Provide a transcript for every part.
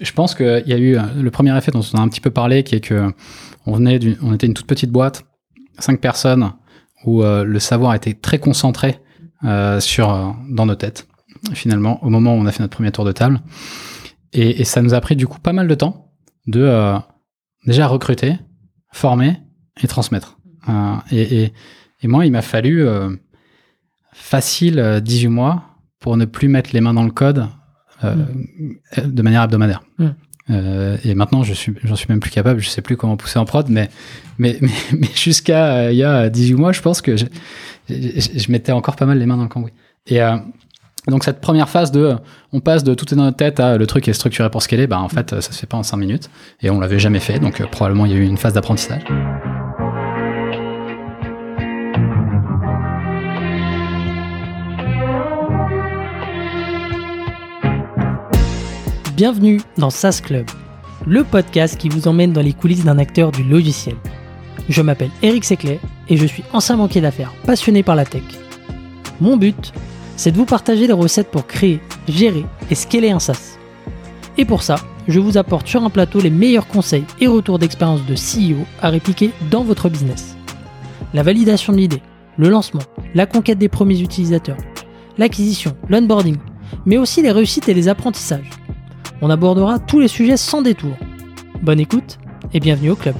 je, pense qu'il y a eu le premier effet dont on a un petit peu parlé, qui est que on était une toute petite boîte, cinq personnes, où le savoir était très concentré sur dans nos têtes. Finalement, au moment où on a fait notre premier tour de table, et, ça nous a pris du coup pas mal de temps de déjà recruter, former et transmettre. Euh, et, moi, il m'a fallu euh, facile 18 euh, mois pour ne plus mettre les mains dans le code mm. de manière hebdomadaire. Mm. Euh, et maintenant, je suis, j'en suis même plus capable. Je sais plus comment pousser en prod, mais, mais, mais, mais jusqu'à il y a 18 mois, je pense que je, je, je, mettais encore pas mal les mains dans le cambouis. Et, donc cette première phase de, on passe de tout est dans notre tête à le truc est structuré pour scaler, bah en fait ça se fait pas en 5 minutes et on l'avait jamais fait, donc euh, probablement il y a eu une phase d'apprentissage. Bienvenue dans SaaS Club, le podcast qui vous emmène dans les coulisses d'un acteur du logiciel. Je m'appelle Eric Seclet et je suis ancien banquier d'affaires passionné par la tech. Mon but c'est de vous partager des recettes pour créer, gérer et scaler un SaaS. Et pour ça, je vous apporte sur un plateau les meilleurs conseils et retours d'expérience de CEO à répliquer dans votre business. La validation de l'idée, le lancement, la conquête des premiers utilisateurs, l'acquisition, l'onboarding, mais aussi les réussites et les apprentissages. On abordera tous les sujets sans détour. Bonne écoute et bienvenue au club.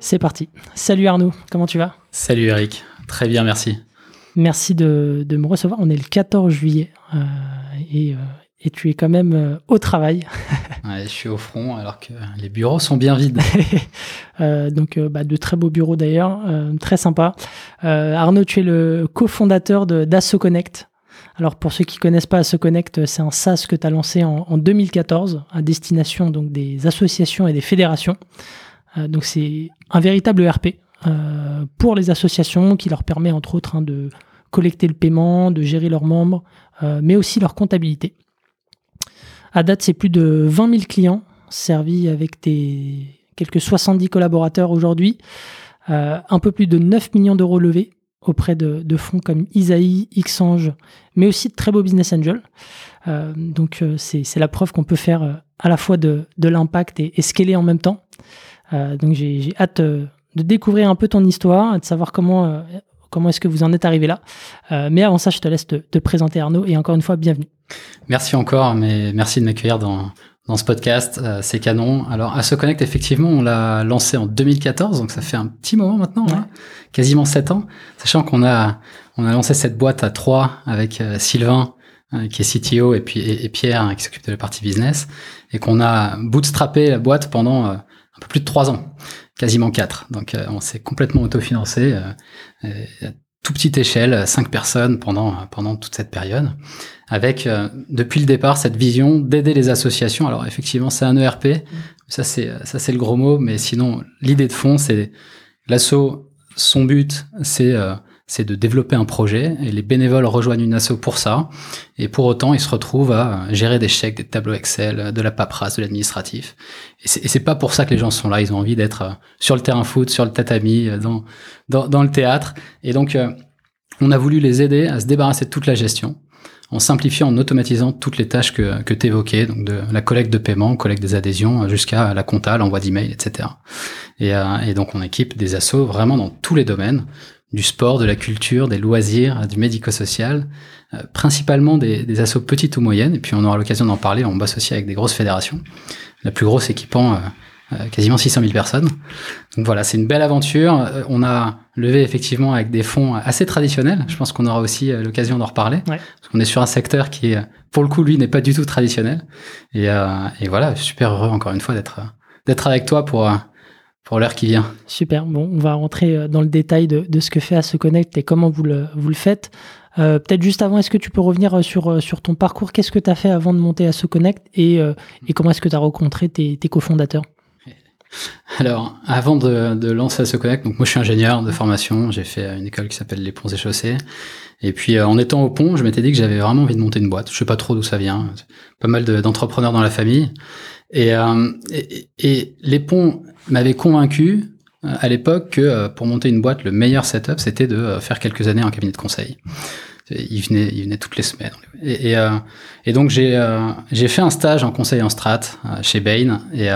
C'est parti. Salut Arnaud, comment tu vas? Salut Eric, très bien, merci. Merci de, me recevoir. On est le 14 juillet euh, euh, et, tu es quand même euh, au travail. je suis au front alors que les bureaux sont bien vides. donc bah, de très beaux bureaux d'ailleurs, très sympa. Arnaud, tu es le cofondateur d'Asso Connect. Alors pour ceux qui connaissent pas Asso Connect, c'est un SaaS que tu as lancé en, en, 2014 à destination donc des associations et des fédérations. Euh, donc c'est un véritable ERP euh, pour les associations qui leur permet entre autres hein, de collecter le paiement, de gérer leurs membres, euh, mais aussi leur comptabilité. À date, c'est plus de 20 000 clients servis avec des quelques 70 collaborateurs aujourd'hui, un peu plus de 9 millions d'euros levés auprès de, fonds comme Isaïe, Xange, mais aussi de très beaux business angels. donc c'est la preuve qu'on peut faire à la fois de, l'impact et, et, scaler en même temps. Euh, donc j'ai hâte euh, de découvrir un peu ton histoire, de savoir comment, euh, comment est-ce que vous en êtes arrivé là. mais avant ça, je te laisse te, présenter Arnaud et encore une fois, bienvenue. Merci encore, mais merci de m'accueillir dans, dans ce podcast. c'est canon. Alors, à se connect, effectivement, on l'a lancé en 2014, donc ça fait un petit moment maintenant, hein, quasiment sept ans. Sachant qu'on a, on a lancé cette boîte à trois avec Sylvain, qui est CTO, et puis et, Pierre, hein, qui s'occupe de la partie business, et qu'on a bootstrappé la boîte pendant un peu plus de trois ans, quasiment quatre. Donc euh, on s'est complètement autofinancé, euh, à toute petite échelle, cinq personnes pendant pendant toute cette période, avec euh, depuis le départ cette vision d'aider les associations. Alors effectivement c'est un ERP, ça c'est ça c'est le gros mot, mais sinon l'idée de fond c'est l'asso. Son but c'est c'est de développer un projet et les bénévoles rejoignent une asso pour ça. Et pour autant, ils se retrouvent à gérer des chèques, des tableaux Excel, de la paperasse, de l'administratif. Et c'est pas pour ça que les gens sont là. Ils ont envie d'être euh, sur le terrain foot, sur le tatami, euh, dans, dans, le théâtre. Et donc, euh, on a voulu les aider à se débarrasser de toute la gestion en simplifiant, en automatisant toutes les tâches que, que tu évoquais, donc de la collecte de paiement, collecte des adhésions, jusqu'à la compta, l'envoi d'email, etc. Et, et donc on équipe des assos vraiment dans tous les domaines, du sport, de la culture, des loisirs, du médico-social, euh, principalement des, des assos petites ou moyennes, et puis on aura l'occasion d'en parler, on bosse aussi avec des grosses fédérations, la plus grosse équipant euh, euh, quasiment 600 000 personnes. Donc voilà, c'est une belle aventure. on a levé effectivement avec des fonds assez traditionnels, je pense qu'on aura aussi l'occasion d'en reparler, parce qu'on est sur un secteur qui, pour le coup, lui, n'est pas du tout traditionnel. Et, et voilà, super heureux encore une fois d'être d'être avec toi pour pour l'heure qui vient. Super. Bon, on va rentrer euh, dans le détail de, de ce que fait se Connect et comment vous le, vous le faites. Euh, Peut-être juste avant, est-ce que tu peux revenir euh, sur, sur ton parcours? Qu'est-ce que tu as fait avant de monter à se Connect et, et comment est-ce que tu as rencontré tes, tes cofondateurs? Alors, avant de, de lancer se Connect, donc moi je suis ingénieur de formation, j'ai fait une école qui s'appelle les Ponts et Chaussées. Et puis en étant au pont, je m'étais dit que j'avais vraiment envie de monter une boîte. Je sais pas trop d'où ça vient. Pas mal d'entrepreneurs dans la famille. Et, et, et les ponts m'avaient convaincu à l'époque que pour monter une boîte, le meilleur setup, c'était de faire quelques années en cabinet de conseil. Il venait, il venait toutes les semaines. Et, euh, et donc j'ai euh, j'ai fait un stage en conseil en strat euh, chez Bain et,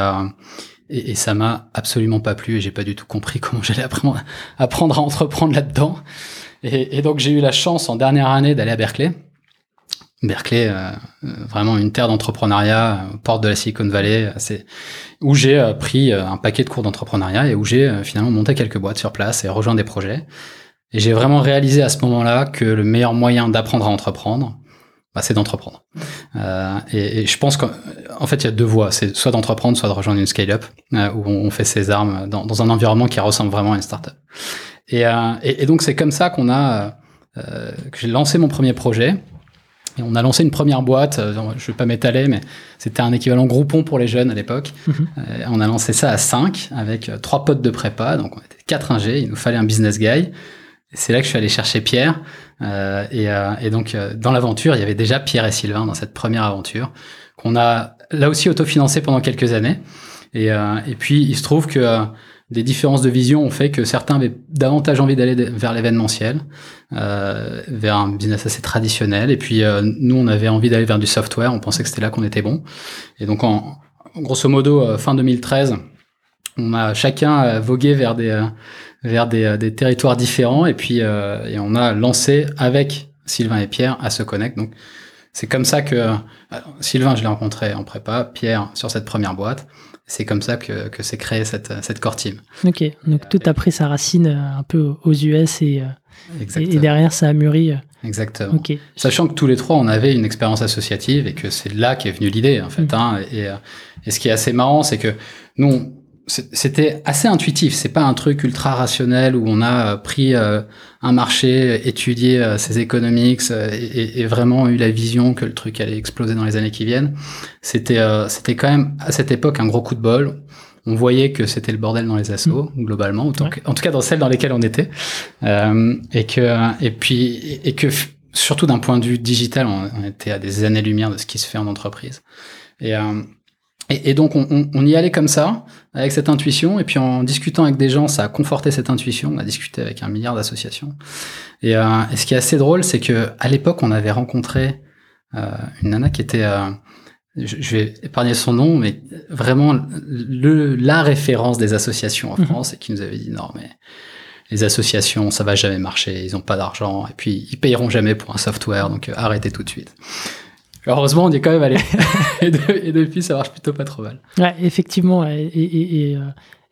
et, et ça m'a absolument pas plu et j'ai pas du tout compris comment j'allais apprendre, apprendre à entreprendre là-dedans. Et, et, donc j'ai eu la chance en dernière année d'aller à Berkeley. Berkeley, vraiment une terre d'entrepreneuriat, porte de la Silicon Valley, où j'ai pris un paquet de cours d'entrepreneuriat et où j'ai finalement monté quelques boîtes sur place et rejoint des projets. Et j'ai vraiment réalisé à ce moment-là que le meilleur moyen d'apprendre à entreprendre, bah, c'est d'entreprendre. Euh, et, je pense qu'en fait, il y a deux voies. C'est soit d'entreprendre, soit de rejoindre une scale-up, euh, où on fait ses armes dans, un environnement qui ressemble vraiment à une startup. Et, euh, et, donc, c'est comme ça qu'on a, euh, que j'ai lancé mon premier projet. Et on a lancé une première boîte, euh, je vais pas m'étaler, mais c'était un équivalent Groupon pour les jeunes à l'époque. Mm -hmm. on a lancé ça à 5 avec trois potes de prépa, donc on était quatre ingés, il nous fallait un business guy. C'est là que je suis allé chercher Pierre. Euh, et, euh, et, donc, euh, dans l'aventure, il y avait déjà Pierre et Sylvain dans cette première aventure qu'on a là aussi autofinancé pendant quelques années. Et, euh, et puis, il se trouve que euh, des différences de vision ont fait que certains avaient davantage envie d'aller vers l'événementiel, vers un business assez traditionnel. Et puis, nous, on avait envie d'aller vers du software. On pensait que c'était là qu'on était bon. Et donc, en, grosso modo, fin 2013, on a chacun vogué vers des vers des, euh, des, territoires différents et puis euh, et on a lancé avec Sylvain et Pierre à se connect. Donc c'est comme ça que euh, Sylvain je l'ai rencontré en prépa, Pierre sur cette première boîte. C'est comme ça que, que s'est créée cette, cette core team. Ok, donc tout a pris sa racine un peu aux US et, et derrière ça a mûri. Exactement. Okay. Sachant que tous les trois, on avait une expérience associative et que c'est là qu'est venue l'idée, en fait. Mmh. Hein, et, et, ce qui est assez marrant, c'est que nous, c'était assez intuitif. C'est pas un truc ultra rationnel où on a euh, pris euh, un marché, étudié euh, ses économiques et, et, vraiment eu la vision que le truc allait exploser dans les années qui viennent. C'était c'était quand même à cette époque un gros coup de bol. On voyait que c'était le bordel dans les assos mmh. globalement, en, ouais. en tout cas dans celles dans lesquelles on était, et que et puis et que surtout d'un point de vue digital, on, on était à des années-lumière de ce qui se fait en entreprise. Et et, et, donc on, on, on, y allait comme ça, avec cette intuition, et puis en discutant avec des gens, ça a conforté cette intuition. On a discuté avec un milliard d'associations. Et, euh, et, ce qui est assez drôle, c'est que à l'époque, on avait rencontré euh, une nana qui était, euh, je, je, vais épargner son nom, mais vraiment le, la référence des associations en mmh. France, et qui nous avait dit non mais les associations, ça va jamais marcher, ils ont pas d'argent, et puis ils payeront jamais pour un software, donc arrêtez tout de suite. Heureusement, on y est quand même allé. et, de, et, depuis, ça marche plutôt pas trop mal. Ouais, effectivement. Et, et, et euh,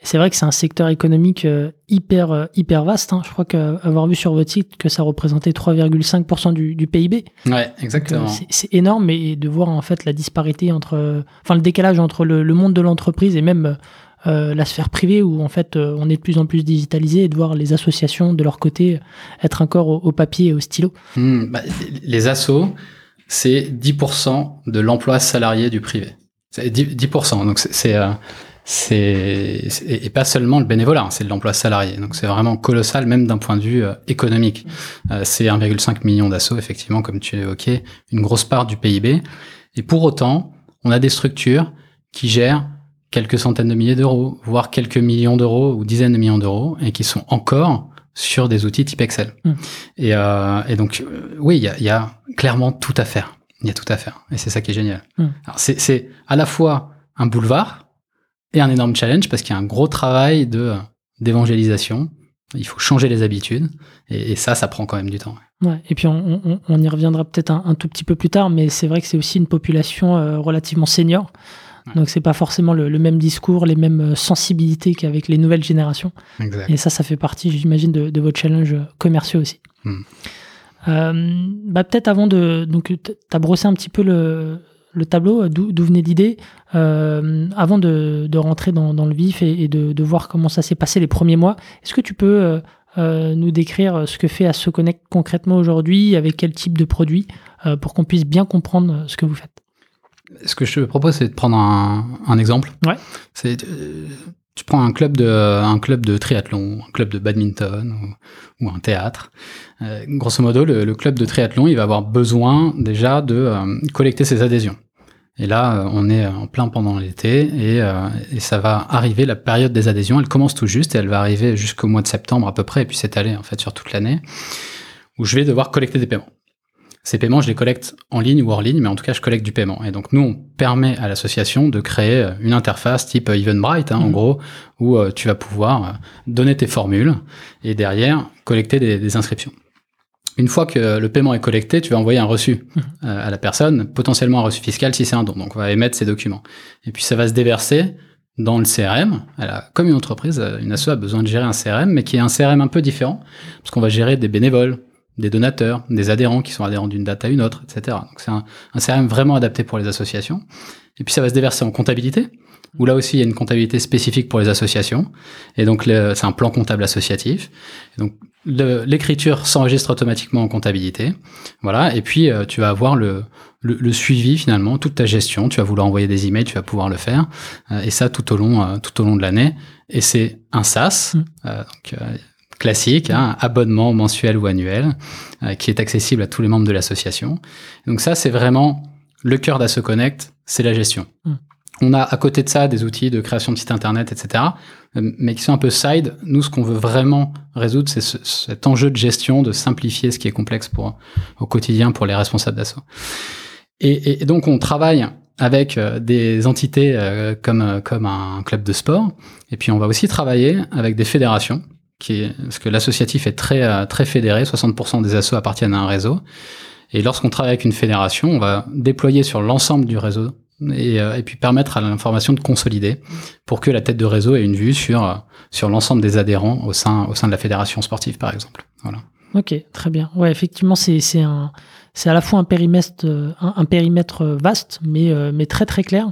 c'est vrai que c'est un secteur économique euh, hyper, euh, hyper vaste. Hein. Je crois qu'avoir vu sur votre site que ça représentait 3,5% du, du, PIB. Ouais, exactement. C'est énorme. Et de voir en fait la disparité entre, enfin le décalage entre le, le monde de l'entreprise et même euh, la sphère privée où en fait euh, on est de plus en plus digitalisé et de voir les associations de leur côté être encore au, au papier et au stylo. Mmh, bah, les assos c'est 10% de l'emploi salarié du privé. C'est 10%. Donc c'est euh, c'est et pas seulement le bénévolat, hein, c'est de l'emploi salarié. Donc c'est vraiment colossal, même d'un point de vue euh, économique. Euh, c'est 1,5 million d'assauts, effectivement, comme tu l'évoquais, une grosse part du PIB. Et pour autant, on a des structures qui gèrent quelques centaines de milliers d'euros, voire quelques millions d'euros ou dizaines de millions d'euros, et qui sont encore sur des outils type Excel. Mm. Et, euh, et, donc, euh, oui, il y a, y a, clairement tout à faire. Il y a tout à faire. Et c'est ça qui est génial. Mm. C'est à la fois un boulevard et un énorme challenge parce qu'il y a un gros travail de d'évangélisation. Il faut changer les habitudes. Et, et, ça, ça prend quand même du temps. Ouais, et puis on, on, on y reviendra peut-être un, un, tout petit peu plus tard, mais c'est vrai que c'est aussi une population euh, relativement senior. Donc c'est pas forcément le, le, même discours, les mêmes euh, sensibilités qu'avec les nouvelles générations. Exact. Et ça, ça fait partie, j'imagine, de, de, vos challenges commerciaux aussi. Hmm. Euh, bah peut-être avant de, donc t'as brossé un petit peu le, le tableau, d'où venait l'idée. Euh, avant de, de, rentrer dans, dans, le vif et, et de, de, voir comment ça s'est passé les premiers mois, est-ce que tu peux euh, euh nous décrire ce que fait Connect concrètement aujourd'hui, avec quel type de produit, euh, pour qu'on puisse bien comprendre ce que vous faites? Ce que je te propose, c'est de prendre un, un exemple. Ouais. C'est, euh, tu prends un club de, un club de triathlon, un club de badminton ou, un théâtre. Euh, grosso modo, le, club de triathlon, il va avoir besoin déjà de euh, collecter ses adhésions. Et là, euh, on est en plein pendant l'été et, et, ça va arriver, la période des adhésions, elle commence tout juste et elle va arriver jusqu'au mois de septembre à peu près et puis s'étaler en fait sur toute l'année où je vais devoir collecter des paiements. Ces paiements, je les collecte en ligne ou hors ligne, mais en tout cas, je collecte du paiement. Et donc, nous, on permet à l'association de créer euh, une interface type Eventbrite, hein, en mhm. gros, où euh, tu vas pouvoir euh, donner tes formules et derrière collecter des, inscriptions. Une fois que le paiement est collecté, tu vas envoyer un reçu mhm. à la personne, potentiellement un reçu fiscal si c'est un don. Donc, on va émettre ces documents. Et puis, ça va se déverser dans le CRM. Elle a, comme une entreprise, une asso a besoin de gérer un CRM, mais qui est un CRM un peu différent, parce qu'on va gérer des bénévoles, des donateurs, des adhérents qui sont adhérents d'une date à une autre, etc. Donc c'est un, un, CRM vraiment adapté pour les associations. Et puis ça va se déverser en comptabilité, où là aussi il y a une comptabilité spécifique pour les associations. Et donc c'est un plan comptable associatif. Et donc l'écriture s'enregistre automatiquement en comptabilité. Voilà. Et puis euh, tu vas avoir le, le, suivi finalement, toute ta gestion. Tu vas vouloir envoyer des emails, tu vas pouvoir le faire. Euh, et ça tout au long, euh, tout au long de l'année. Et c'est un SaaS. Mmh. donc classique, hein, abonnement mensuel ou annuel, euh, qui est accessible à tous les membres de l'association. Donc ça, c'est vraiment le cœur d'Asso Connect, c'est la gestion. Mm. On a à côté de ça des outils de création de site internet, etc., euh, mais qui sont un peu side. Nous, ce qu'on veut vraiment résoudre, c'est cet enjeu de gestion, de simplifier ce qui est complexe pour au quotidien pour les responsables d'Asso. Et, et, donc, on travaille avec euh, des entités comme comme un club de sport, et puis on va aussi travailler avec des fédérations qui est, parce que l'associatif est très, euh, très fédéré, 60% des assos appartiennent à un réseau. Et lorsqu'on travaille avec une fédération, on va déployer sur l'ensemble du réseau et, euh, et puis permettre à l'information de consolider pour que la tête de réseau ait une vue sur, euh, sur l'ensemble des adhérents au sein, au sein de la fédération sportive, par exemple. Voilà. Ok, très bien. Ouais, effectivement, c'est, c'est un, c'est à la fois un périmètre, un, un périmètre vaste, mais, mais très très clair.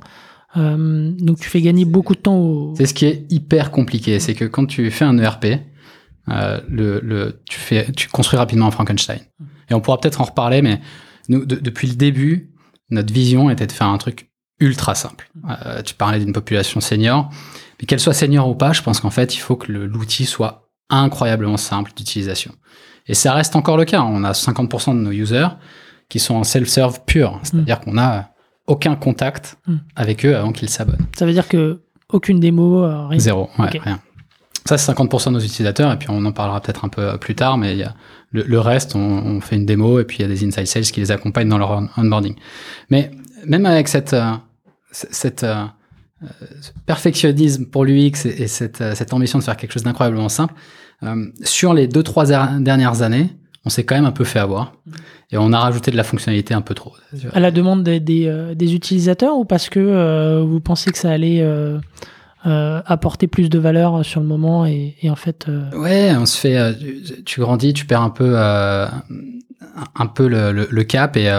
Euh, donc tu fais gagner beaucoup de temps au... C'est ce qui est hyper compliqué, c'est que quand tu fais un ERP, euh, le, le, tu, fais, tu construis rapidement un Frankenstein. Et on pourra peut-être en reparler, mais nous, depuis le début, notre vision était de faire un truc ultra simple. Euh, tu parlais d'une population senior, mais qu'elle soit senior ou pas, je pense qu'en fait, il faut que l'outil soit incroyablement simple d'utilisation. Et ça reste encore le cas. On a 50% de nos users qui sont en self-serve pur, c'est-à-dire qu'on a aucun contact avec eux avant qu'ils s'abonnent. Ça veut dire que aucune démo, euh, rien. Zéro, ouais, rien. Ça, c'est 50% de nos utilisateurs, et puis on en parlera peut-être un peu plus tard, mais le, reste, on, fait une démo, et puis il y a des inside sales qui les accompagnent dans leur onboarding. Mais même avec cette, euh, cette euh, perfectionnisme pour l'UX et, cette, ambition de faire quelque chose d'incroyablement simple, sur les deux, trois dernières années, on s'est quand même un peu fait avoir. Et on a rajouté de la fonctionnalité un peu trop. À la demande des, euh, utilisateurs ou parce que euh, vous pensez que ça allait euh, apporter plus de valeur sur le moment et, en fait. Ouais, on se fait. tu grandis, tu perds un peu. un peu le, le, cap et,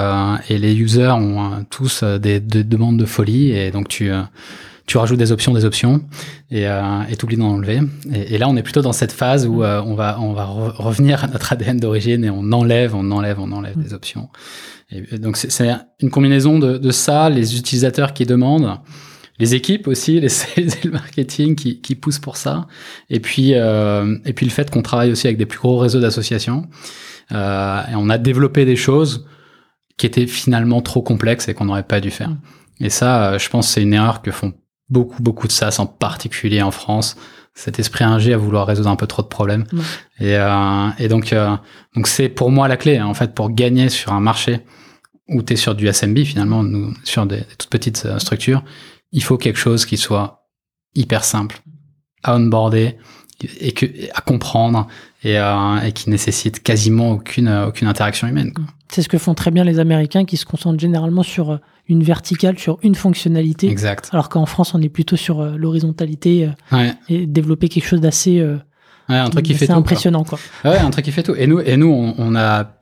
et, les users ont tous des, des, demandes de folie et donc tu tu rajoutes des options, des options, et euh, t'oublies d'en enlever. Et, et, là, on est plutôt dans cette phase où euh, on va, on va revenir à notre ADN d'origine et on enlève, on enlève, on enlève des options. Et, donc c'est une combinaison de, de, ça, les utilisateurs qui demandent, les équipes aussi, les sales et le marketing qui, qui poussent pour ça, et puis euh, et puis le fait qu'on travaille aussi avec des plus gros réseaux d'associations. Euh, et on a développé des choses qui étaient finalement trop complexes et qu'on n'aurait pas dû faire. Mm. Et ça, euh, je pense, c'est une erreur que font beaucoup, beaucoup de SaaS, en particulier en France. Cet esprit ingé à vouloir résoudre un peu trop de problèmes. Et, euh, et donc, euh, donc c'est pour moi la clé, hein, en fait, pour gagner sur un marché où tu es sur du SMB, finalement, nous, sur des, toutes petites euh, structures, il faut quelque chose qui soit hyper simple à onboarder et que, à comprendre et, euh, et qui nécessite quasiment aucune, aucune interaction humaine. C'est ce que font très bien les Américains qui se concentrent généralement sur euh, une verticale sur une fonctionnalité. Exact. Alors qu'en France, on est plutôt sur euh, l'horizontalité euh, et développer quelque chose d'assez euh, ouais, un truc qui fait impressionnant quoi. Ouais, un truc qui fait tout. Et nous, et nous, on, on a,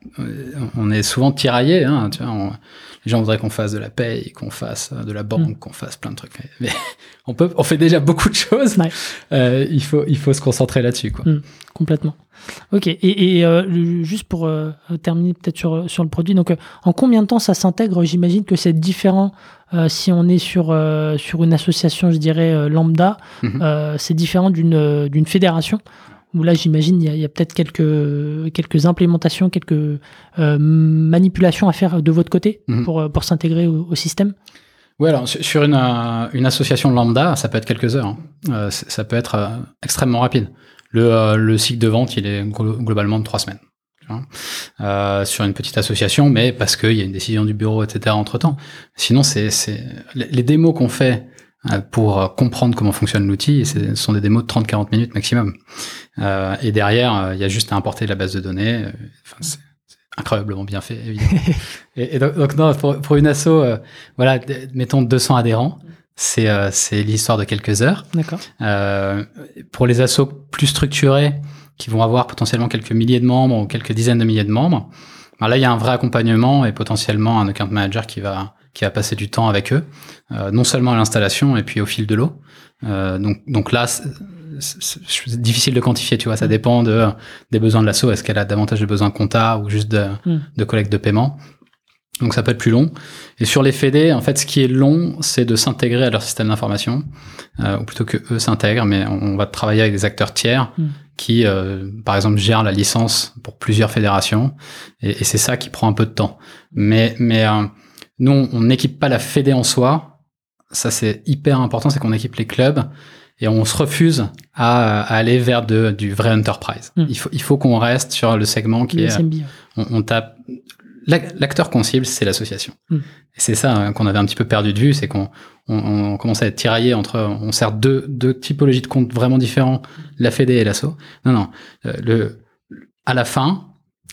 on est souvent tiraillés. Hein, tu vois, les gens voudraient qu'on fasse de la paye, qu'on fasse de la banque, mm. qu'on fasse plein de trucs. Mais on peut, on fait déjà beaucoup de choses. Ouais. Euh, il faut, il faut se concentrer là-dessus quoi. Mm, complètement. Ok, et, et euh, juste pour euh, terminer peut-être sur, sur le produit, donc euh, en combien de temps ça s'intègre? J'imagine que c'est différent si on est sur, sur une association, je dirais, lambda, Mhm. c'est différent d'une d'une fédération, où là j'imagine il y a, peut-être quelques, quelques implémentations, quelques manipulations à faire de votre côté Mhm. pour, pour s'intégrer au, au système? Ouais, alors sur une, euh, une association lambda, ça peut être quelques heures. hein. Euh, ça peut être euh, extrêmement rapide. Le, euh, le cycle de vente, il est glo- globalement de trois semaines. Euh, sur une petite association, mais parce qu'il y a une décision du bureau, etc. entre temps. Sinon, c'est c'est les, démos qu'on fait euh, pour euh, comprendre comment fonctionne l'outil, ce sont des démos de 30-40 minutes maximum. Euh, et derrière, euh, il y a juste à importer la base de données. euh, Enfin, c'est incroyablement bien fait, évidemment. et, et donc, donc, non, pour, pour une asso, euh, voilà, mettons 200 adhérents, c'est euh, l'histoire de quelques heures. D'accord. Euh, pour les assos plus structurés, qui vont avoir potentiellement quelques milliers de membres ou quelques dizaines de milliers de membres, ben là, il y a un vrai accompagnement et potentiellement un account manager qui va qui va passer du temps avec eux, euh, non seulement à l'installation et puis au fil de l'eau. Euh, donc, donc là, c'est difficile de quantifier, tu vois, ça dépend de, des besoins de l'asso. Est-ce qu'elle a davantage de besoins compta ou juste de, Mm. de collecte de paiement? Donc ça peut être plus long. Et sur les FED, en fait, ce qui est long, c'est de s'intégrer à leur système d'information, euh, ou plutôt que eux s'intègrent, mais on va travailler avec des acteurs tiers Mm. qui, euh, par exemple, gèrent la licence pour plusieurs fédérations, et, et c'est ça qui prend un peu de temps. Mais, mais euh, nous, on n'équipe pas la FED en soi. Ça, c'est hyper important, c'est qu'on équipe les clubs et on se refuse à, à aller vers de, du vrai enterprise. Mm. Il faut, il faut qu'on reste sur le segment qui Le est SMB, ouais. on, on tape l'ac- l'acteur qu'on cible, c'est l'association. Mm. Et c'est ça hein, qu'on avait un petit peu perdu de vue, c'est qu'on on, on commençait à être tiraillé entre, on sert deux, deux typologies de comptes vraiment différents, la Fédé et l'asso. Non, non, euh, le, à la fin,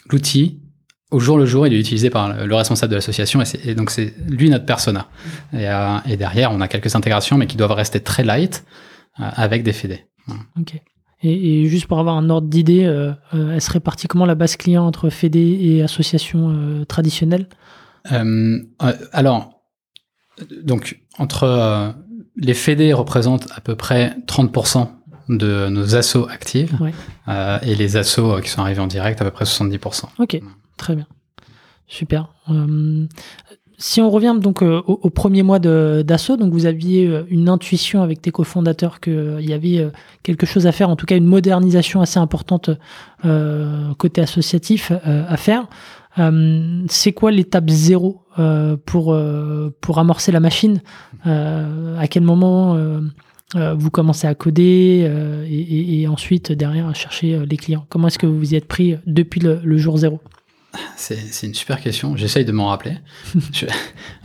l'outil, au jour le jour, il est utilisé par le, le responsable de l'association et, donc c'est lui notre persona. Et, euh, et derrière, on a quelques intégrations, mais qui doivent rester très light euh, avec des Fédés. Ok. Et, et juste pour avoir un ordre d'idée, euh, euh, elle se répartit comment la base client entre Fédé et association traditionnelle Euh, euh, alors, donc, entre les FED représentent à peu près 30% de nos assos Ouais. euh, et les assos qui sont arrivés en direct à peu près 70%. Ok, très bien. Super. Euh, si on revient donc euh, au, premier mois d'assaut, donc vous aviez euh, une intuition avec tes cofondateurs qu'il y avait quelque chose à faire, en tout cas une modernisation assez importante côté associatif à faire. C'est quoi l'étape zéro pour, amorcer la machine? À quel moment vous commencez à coder et, ensuite derrière à chercher les clients? Comment est-ce que vous vous y êtes pris depuis le jour zéro? C'est une super question. J'essaye de m'en rappeler.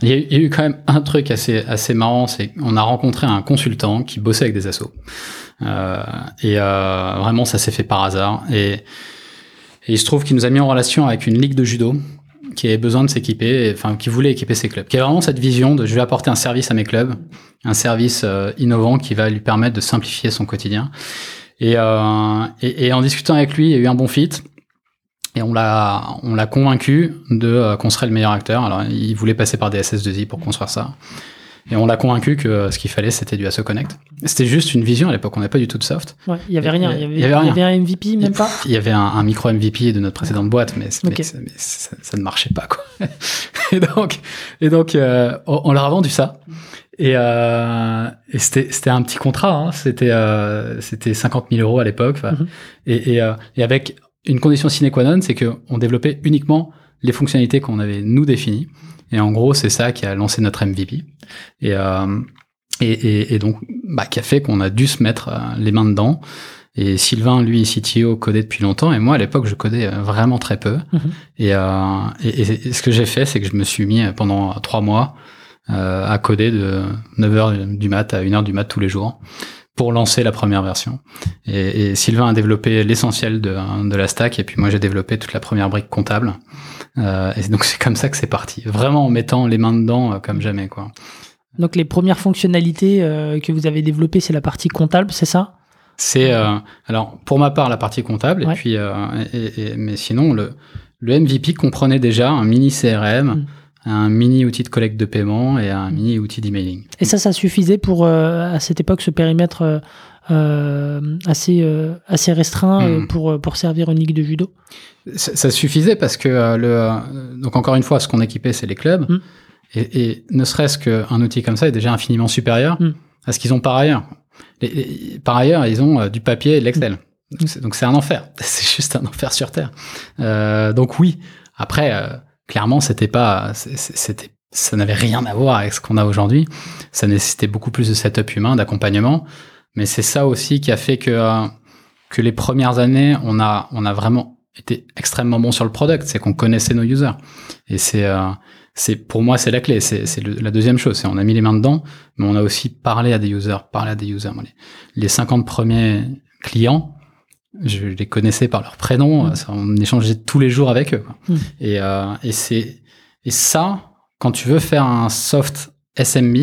Il, y a eu, quand même un truc assez, assez marrant, c'est qu'on a rencontré un consultant qui bossait avec des assos. Euh, et euh, vraiment, ça s'est fait par hasard. Et, il se trouve qu'il nous a mis en relation avec une ligue de judo qui avait besoin de s'équiper, enfin qui voulait équiper ses clubs, qui a vraiment cette vision de je vais apporter un service à mes clubs, un service euh, innovant qui va lui permettre de simplifier son quotidien. Et, euh, et, et en discutant avec lui, il y a eu un bon fit. Et on l'a, on l'a convaincu de euh, qu'on serait le meilleur acteur. Alors, il voulait passer par des SS2I pour construire ça. Et on l'a convaincu que euh, ce qu'il fallait, c'était du Asso Connect. C'était juste une vision à l'époque. On n'avait pas du tout de soft. Ouais, il y avait rien. Il y avait, y rien. il y avait un MVP, même pas. Il y avait un, un micro MVP de notre précédente boîte, mais, ça- mais ça, ça ne marchait pas, quoi. et donc, et donc, euh, on, leur a vendu ça. Et, euh, et c'était, c'était un petit contrat. Hein. C'était, euh, c'était 50 000 euros à l'époque. Enfin, Mhm. et, et, euh, et avec une condition sine qua non, c'est qu'on développait uniquement les fonctionnalités qu'on avait nous définies. Et en gros, c'est ça qui a lancé notre MVP. Et, euh, et, et, et donc, bah, qui a fait qu'on a dû se mettre euh, les mains dedans. Et Sylvain, lui, CTO, codait depuis longtemps. Et moi, à l'époque, je codais euh, vraiment très peu. Mhm. Et, euh, et, et ce que j'ai fait, c'est que je me suis mis pendant trois mois euh, à coder de 9h du mat à 1h du mat tous les jours pour lancer la première version. Et, et Sylvain a développé l'essentiel de, de la stack, et puis moi j'ai développé toute la première brique comptable. Euh, et donc c'est comme ça que c'est parti, vraiment en mettant les mains dedans euh, comme jamais quoi. Donc les premières fonctionnalités euh, que vous avez développées, c'est la partie comptable, c'est ça? C'est alors pour ma part la partie comptable, Ouais. et puis et- et- mais sinon le le MVP comprenait déjà un mini CRM Mm. Un mini outil de collecte de paiement et un mini outil d'emailing. Et ça, ça suffisait pour, euh, à cette époque, ce périmètre euh, euh assez, euh, assez restreint Mm. pour, pour servir une ligue de judo? Ça, ça suffisait parce que le donc encore une fois, ce qu'on équipait, c'est les clubs. Mm. Et, et ne serait-ce qu'un outil comme ça est déjà infiniment supérieur Mm. à ce qu'ils ont par ailleurs. Les- les- par ailleurs, ils ont du papier et de l'Excel. Donc c'est- un enfer. C'est juste un enfer sur terre. Donc oui. Après, clairement, c'était pas, c'était, ça n'avait rien à voir avec ce qu'on a aujourd'hui. Ça nécessitait beaucoup plus de setup humain, d'accompagnement. Mais c'est ça aussi qui a fait que euh, que les premières années, on a on a vraiment été extrêmement bon sur le product. C'est qu'on connaissait nos users. Et c'est euh, c'est pour moi c'est la clé. C'est la deuxième chose. C'est on a mis les mains dedans, mais on a aussi parlé à des users, parlé à des users. Les 50 premiers clients, je les connaissais par leur prénom. Mm. Ça, On échangeait tous les jours avec eux. quoi. Mm. Et, euh, et c'est et ça, quand tu veux faire un soft SMB,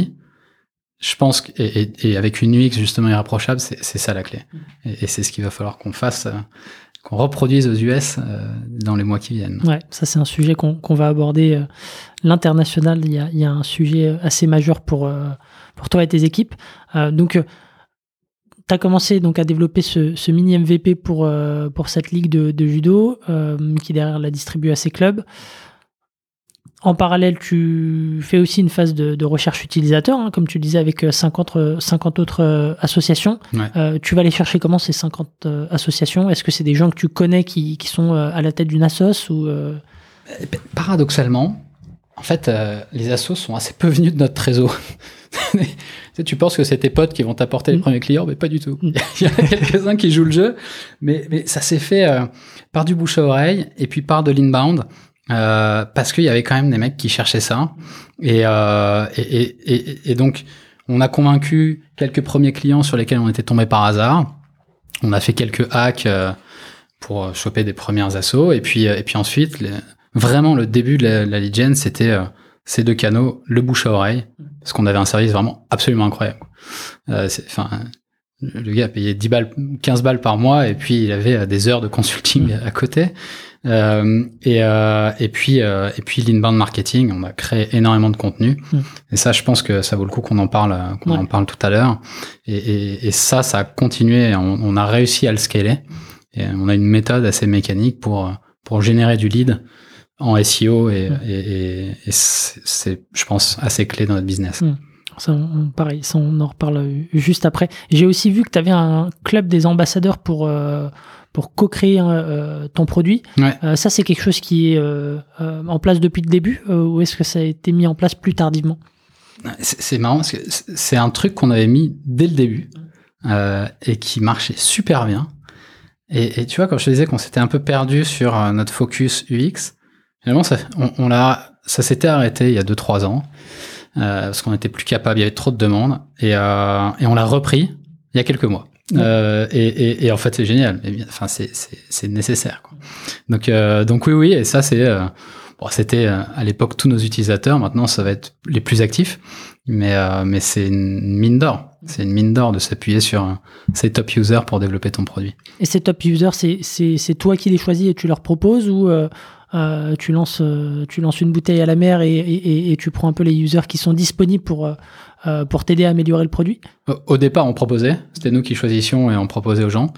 je pense que, et, et- et avec une UX justement irréprochable, c'est ça la clé. Et, et c'est ce qu'il va falloir qu'on fasse, euh, qu'on reproduise aux US euh, dans les mois qui viennent. Ouais, ça c'est un sujet qu'on va aborder. euh, L'international, il y a, il y a un sujet assez majeur pour, euh, pour toi et tes équipes. Euh, donc, tu as commencé donc, à développer ce, ce mini MVP pour, euh, pour cette ligue de, de judo, euh, qui derrière la distribue à ses clubs. En parallèle, tu fais aussi une phase de, de recherche utilisateur, hein, comme tu le disais, avec euh, 50, euh, 50 autres associations. Ouais. Euh, tu vas aller chercher comment ces 50 euh, associations? Est-ce que c'est des gens que tu connais qui, qui sont à la tête d'une assoce ou Et pa- Paradoxalement, en fait, euh, les assos sont assez peu venus de notre réseau. tu, sais, tu penses que c'est tes potes qui vont t'apporter les Mm. premiers clients, mais pas du tout. Mm. Il y en a quelques-uns qui jouent le jeu, mais, mais ça s'est fait euh, par du bouche à oreille et puis par de l'inbound. Euh, parce qu'il y avait quand même des mecs qui cherchaient ça. Et, euh, et, et, et, et donc, on a convaincu quelques premiers clients sur lesquels on était tombé par hasard. On a fait quelques hacks euh, pour choper des premières assos. Et puis, euh, et puis ensuite, les- vraiment, le début de la, la lead gen, c'était euh, ces deux canaux, le bouche à oreille, parce qu'on avait un service vraiment absolument incroyable. Euh, Enfin, le gars payait 10 balles, 15 balles par mois, et puis il avait euh, des heures de consulting à côté. Euh, et, euh, et puis, euh, et puis l'inbound marketing, on a créé énormément de contenu. Mm. Et ça, je pense que ça vaut le coup qu'on en parle, euh, qu'on Ouais. en parle tout à l'heure. Et, et, et ça, ça a continué. On, on a réussi à le scaler. Et on a une méthode assez mécanique pour pour générer du lead en SEO et, Mm. et, et, et c'est, je pense, assez clé dans notre business. Mm. ça, on- pareil, ça, on en reparle euh, juste après. J'ai aussi vu que tu avais un club des ambassadeurs pour, euh, pour co-créer euh, ton produit. Ouais. Euh, ça, c'est quelque chose qui est en place depuis le début ou est-ce que ça a été mis en place plus tardivement? C'est, marrant parce que c'est un truc qu'on avait mis dès le début et qui marchait super bien. Et, et tu vois, quand je te disais qu'on s'était un peu perdu sur notre focus UX, finalement, ça, on, on l'a, ça s'était arrêté il y a 2-3 ans euh, parce qu'on était plus capable, il y avait trop de demandes et, euh, et on l'a repris il y a quelques mois. Ouais. Euh, et, et, et en fait, c'est génial. Enfin, c'est, nécessaire. Quoi. Donc, donc oui, oui. Et ça, c'est bon, c'était à l'époque tous nos utilisateurs. Maintenant, ça va être les plus actifs. Mais, mais c'est une mine d'or. C'est une mine d'or de s'appuyer sur ces top users pour développer ton produit. Et ces top users, c'est- toi qui les choisis et tu leur proposes ou euh, tu, lances, euh, tu lances une bouteille à la mer et, et- et- et tu prends un peu les users qui sont disponibles pour, euh, pour t'aider à améliorer le produit Au- départ, on proposait. C'était nous qui choisissions et on proposait aux gens.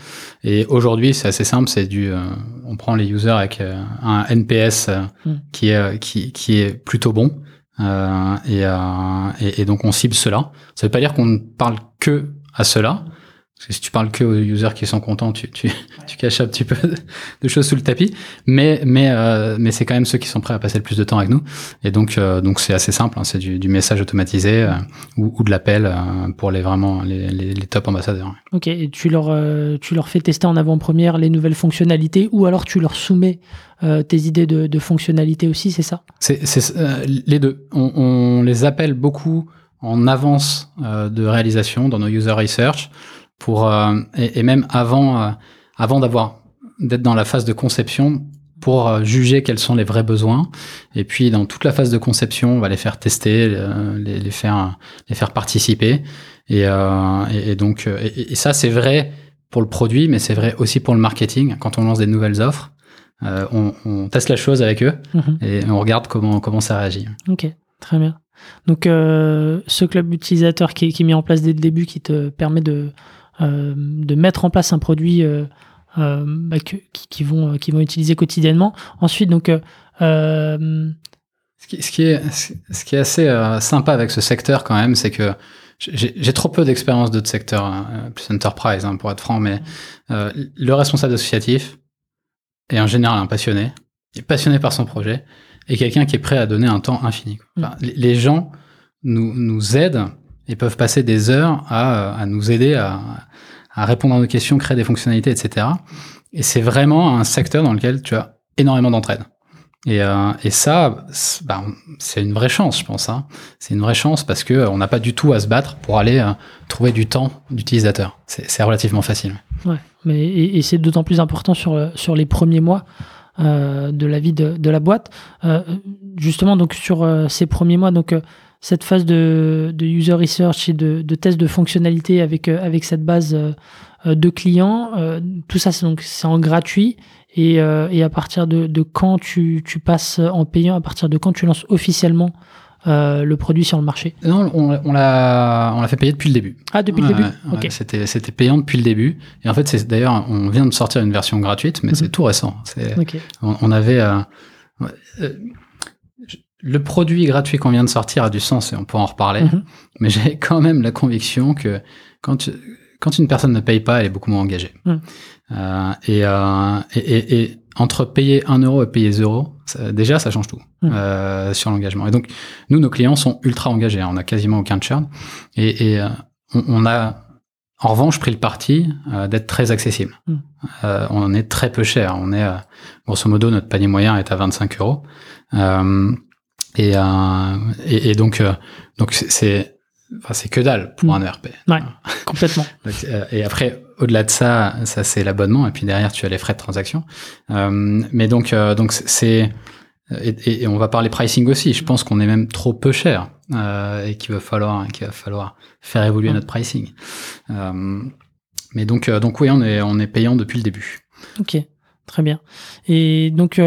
Et aujourd'hui, c'est assez simple. C'est du, euh, on prend les users avec euh, un NPS euh, Mm. qui est qui, qui est plutôt bon. Et, et, et donc on cible cela. Ça veut pas dire qu'on ne parle que à cela. Parce que si tu parles que aux users qui sont contents, tu, tu, tu caches un petit peu de, choses sous le tapis. Mais, mais, euh, mais c'est quand même ceux qui sont prêts à passer le plus de temps avec nous. Et donc, euh, donc c'est assez simple. hein. c'est du, du message automatisé euh, ou, ou de l'appel pour les vraiment les, les, les top ambassadeurs. Ok, et tu leur, tu leur fais tester en avant-première les nouvelles fonctionnalités ou alors tu leur soumets tes idées de, de fonctionnalités aussi, c'est ça? C'est les deux. On, on les appelle beaucoup en avance de réalisation dans nos user research pour euh, et, et même avant euh, avant d'avoir d'être dans la phase de conception pour euh, juger quels sont les vrais besoins et puis dans toute la phase de conception on va les faire tester euh, les, les faire les faire participer et, euh, et, et donc euh, et, et ça c'est vrai pour le produit mais c'est vrai aussi pour le marketing quand on lance des nouvelles offres on, on, teste la chose avec eux Mhm. et on regarde comment comment ça réagit. Ok, très bien. Donc, euh, ce club utilisateur qui est, qui est mis en place dès le début, qui te permet de, euh, de mettre en place un produit euh, euh, bah, que- qui, vont, qui vont utiliser quotidiennement. Ensuite, donc, euh, euh, Ce qui, ce qui est, ce qui est assez euh, sympa avec ce secteur quand même, c'est que j'ai trop peu d'expérience d'autres secteurs, hein, euh, plus enterprise hein, pour être franc, mais euh, le responsable associatif est en général un passionné, il est passionné par son projet et quelqu'un qui est prêt à donner un temps infini. Enfin, les- Les gens nous, nous aident et peuvent passer des heures à, nous aider à, répondre à nos questions, créer des fonctionnalités, etc. Et c'est vraiment un secteur dans lequel tu as énormément d'entraide. Et, euh, ça, c'est bah, c'est une vraie chance, je pense. Hein. C'est une vraie chance parce que euh, on n'a pas du tout à se battre pour aller euh, trouver du temps d'utilisateur. C'est relativement facile. ouais, mais, et, et c'est d'autant plus important sur, euh, sur les premiers mois de la vie de, de la boîte. Justement, donc, sur ces premiers mois, donc, cette phase de, de user research et de, de test de fonctionnalité avec, euh, avec cette base euh, de clients, euh, tout ça, c'est donc c'est en gratuit. Et, et à partir de, de quand tu, tu passes en payant, à partir de quand tu lances officiellement euh, le produit sur le marché? Non, on, on l'a on l'a fait payer depuis le début. Ah, depuis le début? Ouais, Ok. ouais, C'était c'était payant depuis le début. Et en fait, c'est d'ailleurs, on vient de sortir une version gratuite, mais Mhm. c'est tout récent. On, on avait euh, euh, le produit gratuit qu'on vient de sortir a du sens et on pourra en reparler. Mhm. Mais j'ai quand même la conviction que quand tu- quand une personne ne paye pas, elle est beaucoup moins engagée. Mhm. Euh, et, euh, et, et- et entre payer 1 euro et payer 0, ça- déjà ça change tout Mhm. euh, sur l'engagement. Et donc nous, nos clients sont ultra engagés. hein. On a quasiment aucun churn. Et, on, on a en revanche pris le parti d'être très accessible. On est très peu cher. On est grosso modo notre panier moyen est à 25 euros. Euh, et, euh, et, et donc euh, donc c'est- enfin, c'est que dalle pour Mm. un ERP. Ouais, complètement. Euh, et après, au-delà de ça, ça c'est l'abonnement, et puis derrière tu as les frais de transaction. Euh, mais donc, euh, donc c'est et, on va parler pricing aussi. Je pense qu'on est même trop peu cher euh, et qu'il va falloir qu'il va falloir faire évoluer Ouais. notre pricing. Mais donc, donc oui, on est on est payant depuis le début. Ok, très bien. Et donc,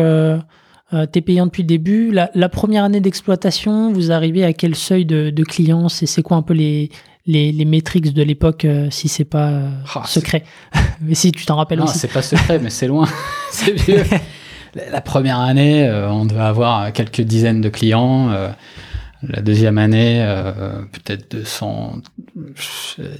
euh, euh, tu es payant depuis le début. La, la première année d'exploitation, vous arrivez à quel seuil de, de clients C'est c'est quoi un peu les, les, les métriques de l'époque, euh, si c'est pas euh, Ah, secret Mais si tu t'en rappelles Non, aussi. c'est pas secret, mais c'est loin. c'est vieux. La première année, euh, on devait avoir quelques dizaines de clients. euh, la deuxième année, euh, peut-être 200.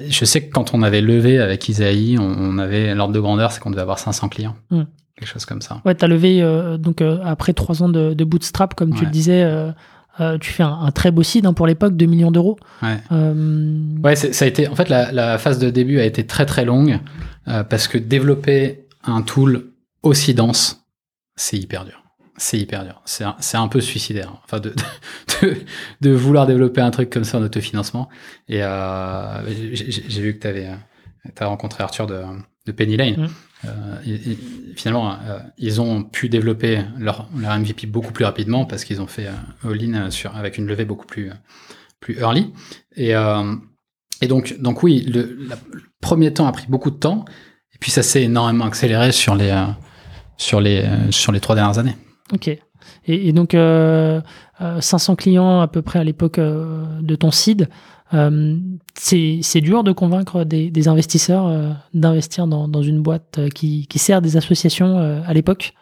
Je, sais que quand on avait levé avec Isaïe, on, on avait l'ordre de grandeur, c'est qu'on devait avoir 500 clients. Hmm. Quelque chose comme ça. Ouais, tu as levé, euh, donc euh, après trois ans de, de bootstrap, comme tu le disais, euh, euh, tu fais un, un très beau seed hein, pour l'époque, 2 millions d'euros. Ouais. Euh, Ouais, ça a été. En fait, la, la phase de début a été très très longue euh, parce que développer un tool aussi dense, c'est hyper dur. C'est hyper dur. C'est un, c'est un peu suicidaire. Enfin, de, de, de vouloir développer un truc comme ça en autofinancement. Et euh, j'ai vu que tu avais as rencontré Arthur de, de Penny Lane. Mm. Euh, et- et finalement, euh, ils ont pu développer leur, leur MVP beaucoup plus rapidement parce qu'ils ont fait euh, all-in sur avec une levée beaucoup plus plus early. Et, euh, et donc, donc oui, le, la- le premier temps a pris beaucoup de temps, et puis ça s'est énormément accéléré sur les, sur les, sur les trois dernières années. Ok. Et, et donc, euh, euh, 500 clients à peu près à l'époque de ton seed. Euh, c'est dur de convaincre des, des investisseurs euh, d'investir dans, dans une boîte euh, qui, qui sert des associations à l'époque.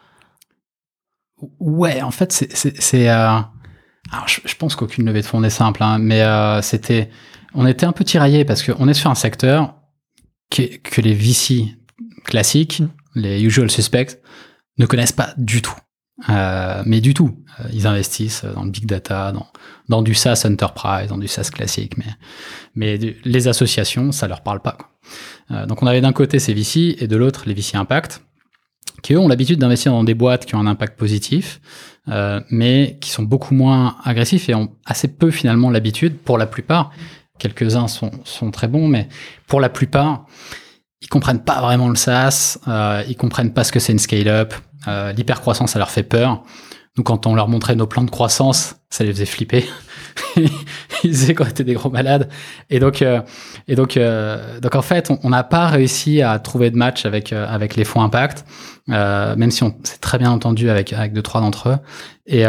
Ouais, en fait, c'est, alors je, je pense qu'aucune levée de fonds n'est simple, hein, mais euh, c'était, on était un peu tiraillés parce qu'on est sur un secteur que, que les VC classiques, Mm. les usual suspects, ne connaissent pas du tout. Euh, mais du tout. Ils investissent dans le big data, dans, dans du SaaS enterprise, dans du SaaS classique, mais, mais les associations, ça leur parle pas. quoi. Euh, donc on avait d'un côté ces VC et de l'autre les VC impact, qui eux ont l'habitude d'investir dans des boîtes qui ont un impact positif, euh, mais qui sont beaucoup moins agressifs et ont assez peu finalement l'habitude, pour la plupart, quelques-uns sont, sont très bons, mais pour la plupart, ils comprennent pas vraiment le SaaS, euh, ils comprennent pas ce que c'est une scale-up, euh, l'hypercroissance, ça leur fait peur. Nous, quand on leur montrait nos plans de croissance, ça les faisait flipper. Ils disaient qu'on était des gros malades. Et donc, euh, et donc, euh, donc en fait, on n'a pas réussi à trouver de match avec euh, avec les fonds impact, même si on s'est très bien entendu avec avec deux trois d'entre eux. Et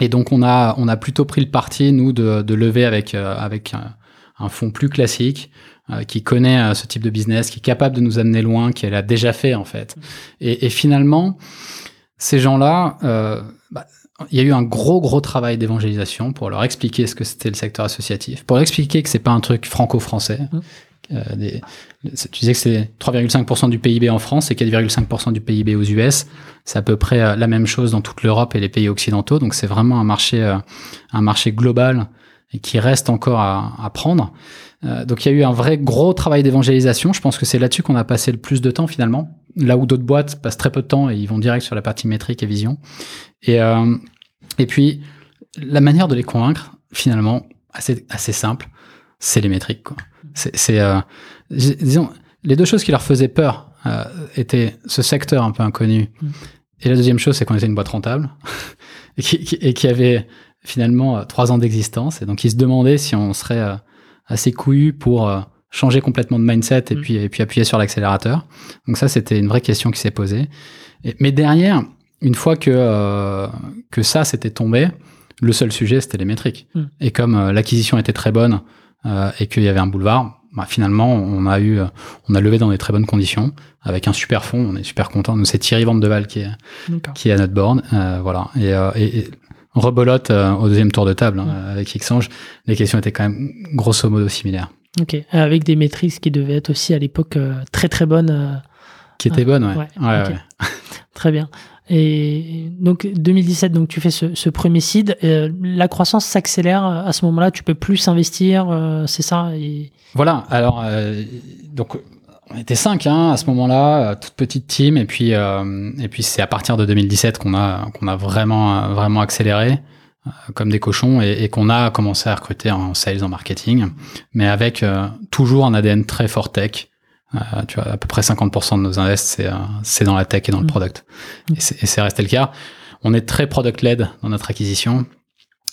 et donc on a on a plutôt pris le parti nous de, de lever avec avec un, un fonds plus classique qui connaît ce type de business, qui est capable de nous amener loin, qui l'a déjà fait en fait. Et, et finalement, ces gens-là, euh, bah, il y a eu un gros gros travail d'évangélisation pour leur expliquer ce que c'était le secteur associatif, pour leur expliquer que c'est pas un truc franco-français. Mmh. Euh, tu disais que c'est 3,5% du PIB en France et 4,5% du PIB aux US. C'est à peu près euh, la même chose dans toute l'Europe et les pays occidentaux. Donc c'est vraiment un marché, euh, un marché global et qui reste encore à, à prendre. Euh, donc il y a eu un vrai gros travail d'évangélisation. Je pense que c'est là-dessus qu'on a passé le plus de temps finalement là où d'autres boîtes passent très peu de temps et ils vont direct sur la partie métrique et vision. Et, euh, et puis, la manière de les convaincre, finalement, assez, assez simple, c'est les métriques. Quoi. C'est, c'est euh, disons, les deux choses qui leur faisaient peur euh, étaient ce secteur un peu inconnu. Mm. Et la deuxième chose, c'est qu'on était une boîte rentable et, qui, qui, et qui avait finalement euh, trois ans d'existence. Et donc, ils se demandaient si on serait euh, assez couillu pour changer complètement de mindset et, mm. puis, et puis appuyer sur l'accélérateur. Donc ça, c'était une vraie question qui s'est posée. mais derrière, une fois que, euh, que ça s'était tombé, le seul sujet, c'était les métriques. Mm. Et comme euh, l'acquisition était très bonne euh, et qu'il y avait un boulevard, bah, finalement, on a eu, on a levé dans des très bonnes conditions avec un super fond. On est super content. Nous, c'est Thierry Vandeval qui est, qui est à notre board. voilà. Et, et, et rebolote au deuxième tour de table hein, mm. avec Xange. Les questions étaient quand même grosso modo similaires. Ok, avec des maîtrises qui devaient être aussi à l'époque euh, très très bonnes. Euh, qui étaient bonnes, ouais. très bien. Et donc 2017, donc tu fais ce, ce premier seed. Euh, la croissance s'accélère à ce moment-là. Tu peux plus s'investir, c'est ça? Et... Voilà. Alors donc on était cinq hein, à ce moment-là, toute petite team. Et puis et puis c'est à partir de 2017 qu'on a qu'on a vraiment vraiment accéléré. Euh, comme des cochons et, et qu'on a commencé à recruter en sales, en marketing, mais avec euh, toujours un ADN très fort tech. Euh, tu vois, à peu près 50% de nos invests, c'est c'est dans la tech et dans le mm. product. Et c'est resté le cas. On est très product-led dans notre acquisition.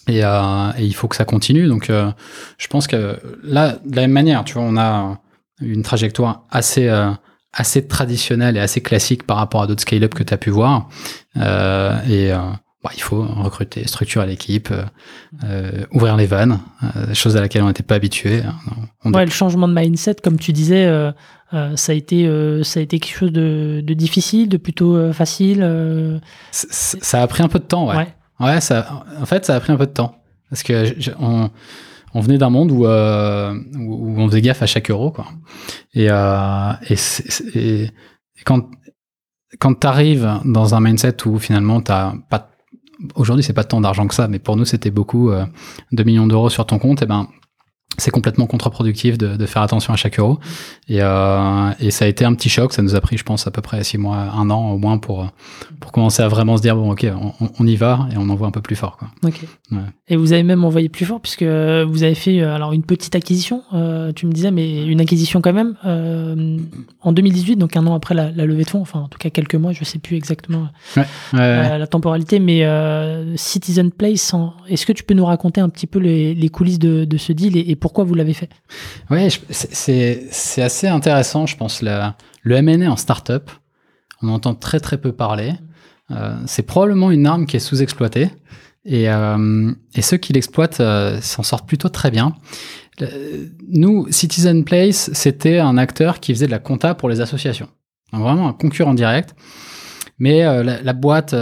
Et, euh, et, il faut que ça continue. Donc, je pense que là, de la même manière, tu vois, on a une trajectoire assez assez traditionnelle et assez classique par rapport à d'autres scale-up que tu as pu voir. et bah, il faut recruter, structurer l'équipe, euh, euh, ouvrir les vannes, euh, chose à laquelle on n'était pas habitué. Hein. ouais, le changement de mindset, comme tu disais, euh, ça a été ça a été quelque chose de, de difficile, de plutôt facile. Ça a pris un peu de temps, ouais. ouais. ouais. ça, en fait, ça a pris un peu de temps parce que on, on venait d'un monde où, où, on faisait gaffe à chaque euro, quoi. Et, et, quand quand tu arrives dans un mindset où finalement tu pas aujourd'hui c'est pas tant d'argent que ça, mais pour nous c'était beaucoup euh, de millions d'euros sur ton compte, et ben c'est complètement contre-productif de, de, faire attention à chaque euro. Et, euh, et, ça a été un petit choc. Ça nous a pris, je pense, à peu près six mois, un an au moins pour, pour commencer à vraiment se dire bon, ok, on, on y va et on envoie un peu plus fort. Quoi. Ouais. Et vous avez même envoyé plus fort puisque vous avez fait euh, alors une petite acquisition. Euh, tu me disais, mais une acquisition quand même euh, en 2018, donc un an après la, la, levée de fonds. Enfin, en tout cas quelques mois. Je sais plus exactement ouais. La temporalité, mais Citizen Place. Est-ce que tu peux nous raconter un petit peu les, les coulisses de, de ce deal et, et pourquoi vous l'avez fait Oui, c'est assez intéressant, je pense. Le, le M&A en startup, on entend très très peu parler. Euh, c'est probablement une arme qui est sous-exploitée. Et, euh, ceux qui l'exploitent euh, s'en sortent plutôt très bien. Nous, Citizen Place, c'était un acteur qui faisait de la compta pour les associations. vraiment un concurrent direct. Mais la, la, boîte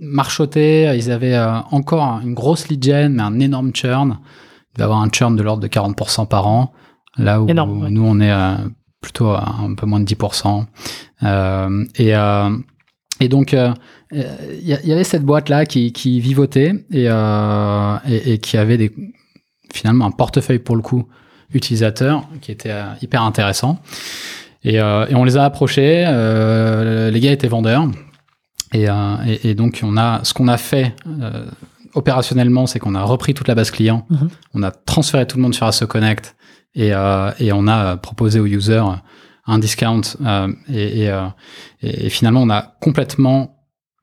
marchotait, ils avaient encore une grosse lead gen, mais un énorme churn. Il va avoir un churn de l'ordre de 40% par an, là où nous, on est euh, plutôt à un peu moins de 10%. Euh, et, euh, et donc, il euh, y, y, avait cette boîte-là qui, qui vivotait et, euh, et, et, qui avait des, finalement un portefeuille pour le coup utilisateur qui était hyper intéressant. Et, et, on les a approchés, les gars étaient vendeurs. Et, et, donc, on a, ce qu'on a fait opérationnellement, c'est qu'on a repris toute la base client, mm -hmm. on a transféré tout le monde sur Asso Connect et, euh, et on a proposé aux users un discount euh, et, et, euh, et, finalement on a complètement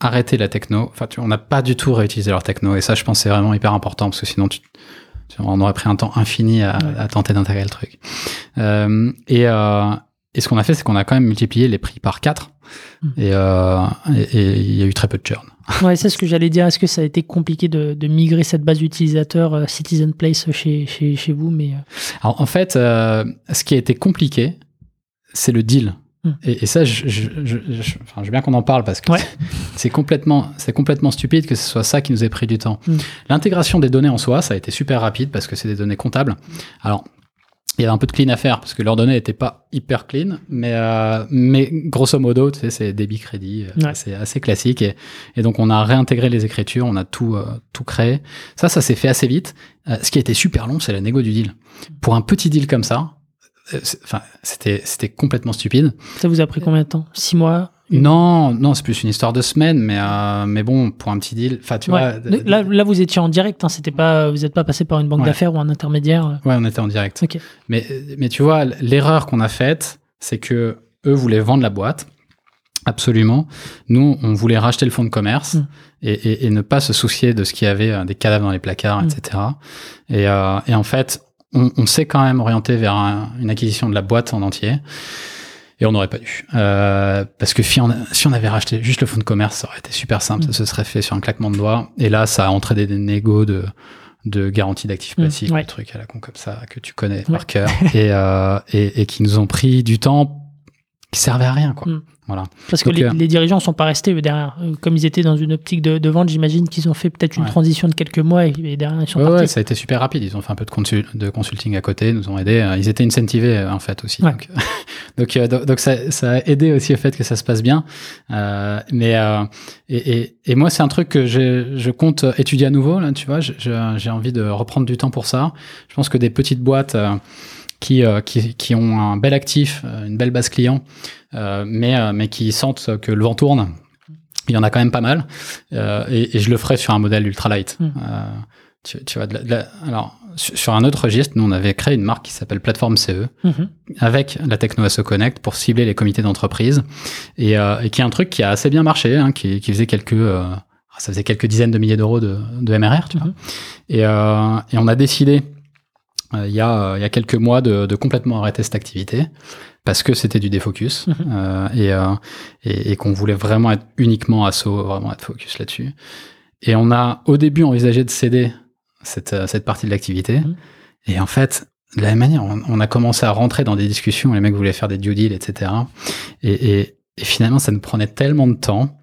arrêté la techno. Enfin, tu, on n'a pas du tout réutilisé leur techno. Et ça, je pense, c'est vraiment hyper important parce que sinon, tu, on aurait pris un temps infini à, à tenter d'intégrer le truc. Euh, et, euh, et ce qu'on a fait, c'est qu'on a quand même multiplié les prix par 4 mm. euh, et il y a eu très peu de churn. Ouais, c'est ce que j'allais dire. Est-ce que ça a été compliqué de, de migrer cette base d'utilisateurs euh, Citizen Place chez, chez, chez vous mais... Euh, Alors, en fait, ce qui a été compliqué, c'est le deal. Hmm. Et, et, ça, je, je, je, enfin, je veux bien qu'on en parle parce que c'est complètement, c'est complètement stupide que ce soit ça qui nous ait pris du temps. Hmm. L'intégration des données en soi, ça a été super rapide parce que c'est des données comptables. Alors, il y avait un peu de clean à faire parce que leurs données n'étaient pas hyper clean, mais euh, mais grosso modo, tu sais, c'est débit crédit, euh, c'est assez classique et, et donc on a réintégré les écritures, on a tout euh, tout créé. Ça, ça s'est fait assez vite. Euh, ce qui a été super long, c'est la négo du deal. Pour un petit deal comme ça, enfin, c'était c'était complètement stupide. Ça vous a pris combien de temps? Six mois? Non, non, c'est plus une histoire de semaine, mais euh, mais bon, pour un petit deal, enfin tu vois. Là, là, vous étiez en direct, hein, c'était pas, vous n'êtes pas passé par une banque d'affaires ou un intermédiaire. Ouais, on était en direct. Mais mais tu vois, l'erreur qu'on a faite, c'est que eux voulaient vendre la boîte. Absolument. Nous, on voulait racheter le fonds de commerce mm. et, et, et, ne pas se soucier de ce qu'il y avait, euh, des cadavres dans les placards, etc. Et, euh, et en fait, on, on s'est quand même orienté vers une acquisition de la boîte en entier. Et on n'aurait pas dû. Euh, parce que si on, si on avait racheté juste le fonds de commerce, ça aurait été super simple. Ça mm. se serait fait sur un claquement de doigts. Et là, ça a entraîné des négos de, de garantie d'actifs mm. passifs, des trucs à la con comme ça que tu connais par cœur. Et, euh, et, et, qui nous ont pris du temps qui servait à rien, quoi. Mm. Voilà. Parce que les, euh, les, dirigeants sont pas restés derrière. Euh, comme ils étaient dans une optique de, de vente, j'imagine qu'ils ont fait peut-être une transition de quelques mois et, derrière ils sont partis. Ouais, ça a été super rapide. Ils ont fait un peu de, consul, de consulting à côté, nous ont aidé. Euh, ils étaient incentivés en fait aussi. Donc, donc, donc, ça, ça, a aidé aussi au fait que ça se passe bien. Euh, mais et, et, et, moi, c'est un truc que je compte étudier à nouveau. Là, tu vois, j'ai envie de reprendre du temps pour ça. Je pense que des petites boîtes qui, euh, qui, qui, ont un bel actif, euh, une belle base client, euh, mais, mais qui sentent que le vent tourne. Il y en a quand même pas mal, et, et, je le ferai sur un modèle ultralight. Mmh. Tu, tu, vois, de la, alors sur un autre registre, nous on avait créé une marque qui s'appelle Plateforme CE mmh. avec la techno SO Connect pour cibler les comités d'entreprise et, et, qui est un truc qui a assez bien marché, hein, qui, qui faisait quelques ça faisait quelques dizaines de milliers d'euros de, de MRR, tu mmh. vois. Et, et on a décidé il, y a, il y a quelques mois de, de complètement arrêter cette activité parce que c'était du défocus mhm. euh, et, euh, et, et qu'on voulait vraiment être uniquement assaut, vraiment être focus là-dessus. Et on a au début envisagé de céder cette, cette partie de l'activité. Mhm. Et en fait, de la même manière, on, on, a commencé à rentrer dans des discussions, les mecs voulaient faire des due deals, etc. Et, et, et finalement, ça nous prenait tellement de temps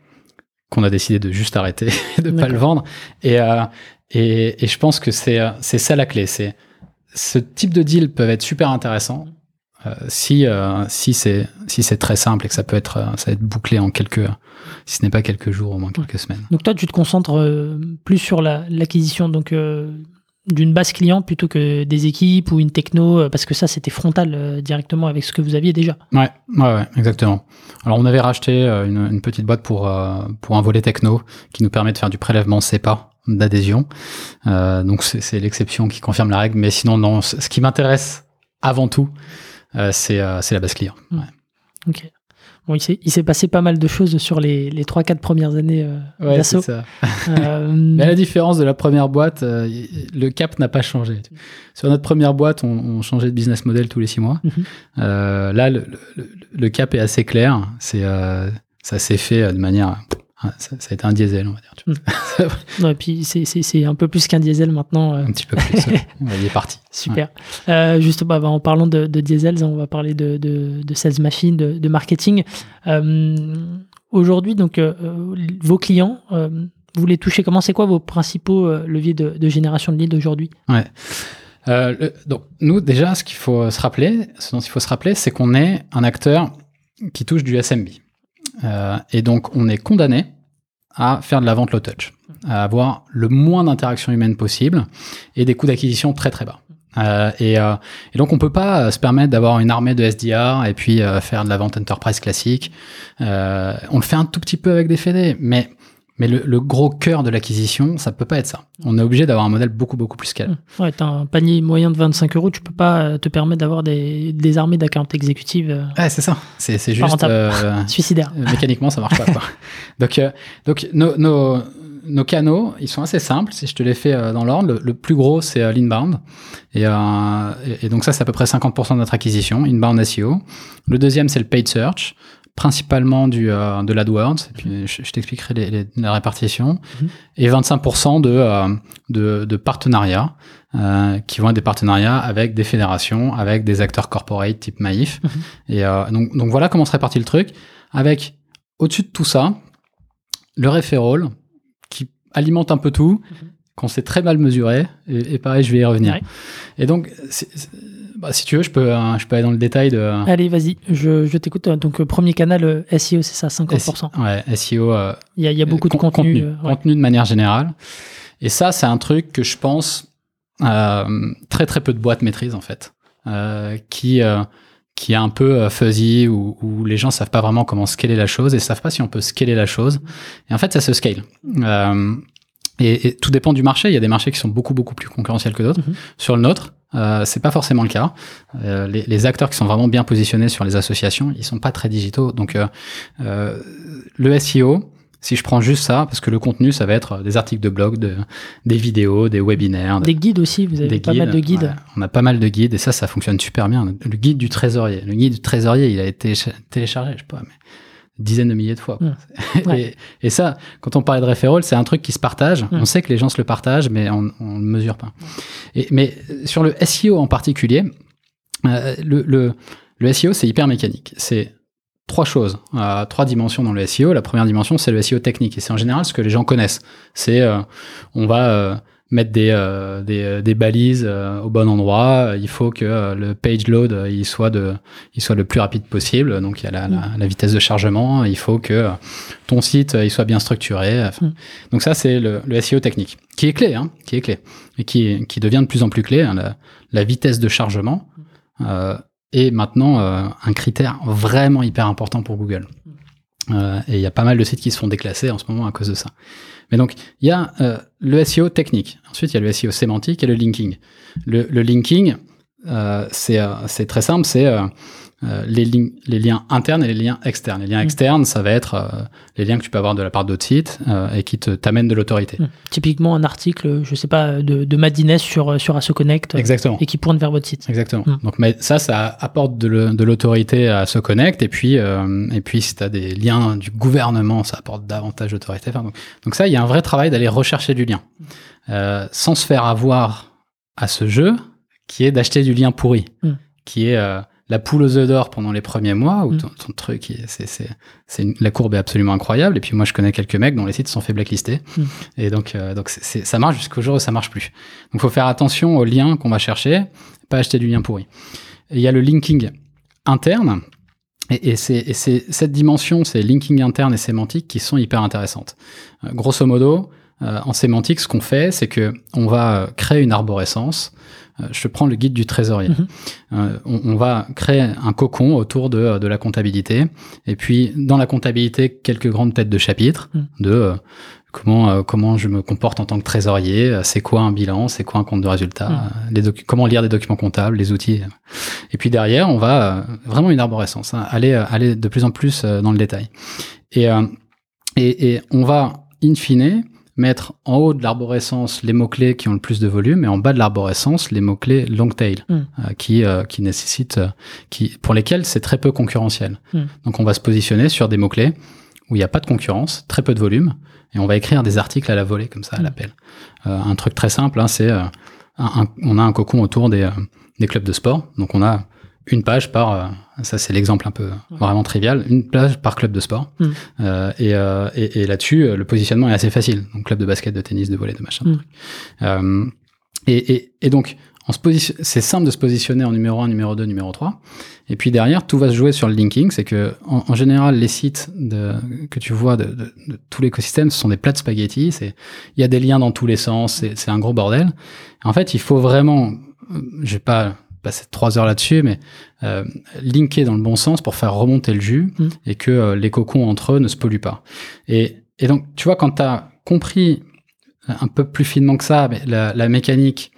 qu'on a décidé de juste arrêter, de pas le vendre. Et, euh, et, et, je pense que c'est c'est ça la clé, c'est ce type de deal peuvent être super intéressants euh, si euh, si c'est si c'est très simple et que ça peut être euh, ça va être bouclé en quelques si ce n'est pas quelques jours au moins quelques semaines. Donc toi tu te concentres euh, plus sur l'acquisition donc d'une base client plutôt que des équipes ou une techno parce que ça c'était frontal directement avec ce que vous aviez déjà. Ouais ouais, ouais exactement. Alors on avait racheté une, une petite boîte pour pour un volet techno qui nous permet de faire du prélèvement CEPA d'adhésion. Euh, donc c'est l'exception qui confirme la règle. Mais sinon, non, ce qui m'intéresse avant tout, euh, c'est euh, la base client. Mmh. Ouais. Ok. Bon, il s'est passé pas mal de choses sur les, les 3-4 premières années euh, ouais, d'assaut. euh... Mais à la différence de la première boîte, euh, le cap n'a pas changé. Sur notre première boîte, on, on, changeait de business model tous les 6 mois. Euh, là, le, le, le, cap est assez clair. Ça s'est fait de manière ça, ça, a été un diesel, on va dire. Tu vois. non, et puis c'est un peu plus qu'un diesel maintenant. Euh. Un petit peu plus. il est parti. Super. Ouais. Euh, juste bah, bah, en parlant de, de, diesel, on va parler de, de, de sales machine, de, de marketing. Euh, Aujourd'hui, donc, euh, vos clients, vous les touchez comment? C'est quoi vos principaux leviers de, de, génération de leads aujourd'hui? Ouais. Le, donc, nous, déjà, ce qu'il faut se rappeler, ce dont il faut se rappeler, c'est qu'on est un acteur qui touche du SMB. Euh, et donc, on est condamné à faire de la vente low touch, à avoir le moins d'interaction humaine possible et des coûts d'acquisition très très bas. Euh, et, euh, et, donc on peut pas se permettre d'avoir une armée de SDR et puis faire de la vente enterprise classique. On le fait un tout petit peu avec des FED, mais Mais le, le gros cœur de l'acquisition, ça peut pas être ça. On est obligé d'avoir un modèle beaucoup beaucoup plus scalé. Ouais, t'as un panier moyen de 25 euros, tu peux pas euh, te permettre d'avoir des, des armées d'accounts exécutives. euh, Ouais, c'est ça. C'est c'est juste euh, suicidaires. Euh, mécaniquement ça marche pas quoi. donc euh, donc nos, nos nos canaux ils sont assez simples si je te les fais dans l'ordre le, le plus gros c'est l'inbound et, euh, et, et donc ça c'est à peu près 50% de notre acquisition inbound SEO le deuxième c'est le paid search principalement du euh, de l'AdWords puis je, je t'expliquerai les, les- la répartition Mhm. et 25% de, euh, de de partenariats euh, qui vont être des partenariats avec des fédérations avec des acteurs corporate type Maïf Mhm. et donc donc voilà comment se répartit le truc avec au-dessus de tout ça, le referral qui alimente un peu tout, Mhm. qu'on sait très mal mesurer, et, et pareil, je vais y revenir. Ouais. Et donc, c'est- bah, si tu veux, je peux, euh, je peux aller dans le détail de Allez, vas-y, je, je t'écoute. Donc, euh, premier canal euh, SEO, c'est ça, 50%. ouais, SEO, euh, Il y a, il y a beaucoup de con- contenu. ouais. contenu de manière générale. Et ça, c'est un truc que je pense euh, très très peu de boîtes maîtrisent en fait, euh, qui euh, qui est un peu fuzzy où, où les gens savent pas vraiment comment scaler la chose et savent pas si on peut scaler la chose. Et en fait, ça se scale. Euh, et, et tout dépend du marché. Il y a des marchés qui sont beaucoup beaucoup plus concurrentiels que d'autres. Mhm. Sur le nôtre, euh, c'est pas forcément le cas. Euh, les, les acteurs qui sont vraiment bien positionnés sur les associations, ils sont pas très digitaux. Donc euh, euh, le SEO, si je prends juste ça, parce que le contenu, ça va être des articles de blog, de, des vidéos, des webinaires, Des guides aussi, vous avez des pas mal de guides. Ouais, on a pas mal de guides et ça, ça fonctionne super bien. Le guide du trésorier. Le guide du trésorier, il a été ch- téléchargé, je sais pas, mais dizaines de milliers de fois. Mmh. Ouais. et, et ça, quand on parlait de referral, c'est un truc qui se partage. Mm. On sait que les gens se le partagent, mais on ne le mesure pas. Et, mais sur le SEO en particulier, euh, le, le, le SEO, c'est hyper mécanique. C'est trois choses, euh, trois dimensions dans le SEO. La première dimension, c'est le SEO technique. Et c'est en général ce que les gens connaissent. C'est euh, on va euh, mettre des, euh, des, des balises euh, au bon endroit. Il faut que euh, le page load euh, il soit de il soit le plus rapide possible. Donc il y a la, la, la vitesse de chargement. Il faut que euh, ton site euh, il soit bien structuré. Enfin, Mm. Donc ça c'est le, le SEO technique qui est clé, hein, qui est clé et qui qui devient de plus en plus clé. hein, la, la vitesse de chargement euh, est maintenant euh, un critère vraiment hyper important pour Google. Euh, et il y a pas mal de sites qui se font déclasser en ce moment à cause de ça. Mais donc, il y a euh, le SEO technique. Ensuite, il y a le SEO sémantique et le linking. Le, le linking, euh, c'est euh, c'est très simple, c'est euh, les, li- les liens internes et les liens externes. Les liens Mm. externes, ça va être euh, les liens que tu peux avoir de la part d'autres sites euh, et qui t'amènent de l'autorité. Hum. Typiquement, un article, je sais pas, de, de Madines sur, sur AssoConnect euh, Exactement. et qui pointe vers votre site. Exactement. Mm. Donc mais ça, ça apporte de l'autorité à se connect et puis et puis si tu as des liens du gouvernement, ça apporte davantage d'autorité. Enfin, donc, donc ça, il y a un vrai travail d'aller rechercher du lien sans se faire avoir à ce jeu qui est d'acheter du lien pourri, Mm. qui est la poule aux œufs d'or pendant les premiers mois où Mm. ton, ton truc, c'est la courbe est absolument incroyable. Et puis moi, je connais quelques mecs dont les sites sont fait blacklister Mm. et donc euh, donc ça marche jusqu'au jour où ça marche plus. Donc, faut faire attention aux liens qu'on va chercher, pas acheter du lien pourri. Il y a le linking interne. Et, et c'est et c'est cette dimension, c'est linking interne et sémantique qui sont hyper intéressantes. Euh, grosso modo, euh, en sémantique, ce qu'on fait, c'est que on va créer une arborescence. Euh, je prends le guide du trésorier. Mhm. Euh, on, on va créer un cocon autour de, de la comptabilité. Et puis, dans la comptabilité, quelques grandes têtes de chapitre Mhm. de euh, comment euh, comment je me comporte en tant que trésorier, c'est quoi un bilan, c'est quoi un compte de résultat, Mhm. les comment lire des documents comptables, les outils. Et puis derrière, on va vraiment une arborescence, hein, aller aller de plus en plus dans le détail. Et et, et on va in fine mettre en haut de l'arborescence les mots-clés qui ont le plus de volume et en bas de l'arborescence les mots-clés long tail Mm. euh, qui, euh, qui nécessitent, euh, qui, pour lesquels c'est très peu concurrentiel. Mm. Donc on va se positionner sur des mots-clés où il n'y a pas de concurrence, très peu de volume, et on va écrire des articles à la volée comme ça, à Mm. l'appel. Euh, un truc très simple, hein, c'est on a un cocon autour des, des clubs de sport, donc on a une page par, euh, ça c'est l'exemple un peu vraiment trivial, une page par club de sport. Mm. Euh, et euh, et, et là-dessus, euh, le positionnement est assez facile. Donc club de basket, de tennis, de volley, de machin. Mm. truc. Euh, et, et, et donc, c'est simple de se positionner en numéro 1, numéro 2, numéro 3. Et puis derrière, tout va se jouer sur le linking. C'est que, en, en général, les sites de, que tu vois de, de, de tout l'écosystème, ce sont des plats de spaghettis. Il y a des liens dans tous les sens. C'est, un gros bordel. En fait, il faut vraiment, euh, je vais pas passer trois heures là-dessus, mais euh, linker dans le bon sens pour faire remonter le jus Mm. et que euh, les cocons entre eux ne se polluent pas. Et et donc, tu vois, quand tu as compris un peu plus finement que ça, mais la, la mécanique,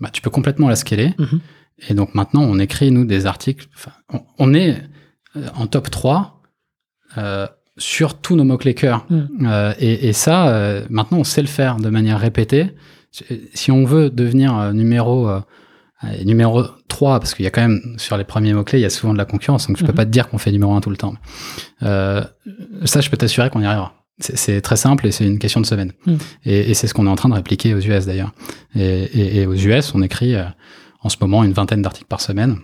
bah, tu peux complètement la scaler. Mhm. Et donc maintenant, on écrit, nous, des articles. On, on est euh, en top 3 euh, sur tous nos mots-clés cœur. Euh, et, et ça, euh, maintenant, on sait le faire de manière répétée. Si on veut devenir euh, numéro, euh, numéro 3, parce qu'il y a quand même, sur les premiers mots-clés, il y a souvent de la concurrence, donc je peux Mhm. pas te dire qu'on fait numéro 1 tout le temps. Euh, ça, je peux t'assurer qu'on y arrivera. C'est- très simple et c'est une question de semaine. Mhm. Et, et c'est ce qu'on est en train de répliquer aux US d'ailleurs. Et, et- et aux US, on écrit euh, en ce moment une vingtaine d'articles par semaine.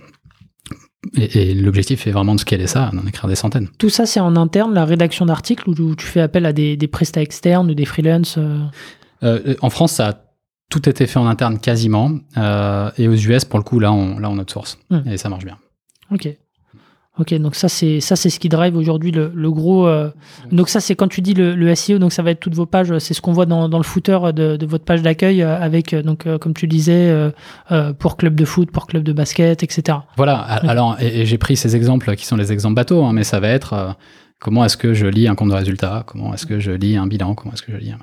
Et, et l'objectif est vraiment de scaler ça, d'en écrire des centaines. Tout ça, c'est en interne, la rédaction d'articles, où, où tu fais appel à des, des prestats externes ou des freelances Euh, en France, ça a tout été fait en interne quasiment. Euh, et aux US, pour le coup, là, on, là, on outsource. Mhm. Et ça marche bien. Ok. Ok, donc ça c'est ça c'est ce qui drive aujourd'hui le, le gros. euh, donc ça c'est quand tu dis le, le SEO, donc ça va être toutes vos pages. C'est ce qu'on voit dans, dans le footer de, de votre page d'accueil euh, avec donc euh, comme tu disais euh, pour club de foot, pour club de basket, etc. Voilà. Alors, et, et j'ai pris ces exemples qui sont les exemples bateaux, hein, mais ça va être comment est-ce que je lis un compte de résultat, comment est-ce que je lis un bilan, comment est-ce que je lis. un-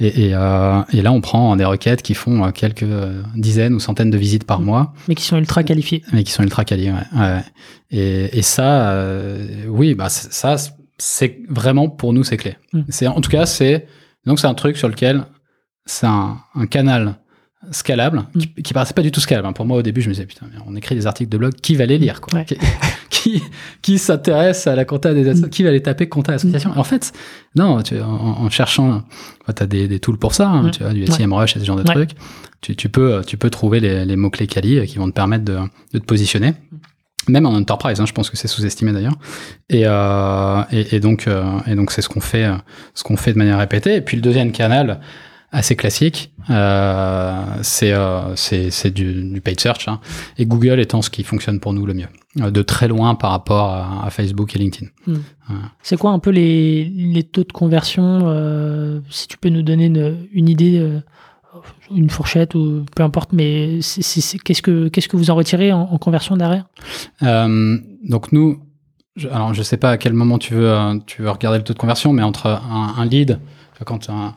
Et, et, euh, et là, on prend des requêtes qui font euh, quelques euh, dizaines ou centaines de visites par Mhm. mois, Mais qui sont ultra qualifiés. mais qui sont ultra quali. Ouais, ouais. Et, et ça, euh, oui, bah ça, c'est vraiment pour nous, c'est clé. C'est en tout cas, c'est donc c'est un truc sur lequel c'est un, un canal scalable qui, qui paraissait pas du tout scalable. hein. Pour moi, au début, je me disais putain, on écrit des articles de blog, qui va les lire quoi Ouais. Qui, qui, qui s'intéresse à la compta des associations Qui va les taper compta association En fait, non. Tu, en, en cherchant, tu as des, des tools pour ça. hein. Tu vois, du. SEMrush et ce genre de trucs. Tu, tu peux, tu peux trouver les, les mots clés quali qui vont te permettre de, de te positionner. Même en enterprise, hein, je pense que c'est sous-estimé d'ailleurs. Et, euh, et, et donc, euh, et donc c'est ce qu'on fait, euh, ce qu'on fait de manière répétée. Et puis le deuxième canal, assez classique, euh, c'est euh, c'est du, du paid search. hein. Et Google étant ce qui fonctionne pour nous le mieux, euh, de très loin par rapport à, à Facebook et LinkedIn. C'est quoi un peu les, les taux de conversion euh, Si tu peux nous donner une, une idée, une fourchette ou peu importe, mais qu'est-ce que qu'est-ce que vous en retirez en, en conversion derrière? Donc nous, je, alors je sais pas à quel moment tu veux tu veux regarder le taux de conversion, mais entre un, un lead, quand un,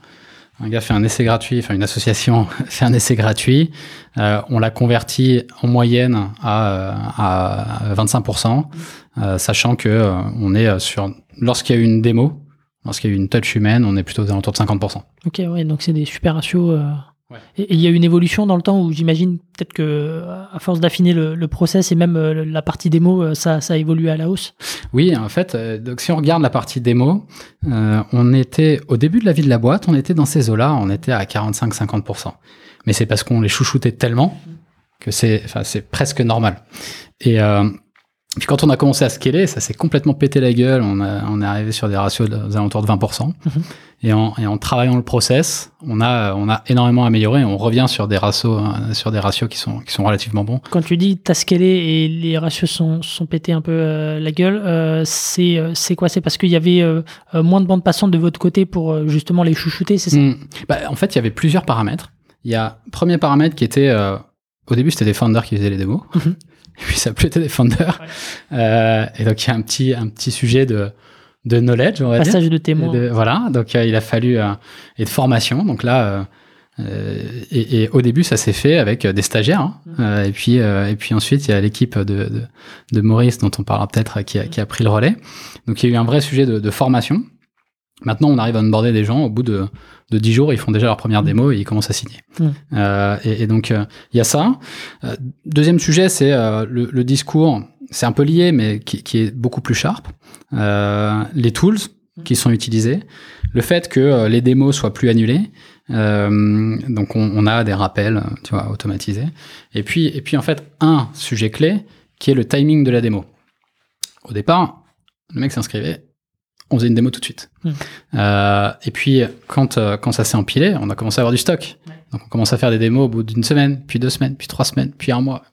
un gars fait un essai gratuit, enfin une association fait un essai gratuit, euh, on l'a converti en moyenne à, euh, à 25%, euh, sachant que euh, on est sur lorsqu'il y a eu une démo, lorsqu'il y a eu une touch humaine, on est plutôt aux alentours de 50%. Ok, ouais, donc c'est des super ratios. Et il y a une évolution dans le temps où j'imagine peut-être que à force d'affiner le, le process et même euh, la partie démo, euh, ça, ça a évolué à la hausse? Oui, en fait, euh, donc si on regarde la partie démo, euh, on était au début de la vie de la boîte, on était dans ces eaux-là, on était à 45-50%. Mais c'est parce qu'on les chouchoutait tellement que c'est, enfin, c'est presque normal. Et puis quand on a commencé à scaler, ça s'est complètement pété la gueule. On, a, on est arrivé sur des ratios de- aux alentours de 20%. Mhm. Et, en, et en travaillant le process, on a, on a énormément amélioré. On revient sur des ratios, euh, sur des ratios qui sont, qui sont relativement bons. Quand tu dis t'as scalé et les ratios sont, sont pétés un peu euh, la gueule, euh, c'est c'est quoi? C'est parce qu'il y avait euh, moins de bandes passantes de votre côté pour justement les chouchouter, c'est ça? Bah, en fait, il y avait plusieurs paramètres. Il y a premier paramètre qui était au début c'était des founders qui faisaient les démos, Mhm. Et puis ça a plus été des founders. Euh, et donc il y a un petit un petit sujet de de knowledge, on va dire. Passage de témoin. de- voilà, donc euh, il a fallu euh, et de formation. Donc là, euh, euh, et, et au début ça s'est fait avec des stagiaires. hein. Euh, et puis euh, et puis ensuite il y a l'équipe de, de de Maurice dont on parlera peut-être qui a, qui a pris le relais. Donc il y a eu un vrai sujet de, de formation. Maintenant, on arrive à onboarder des gens au bout de, de 10 jours, ils font déjà leur première démo et ils commencent à signer. Mm. Euh, et, et donc, euh, il y a ça. Euh, deuxième sujet, c'est euh, le, le discours. C'est un peu lié, mais qui, qui est beaucoup plus sharp. Euh, les tools qui sont utilisés. Le fait que les démos soient plus annulées. Euh, donc, on, on a des rappels, tu vois, automatisés. Et puis, et puis, en fait, un sujet clé qui est le timing de la démo. Au départ, le mec s'inscrivait, on faisait une démo tout de suite. Hmm. Euh, et puis, quand, euh, quand ça s'est empilé, on a commencé à avoir du stock. Donc, on commence à faire des démos au bout d'une semaine, puis deux semaines, puis trois semaines, puis un mois.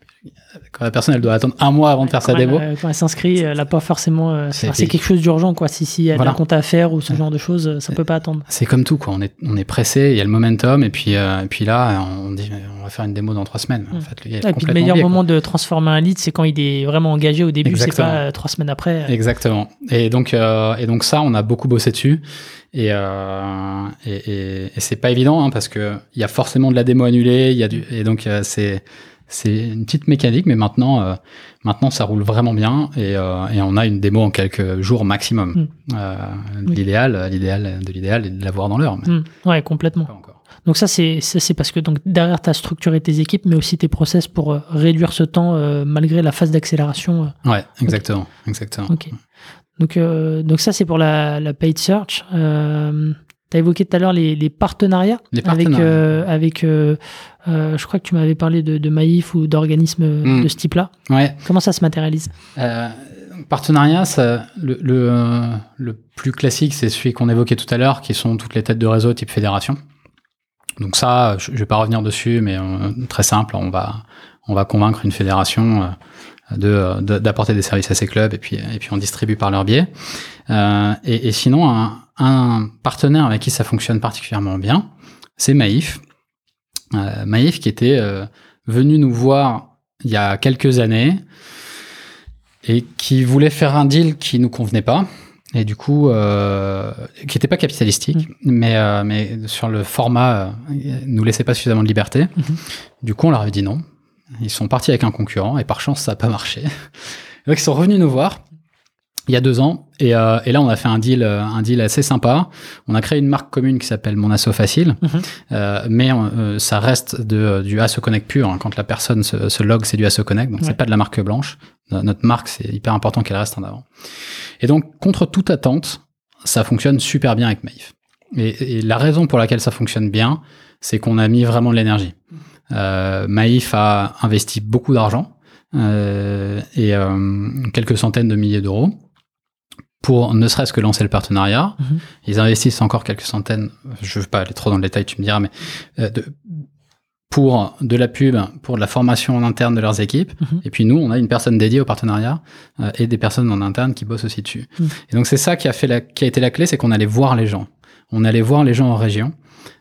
Quand la personne elle doit attendre un mois avant de faire sa démo. euh, quand elle s'inscrit, elle n'a pas forcément. euh, C'est- quelque chose d'urgent, quoi. Si, si elle Voilà. a un compte à faire ou ce genre de choses, euh, ça peut pas attendre. C'est comme tout, quoi. On est, on est pressé, il y a le momentum, et puis, euh, et puis là, on dit, on va faire une démo dans trois semaines. En Mm. fait, le Et puis le meilleur quoi. moment de transformer un lead, c'est quand il est vraiment engagé au début, c'est pas euh, trois semaines après. Exactement. Et donc, et donc ça, on a beaucoup bossé dessus. Et, euh, et, et, et c'est pas évident hein, parce que il y a forcément de la démo annulée. Il y a du, et donc euh, c'est c'est une petite mécanique, mais maintenant euh, maintenant ça roule vraiment bien et, euh, et on a une démo en quelques jours maximum. Mm. Euh, Oui. L'idéal, l'idéal de l'idéal est de l'avoir dans l'heure. Mais Hmm. Ouais, complètement. Donc ça, c'est ça, c'est parce que donc derrière, tu as structuré tes équipes, mais aussi tes process pour réduire ce temps malgré la phase d'accélération. Ouais, exactement, exactement. Donc, donc ça, c'est pour la, la paid search. Tu as évoqué tout à l'heure les, les partenariats, Les avec, partenariats. euh, avec euh, euh, je crois que tu m'avais parlé de, de Maïf ou d'organismes Mm. de ce type-là. Ouais. Comment ça se matérialise? Euh, partenariat, ça, le, le, euh, le plus classique, c'est celui qu'on évoquait tout à l'heure, qui sont toutes les têtes de réseau type fédération. Donc ça, je, je vais pas revenir dessus, mais très simple, on va on va convaincre une fédération euh, de de- d'apporter des services à ses clubs et puis et puis on distribue par leur biais. Euh, et, et sinon, un, un partenaire avec qui ça fonctionne particulièrement bien, c'est Maïf. Euh, Maïf qui était euh, venu nous voir il y a quelques années et qui voulait faire un deal qui nous convenait pas et du coup euh, qui n'était pas capitalistique mais euh, mais sur le format nous laissait pas suffisamment de liberté. Mhm. du coup on leur avait dit non. Ils sont partis avec un concurrent et par chance ça n'a pas marché. Donc ils sont revenus nous voir il y a deux ans. Et, euh, et là on a fait un deal euh, un deal assez sympa. On a créé une marque commune qui s'appelle Mon Asso Facile. Mhm. euh, mais euh, ça reste de, du Asso Connect pur hein. quand la personne se, se log c'est du Asso Connect. Donc Ouais. c'est pas de la marque blanche. No- notre marque c'est hyper important qu'elle reste en avant. Et donc contre toute attente ça fonctionne super bien avec Maïf. Et, et la raison pour laquelle ça fonctionne bien c'est qu'on a mis vraiment de l'énergie. Maïf a investi beaucoup d'argent et quelques centaines de milliers d'euros pour ne serait-ce que lancer le partenariat. Mhm. Ils investissent encore quelques centaines, je ne veux pas aller trop dans le détail, tu me diras, mais euh, de, pour de la pub, pour de la formation en interne de leurs équipes. Mhm. Et puis nous, on a une personne dédiée au partenariat euh, et des personnes en interne qui bossent aussi dessus. Mhm. Et donc c'est ça qui a fait la, qui a été la clé, c'est qu'on allait voir les gens. On allait voir les gens en région,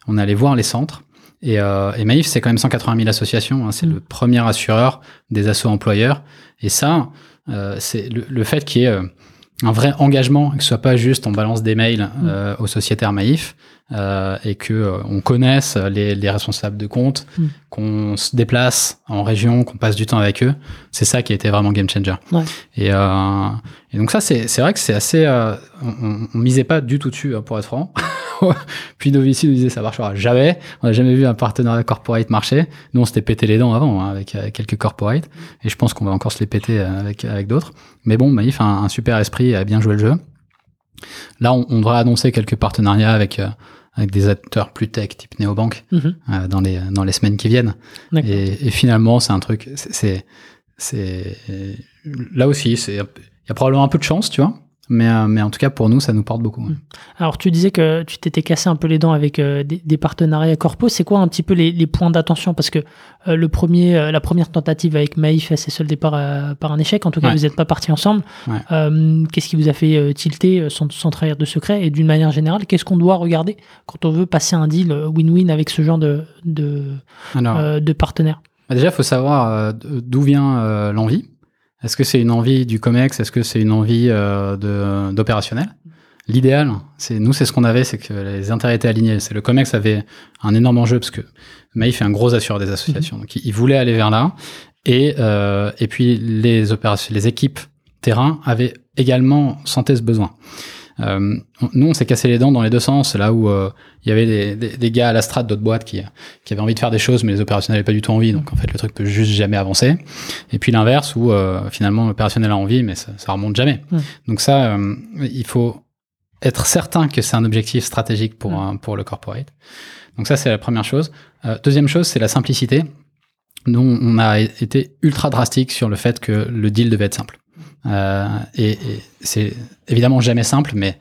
on allait voir les centres. Et, euh, et Maïf, c'est quand même 180 000 associations. hein, c'est le premier assureur des assos employeurs. Et ça, euh, c'est le, le fait qu'il y ait un vrai engagement, que ce soit pas juste on balance des mails euh, aux sociétaires Maïf euh, et que euh, on connaisse les, les responsables de compte, Mm. qu'on se déplace en région, qu'on passe du temps avec eux. C'est ça qui a été vraiment game changer. Ouais. Et, euh, et donc ça, c'est vrai que c'est assez. euh, on, on, misait pas du tout dessus, hein, pour être franc. Puis Novici nous disait ça marchera jamais. On n'a jamais vu un partenariat corporate marcher. Nous, on s'était pété les dents avant hein, avec, avec quelques corporates. Et je pense qu'on va encore se les péter euh, avec, avec d'autres. Mais bon, Maïf a un, un super esprit, a bien joué le jeu. Là, on, on devrait annoncer quelques partenariats avec, euh, avec des acteurs plus tech, type Neobank, Mhm. euh, dans, les, dans les semaines qui viennent. Et, et finalement, c'est un truc, c'est, c'est, là aussi, c'est, il y a probablement un peu de chance, tu vois. Mais, euh, mais en tout cas, pour nous, ça nous porte beaucoup. Mm. Alors, tu disais que tu t'étais cassé un peu les dents avec euh, des, des partenariats corpos. C'est quoi un petit peu les, les points d'attention? Parce que euh, le premier, euh, la première tentative avec Maïf elle s'est soldée par, un échec. En tout cas, Ouais. vous n'êtes pas partis ensemble. Ouais. Qu'est-ce qui vous a fait tilter sans, sans trahir de secret? Et d'une manière générale, qu'est-ce qu'on doit regarder quand on veut passer un deal win-win avec ce genre de, de, Alors, de partenaire? Bah déjà, il faut savoir d'où vient l'envie. Est-ce que c'est une envie du COMEX? Est-ce que c'est une envie euh, d'opérationnel? L'idéal, c'est nous, c'est ce qu'on avait, c'est que les intérêts étaient alignés. C'est le COMEX avait un énorme enjeu parce que Maïf est un gros assureur des associations, donc il, il voulait aller vers là. Et euh, et puis les opérations, les équipes terrain avaient également sentaient ce besoin. Euh, nous, on s'est cassé les dents dans les deux sens, là où euh, il y avait des, des, des gars à la strate d'autres boîtes qui, qui avaient envie de faire des choses, mais les opérationnels n'avaient pas du tout envie, donc en fait le truc peut juste jamais avancer. Et puis l'inverse, où euh, finalement l'opérationnel a envie, mais ça, ça remonte jamais. Mm. Donc ça, euh, il faut être certain que c'est un objectif stratégique pour, Mm. un- pour le corporate. Donc ça, c'est la première chose. Euh, deuxième chose, c'est la simplicité. Nous, on a été ultra drastique sur le fait que le deal devait être simple. Euh, et et c'est évidemment jamais simple, mais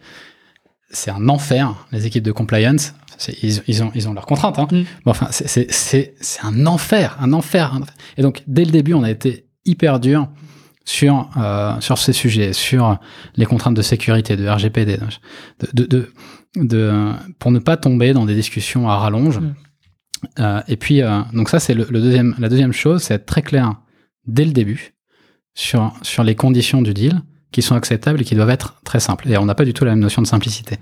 c'est un enfer, les équipes de compliance. Ils, ils, ont, ils ont leurs contraintes. Hein. Mm. enfin, c'est un enfer, un enfer, un enfer. Et donc, dès le début, on a été hyper dur sur, euh, sur ces sujets, sur les contraintes de sécurité, de RGPD, de, de, de, pour ne pas tomber dans des discussions à rallonge. Mm. Euh, et puis, euh, donc ça, c'est le, deuxième, la deuxième chose, c'est être très clair dès le début sur, sur les conditions du deal qui sont acceptables et qui doivent être très simples. Et on n'a pas du tout la même notion de simplicité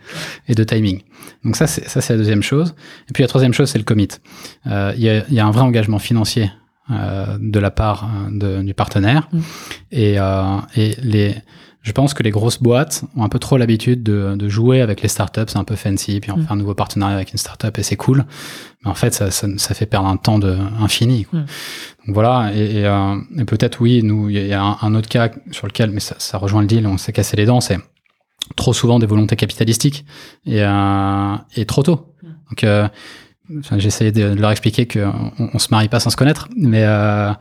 et de timing. Donc ça, c'est ça, c'est la deuxième chose. Et puis la troisième chose, c'est le commit. Euh, il y, a, y, a, un vrai engagement financier de la part de, du partenaire. Mm. Et, et les, je pense que les grosses boîtes ont un peu trop l'habitude de, de, jouer avec les startups, c'est un peu fancy, puis on mm. fait un nouveau partenariat avec une startup et c'est cool. Mais en fait, ça, ça, ça, fait perdre un temps de, infini. Quoi. Mm. Donc voilà, et, et, euh, et peut-être oui, nous, il y a un, autre cas sur lequel, mais ça, ça rejoint le deal, on s'est cassé les dents, c'est trop souvent des volontés capitalistiques et, euh, et trop tôt. Mm. Donc euh, j'ai essayé de leur expliquer qu'on on se marie pas sans se connaître, mais, euh,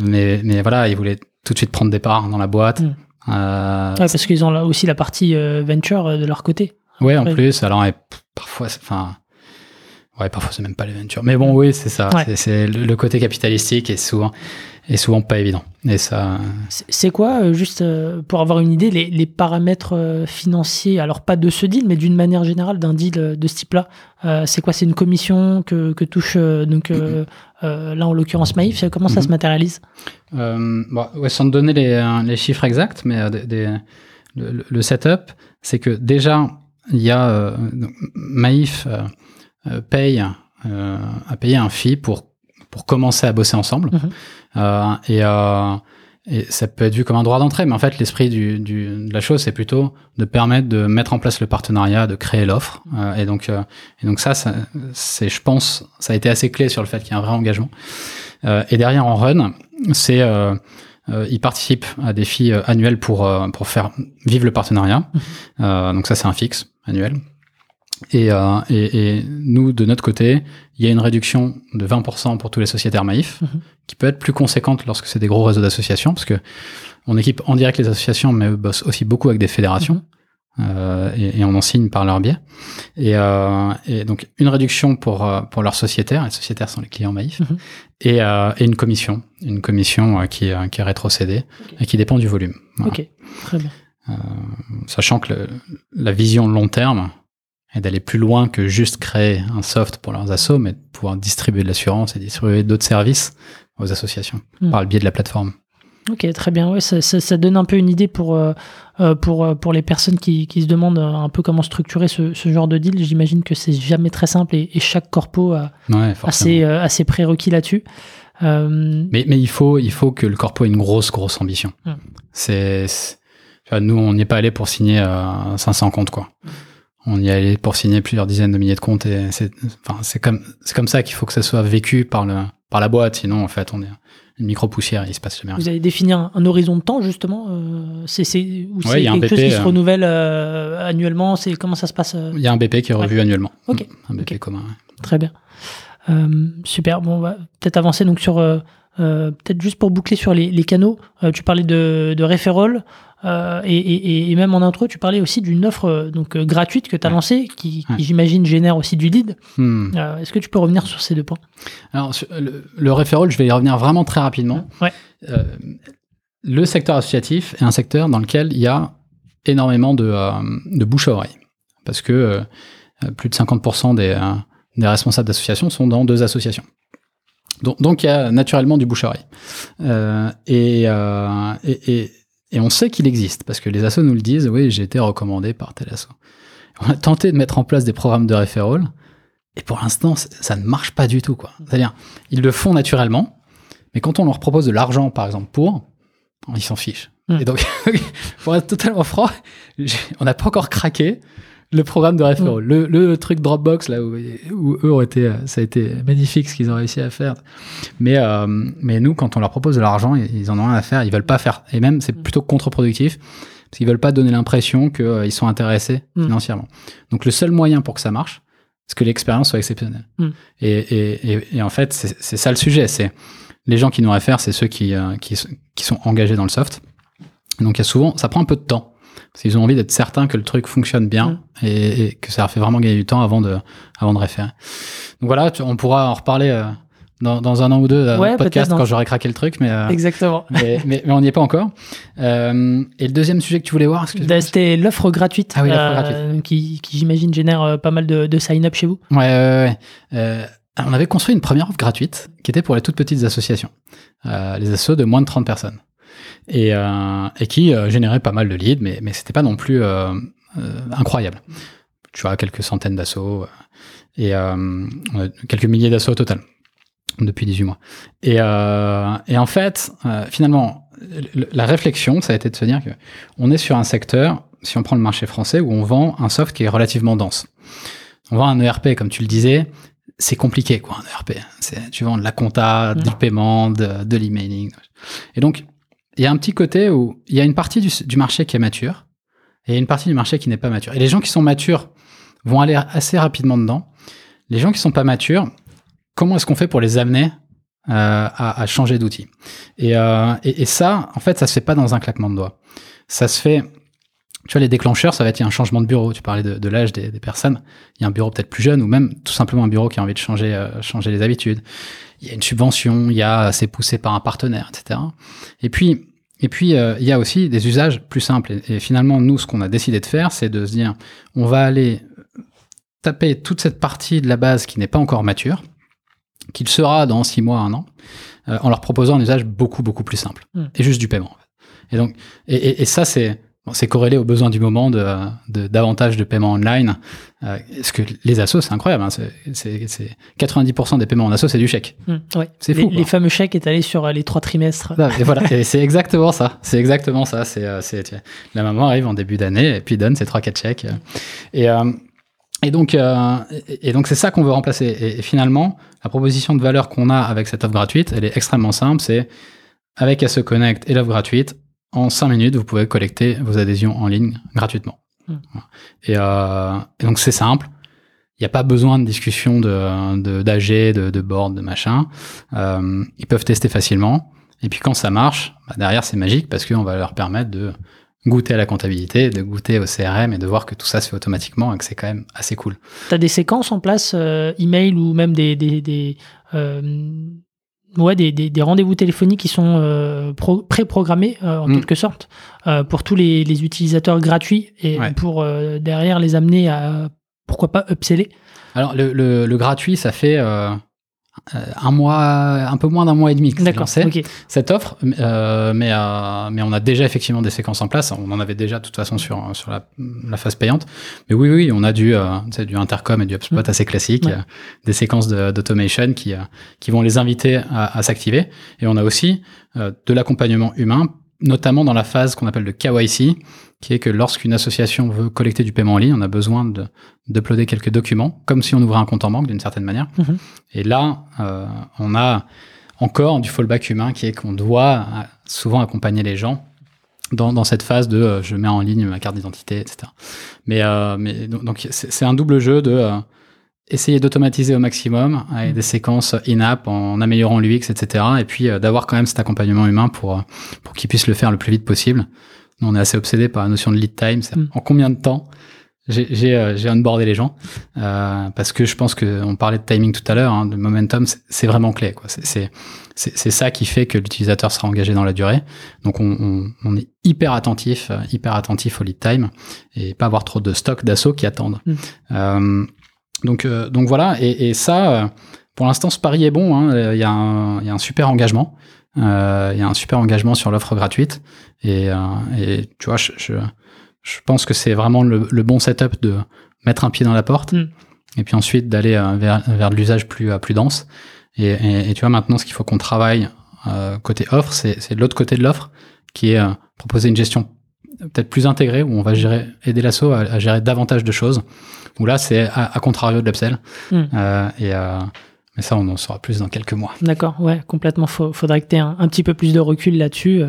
mais, mais voilà, ils voulaient tout de suite prendre des parts dans la boîte. Euh, ouais, parce qu'ils ont là aussi la partie euh, venture euh, de leur côté. Ouais, en plus. Alors, parfois, enfin, ouais, parfois c'est même pas les ventures. Mais bon, oui, c'est ça. C'est le, côté capitalistique est souvent, est souvent pas évident. Et ça. C'est quoi, juste pour avoir une idée, les, les, paramètres financiers, alors pas de ce deal, mais d'une manière générale d'un deal de ce type-là C'est quoi? C'est une commission que, que touche donc euh, là, en l'occurrence, Maïf, comment ça se mhm. matérialise? Euh, bon, ouais, Sans te donner les, euh, les chiffres exacts, mais euh, des, le, le, setup, c'est que déjà, il y a euh, Maïf paye a payé un fee pour pour commencer à bosser ensemble mhm. et et ça peut être vu comme un droit d'entrée, mais en fait, l'esprit du, du, de la chose, c'est plutôt de permettre de mettre en place le partenariat, de créer l'offre. Euh, et donc, euh, et donc ça, ça c'est, je pense, ça a été assez clé sur le fait qu'il y a un vrai engagement. Euh, et derrière, en run, c'est euh, ils participent à des filles annuelles pour pour faire vivre le partenariat. Mmh. donc ça, c'est un fixe annuel. Et, euh, et, et, nous, de notre côté, il y a une réduction de 20% pour tous les sociétaires Maïf, mhm. qui peut être plus conséquente lorsque c'est des gros réseaux d'associations, parce que on équipe en direct les associations, mais eux bossent aussi beaucoup avec des fédérations. Mhm. Euh, et, et, on en signe par leur biais. Et, euh, et donc une réduction pour euh, pour leurs sociétaires, les sociétaires sont les clients Maïf, mhm. et, euh, et, une commission, une commission euh, qui, qui est rétrocédée et qui dépend du volume. Ok, très bien. sachant que le, la vision long terme, et d'aller plus loin que juste créer un soft pour leurs assos, mais de pouvoir distribuer de l'assurance et distribuer d'autres services aux associations hmm. par le biais de la plateforme. Ok, très bien. Ouais, ça, ça, ça donne un peu une idée pour, euh, euh pour, euh, pour les personnes qui, qui, se demandent un peu comment structurer ce, ce genre de deal. J'imagine que c'est jamais très simple et, et chaque corpo a, ouais, a, ses, euh, a, ses, prérequis là-dessus. Euh... Mais, mais il, faut, il faut que le corpo ait une grosse, grosse ambition. Hmm. C'est, nous, on n'y est pas allé pour signer 500 comptes, quoi. Hmm on y allait pour signer plusieurs dizaines de milliers de comptes et c'est enfin c'est comme c'est comme ça qu'il faut que ça soit vécu par le par la boîte sinon en fait on est une micro poussière il se passe jamais Vous avez défini un, horizon de temps justement euh, c'est c'est ou c'est quelque chose qui se euh, renouvelle euh, annuellement c'est comment ça se passe Il y a un BP qui est revu annuellement. OK. Un BP commun. Très bien. super bon on va peut-être avancer donc sur peut-être juste pour boucler sur les, les canaux tu parlais de de referral euh, et, et, et, même en intro, tu parlais aussi d'une offre euh, donc euh, gratuite que tu as lancée, qui, qui j'imagine génère aussi du lead. Hmm. Euh, Est-ce que tu peux revenir sur ces deux points? Alors, le, le referral, je vais y revenir vraiment très rapidement. Ouais. Euh, le secteur associatif est un secteur dans lequel il y a énormément de, de bouche à oreille. Parce que plus de 50% des, des responsables d'associations sont dans deux associations. Donc, il y a naturellement du bouche à oreille. et, et et on sait qu'il existe, parce que les assos nous le disent, oui, j'ai été recommandé par tel asso. On a tenté de mettre en place des programmes de referral, et pour l'instant, ça ne marche pas du tout. quoi. C'est-à-dire, ils le font naturellement, mais quand on leur propose de l'argent, par exemple, pour, ils s'en fichent. Hmm. Et donc, pour être totalement franc, on n'a pas encore craqué le programme de referral, mm. le, le, truc Dropbox là où, où, eux ont été, ça a été magnifique ce qu'ils ont réussi à faire. Mais euh, mais nous, quand on leur propose de l'argent, ils en ont rien à faire, ils veulent pas faire. Et même c'est mm. plutôt contre-productif parce qu'ils veulent pas donner l'impression qu'ils euh, sont intéressés mm. financièrement. Donc le seul moyen pour que ça marche, c'est que l'expérience soit exceptionnelle. Et, et, et, et, en fait, c'est ça le sujet. C'est les gens qui nous réfèrent, c'est ceux qui, euh, qui, qui sont engagés dans le soft. Donc il y a souvent, ça prend un peu de temps Parce qu'ils ont envie d'être certains que le truc fonctionne bien et, que ça leur fait vraiment gagner du temps avant de, avant de référer. Donc voilà, on pourra en reparler euh, dans, dans, un an ou deux euh, ouais, podcast quand j'aurai craqué le truc, mais, euh, Exactement. mais, mais, on n'y est pas encore. Euh, et le deuxième sujet que tu voulais voir, bah, c'était l'offre gratuite, ah oui, gratuite. qui, qui j'imagine génère pas mal de, de sign-up chez vous. Ouais, ouais, ouais. on avait construit une première offre gratuite qui était pour les toutes petites associations, les assos de moins de 30 personnes et, euh, et qui euh, générait pas mal de leads, mais, mais c'était pas non plus euh, incroyable. Tu vois, quelques centaines d'assauts et quelques milliers d'assauts au total depuis 18 mois. Et, et en fait, finalement, la réflexion, ça a été de se dire que on est sur un secteur, si on prend le marché français, où on vend un soft qui est relativement dense. On vend un ERP, comme tu le disais, c'est compliqué, quoi, un ERP. Tu vends de la compta, du paiement, de, de l'emailing. Et donc, il y a un petit côté où il y a une partie du, marché qui est mature et une partie du marché qui n'est pas mature. Et les gens qui sont matures vont aller assez rapidement dedans. Les gens qui sont pas matures, comment est-ce qu'on fait pour les amener euh, à, changer d'outil? Euh, et, ça, en fait, ça se fait pas dans un claquement de doigts. Ça se fait tu vois, les déclencheurs, ça va être un changement de bureau. Tu parlais de, l'âge des, personnes. Il y a un bureau peut-être plus jeune ou même tout simplement un bureau qui a envie de changer, euh, changer les habitudes. Il y a une subvention, il y a c'est poussé par un partenaire, etc. Et puis, et puis euh, il y a aussi des usages plus simples. Et, finalement, nous, ce qu'on a décidé de faire, c'est de se dire, on va aller taper toute cette partie de la base qui n'est pas encore mature, qu'il sera dans six mois, un an, euh, en leur proposant un usage beaucoup beaucoup plus simple hmm. et juste du paiement. Et donc, et, et ça c'est c'est corrélé aux besoins du moment de, de davantage de paiements online. Euh, ce que les assos, c'est incroyable. Hein, c'est 90% des paiements en assos, c'est du chèque. Mmh, c'est fou. Les, fameux chèques étalés sur euh, les trois trimestres. Et voilà, c'est exactement ça. C'est exactement ça. C'est euh, la maman arrive en début d'année et puis donne ses trois quatre chèques. Et euh, et donc, euh, et donc c'est ça qu'on veut remplacer. Et, et, finalement, la proposition de valeur qu'on a avec cette offre gratuite, elle est extrêmement simple. C'est avec SE Connect et l'offre gratuite, en 5 minutes, vous pouvez collecter vos adhésions en ligne gratuitement. Hmm. Euh, et, donc c'est simple. Il n'y a pas besoin de discussion de d'AG, de, de, board, de machin. Euh, ils peuvent tester facilement. Et puis quand ça marche, bah, derrière c'est magique parce qu'on va leur permettre de goûter à la comptabilité, de goûter au CRM et de voir que tout ça se fait automatiquement et que c'est quand même assez cool. Tu as des séquences en place, euh, email ou même des, des, des ouais, des, des, des rendez-vous téléphoniques qui sont euh, pré-programmés euh, en mm. quelque sorte euh, pour tous les, les, utilisateurs gratuits et pour euh, derrière les amener à pourquoi pas upseller. Alors le, le, le gratuit, ça fait euh, un mois, un peu moins d'un mois et demi que lancé cette offre, euh, mais euh, mais on a déjà effectivement des séquences en place. On en avait déjà de toute façon sur sur la, la phase payante. Mais oui, oui, on a du euh, du intercom et du HubSpot mm. assez classique, des séquences d'automation qui qui vont les inviter à, à s'activer. Et on a aussi de l'accompagnement humain, notamment dans la phase qu'on appelle le KYC, qui est que lorsqu'une association veut collecter du paiement en ligne, on a besoin de d'uploader quelques documents, comme si on ouvrait un compte en banque d'une certaine manière. Mhm. Et là, euh, on a encore du fallback humain, qui est qu'on doit euh, souvent accompagner les gens dans, dans cette phase de euh, je mets en ligne ma carte d'identité, etc. Mais, euh, mais donc c'est un double jeu de essayer d'automatiser au maximum avec mhm. des séquences in-app en améliorant l'UX, etc. Et puis d'avoir quand même cet accompagnement humain pour pour qu'ils puissent le faire le plus vite possible on est assez obsédé par la notion de lead time. Mm. En combien de temps j'ai euh, onboardé les gens euh, parce que je pense que on parlait de timing tout à l'heure, hein, de momentum, c'est vraiment clé. C'est c'est ça qui fait que l'utilisateur sera engagé dans la durée. Donc on, on, on, est hyper attentif, euh, hyper attentif au lead time et pas avoir trop de stock d'assaut qui attendent. Mm. Euh, donc euh, donc voilà et, et ça, pour l'instant, ce pari est bon. Hein. Il y, a un, il y a un super engagement. Euh, il y a un super engagement sur l'offre gratuite. Et, euh, et, tu vois, je, je, je pense que c'est vraiment le, le, bon setup de mettre un pied dans la porte mm. et puis ensuite d'aller euh, vers, vers de l'usage plus, plus dense. Et, tu vois, maintenant, ce qu'il faut qu'on travaille euh, côté offre, c'est l'autre côté de l'offre qui est proposer une gestion peut-être plus intégrée où on va gérer, aider l'asso à, à, gérer davantage de choses. Où là, c'est à, à, contrario de l'upsell. Mm. et mais ça, on en saura plus dans quelques mois. D'accord, ouais, complètement. Il faudrait que tu aies un, petit peu plus de recul là-dessus.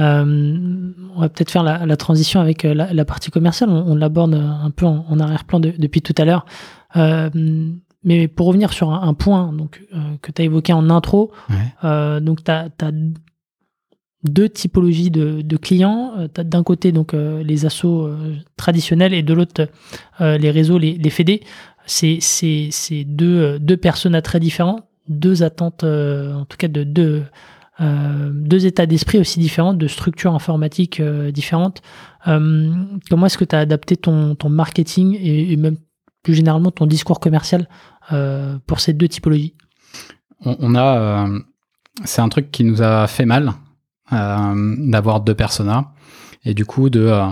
Euh, on va peut-être faire la, transition avec euh, la, partie commerciale. On, l'aborde un peu en, arrière-plan depuis tout à l'heure. Euh, mais pour revenir sur un, point donc, que tu as évoqué en intro, donc tu as, deux typologies de, clients. Euh, d'un côté donc euh, les assos euh, traditionnels et de l'autre les réseaux, les, fédés. C'est, c'est, deux, deux personnages très différents, deux attentes, en tout cas de deux, états d'esprit aussi différents, de structures informatiques différentes. comment est-ce que tu as adapté ton, marketing et, même plus généralement ton discours commercial pour ces deux typologies? On, a, c'est un truc qui nous a fait mal euh, d'avoir deux personas et du coup de euh,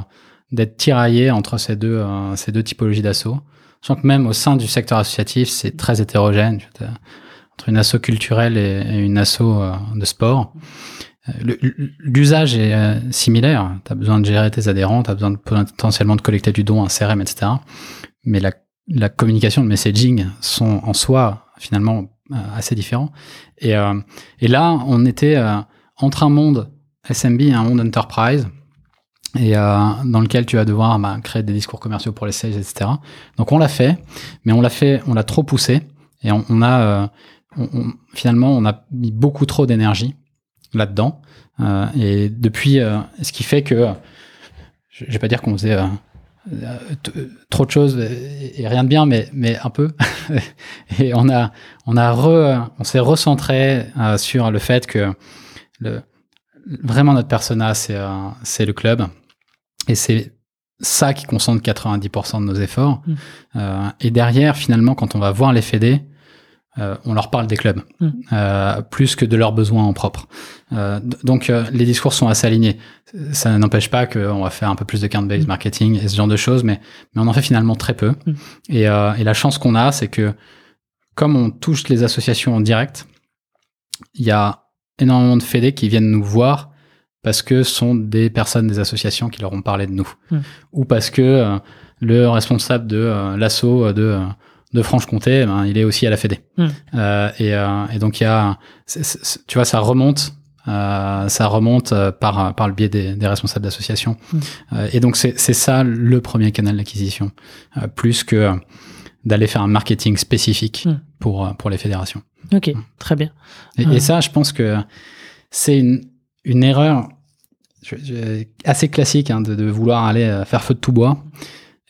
d'être tiraillé entre ces deux euh, ces deux typologies d'assaut. Je que même au sein du secteur associatif, c'est très hétérogène entre une asso culturelle et, une asso de sport. L'usage est similaire. Tu as besoin de gérer tes adhérents, tu as besoin potentiellement de collecter du don, un CRM, etc. Mais la, la communication, le messaging sont en soi finalement assez différents. Et, et là, on était entre un monde SMB et un monde enterprise, et euh, dans lequel tu vas devoir bah, créer des discours commerciaux pour les sales, etc. Donc on l'a fait, mais on l'a fait, on l'a trop poussé, et on, a euh, finalement on a mis beaucoup trop d'énergie là-dedans, euh, et depuis, ce qui fait que je, vais pas dire qu'on faisait trop de choses et, rien de bien, mais mais un peu. et on a on a on s'est recentré sur le fait que le, vraiment notre persona, c'est euh, c'est le club. Et c'est ça qui concentre 90% de nos efforts. Mm. Euh, et derrière, finalement, quand on va voir les fédés, euh, on leur parle des clubs, mm. euh, plus que de leurs besoins en propre. Euh, donc les discours sont assez alignés. Ça n'empêche pas qu'on va faire un peu plus de count-based mm. marketing et ce genre de choses, mais, mais on en fait finalement très peu. Et, et la chance qu'on a, c'est que comme on touche les associations en direct, il y a énormément de fédés qui viennent nous voir parce que ce sont des personnes des associations qui leur ont parlé de nous. Hmm. Ou parce que euh, le responsable de euh, l'assaut euh, de, de Franche-Comté, ben, il est aussi à la Fédé. Hmm. Et, et, donc il y a, tu vois, ça remonte. ça remonte par, par le biais des, des responsables d'associations. Hmm. et donc c'est ça le premier canal d'acquisition, plus que d'aller faire un marketing spécifique pour, pour les fédérations. Ok, très bien. Et, ça, je pense que c'est une, une erreur assez classique hein, de, vouloir aller euh, faire feu de tout bois.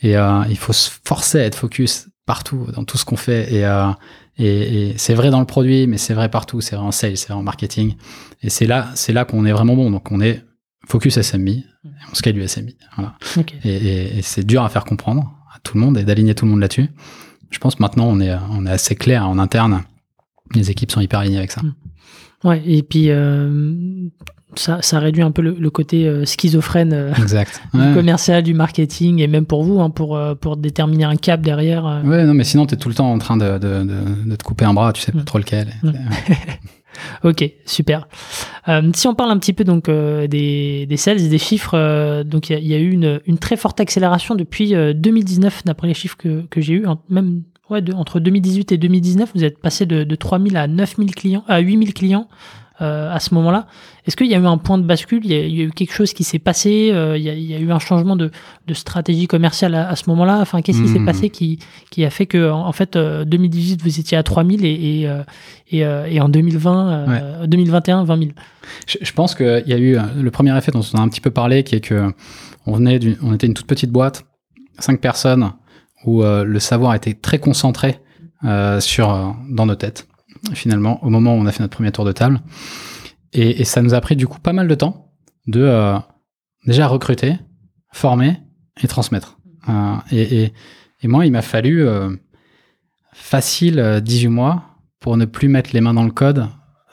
Et euh, il faut se forcer à être focus partout, dans tout ce qu'on fait. Et, euh, et, c'est vrai dans le produit, mais c'est vrai partout. C'est vrai en sales, c'est vrai en marketing. Et c'est là, c'est là qu'on est vraiment bon. Donc on est focus SMI, on scale du SMI. Voilà. Et, et c'est dur à faire comprendre tout le monde et d'aligner tout le monde là-dessus. Je pense maintenant on est, on est assez clair en interne les équipes sont hyper alignées avec ça. Hmm. Ouais, et puis euh, ça, ça, réduit un peu le, côté euh, schizophrène euh, exact. du commercial, du marketing, et même pour vous, hein, pour, pour déterminer un cap derrière. Ouais, non, mais sinon, tu es tout le temps en train de, de, de, te couper un bras, tu sais pas hmm. trop lequel. Hmm. ok, super. si on parle un petit peu donc des, des sales, des chiffres, donc il y, a eu une, une, très forte accélération depuis 2019, d'après les chiffres que, que j'ai eu, même ouais, entre 2018 et 2019, vous êtes passé de, de 3000 à 9000 clients, à 8000 clients euh, à ce moment-là. Est-ce qu'il y a eu un point de bascule? Il y, a, eu quelque chose qui s'est passé euh, il, y a, eu un changement de, de stratégie commerciale à, ce moment-là? Enfin, qu'est-ce qui s'est hmm. passé qui, qui a fait que, en, fait, 2018, euh, vous étiez à 3000 et, et, et, et en 2020, 2021, 20 000 je, je pense qu'il y a eu le premier effet dont on a un petit peu parlé, qui est que on, venait on était une toute petite boîte, cinq personnes, où euh, le savoir était très concentré euh, sur euh, dans nos têtes finalement au moment où on a fait notre premier tour de table et, et ça nous a pris du coup pas mal de temps de déjà recruter former et transmettre et, et, et, moi il m'a fallu facile 18 mois pour ne plus mettre les mains dans le code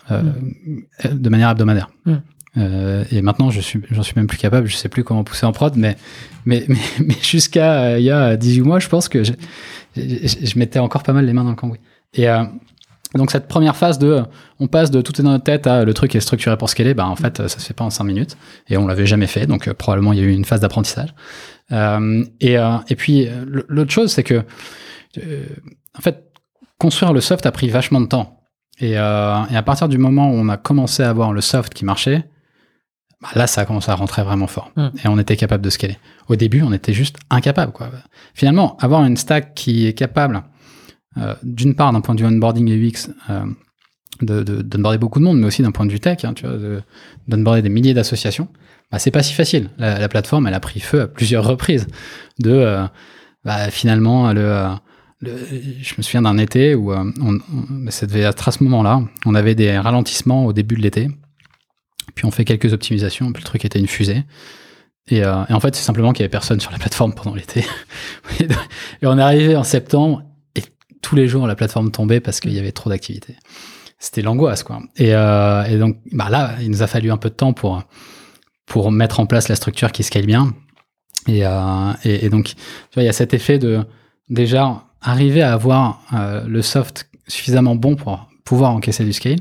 mmh. de manière hebdomadaire. Mmh. Euh, et maintenant, je suis, j'en suis même plus capable. Je sais plus comment pousser en prod, mais, mais, mais, jusqu'à euh, il y a 18 mois, je pense que je, je, mettais encore pas mal les mains dans le cambouis. Et euh, donc cette première phase de, on passe de tout est dans notre tête à le truc est structuré pour scaler, bah en fait, ça se fait pas en 5 minutes. Et on l'avait jamais fait, donc probablement il y a eu une phase d'apprentissage. et, et puis l'autre chose, c'est que, en fait, construire le soft a pris vachement de temps. Et, et, à partir du moment où on a commencé à avoir le soft qui marchait, bah, là, ça a commencé à rentrer vraiment fort. Hmm. Et on était capable de scaler. Au début, on était juste incapable. Quoi. Finalement, avoir une stack qui est capable, euh, d'une part, d'un point de vue onboarding et UX, euh, de, de, d'onboarder beaucoup de monde, mais aussi d'un point de vue tech, hein, tu vois, de, d'onboarder des milliers d'associations, bah, c'est pas si facile. La, la, plateforme, elle a pris feu à plusieurs reprises. De euh, bah, finalement, le, euh, le, je me souviens d'un été où euh, à ce moment-là, on avait des ralentissements au début de l'été, puis on fait quelques optimisations, puis le truc était une fusée. Et, euh, et en fait, c'est simplement qu'il y avait personne sur la plateforme pendant l'été. et on est arrivé en septembre tous les jours la plateforme tombait parce qu'il y avait trop d'activité c'était l'angoisse quoi. Et, euh, et, donc bah là, il nous a fallu un peu de temps pour pour mettre en place la structure qui scale bien. Et, euh, donc tu vois, il y a cet effet de déjà arriver à avoir euh, le soft suffisamment bon pour pouvoir encaisser du scale.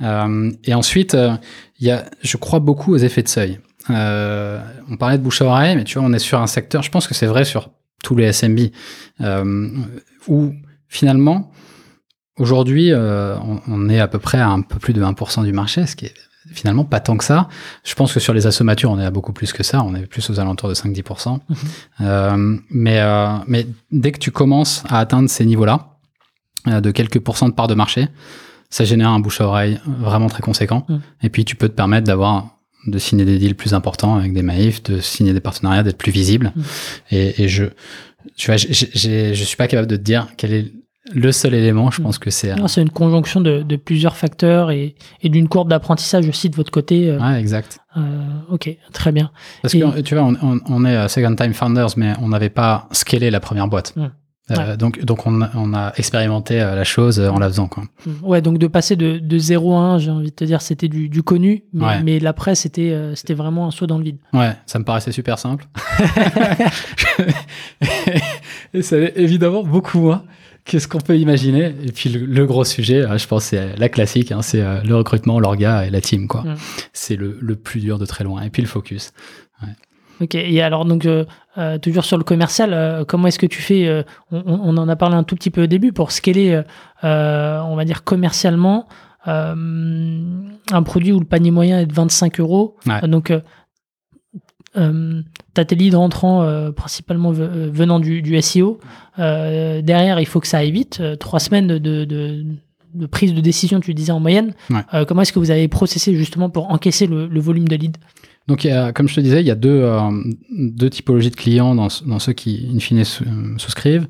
Et ensuite, il y a, je crois beaucoup aux effets de seuil. on parlait de bouche à oreille, mais tu vois, on est sur un secteur. Je pense que c'est vrai sur tous les SMB où finalement Aujourd'hui, euh, on, on, est à peu près à un peu plus de 1% du marché, ce qui est finalement pas tant que ça. Je pense que sur les assauts matures, on est à beaucoup plus que ça. On est plus aux alentours de 5-10%. Mmh. Euh, mais, euh, mais dès que tu commences à atteindre ces niveaux-là, de quelques pourcents de part de marché, ça génère un bouche à oreille vraiment très conséquent. Mmh. Et puis, tu peux te permettre d'avoir de signer des deals plus importants avec des maïfs, de signer des partenariats, d'être plus visible. Mmh. Et, et, je, tu vois, je suis pas capable de te dire quel est le seul élément, je pense que c'est. C'est une conjonction de, de, plusieurs facteurs et, et d'une courbe d'apprentissage aussi de votre côté. Euh, ouais, exact. Euh, ok, très bien. Parce que tu vois, on, on, est Second Time Founders, mais on n'avait pas scalé la première boîte. Mmh. Euh, donc, donc on, on, a expérimenté euh, la chose en la faisant. Quoi. Mmh. Ouais, donc de passer de, de 0 à 1, j'ai envie de te dire, c'était du, du, connu, mais, ouais. mais l'après, c'était euh, c'était vraiment un saut dans le vide. Ouais, ça me paraissait super simple. et ça allait évidemment beaucoup moins qu'est-ce qu'on peut imaginer? Et puis le, le, gros sujet, hein, je pense, c'est la classique, hein, c'est euh, le recrutement, l'orga et la team, quoi. Mm. C'est le, le, plus dur de très loin. Et puis le focus. Ouais. Ok. Et alors donc euh, euh, toujours sur le commercial, euh, comment est-ce que tu fais euh, on, on, en a parlé un tout petit peu au début pour scaler, on va dire commercialement. un produit où le panier moyen est de 25 euros. Ouais. donc euh, tu as tes leads rentrants euh, principalement venant du, du SEO. Euh, derrière, il faut que ça aille vite. trois semaines de, de, de, prise de décision, tu disais en moyenne. Ouais. comment est-ce que vous avez processé justement pour encaisser le, le volume de leads? Donc, il y a, comme je te disais, il y a deux, deux typologies de clients dans, dans ceux qui, in fine, souscrivent.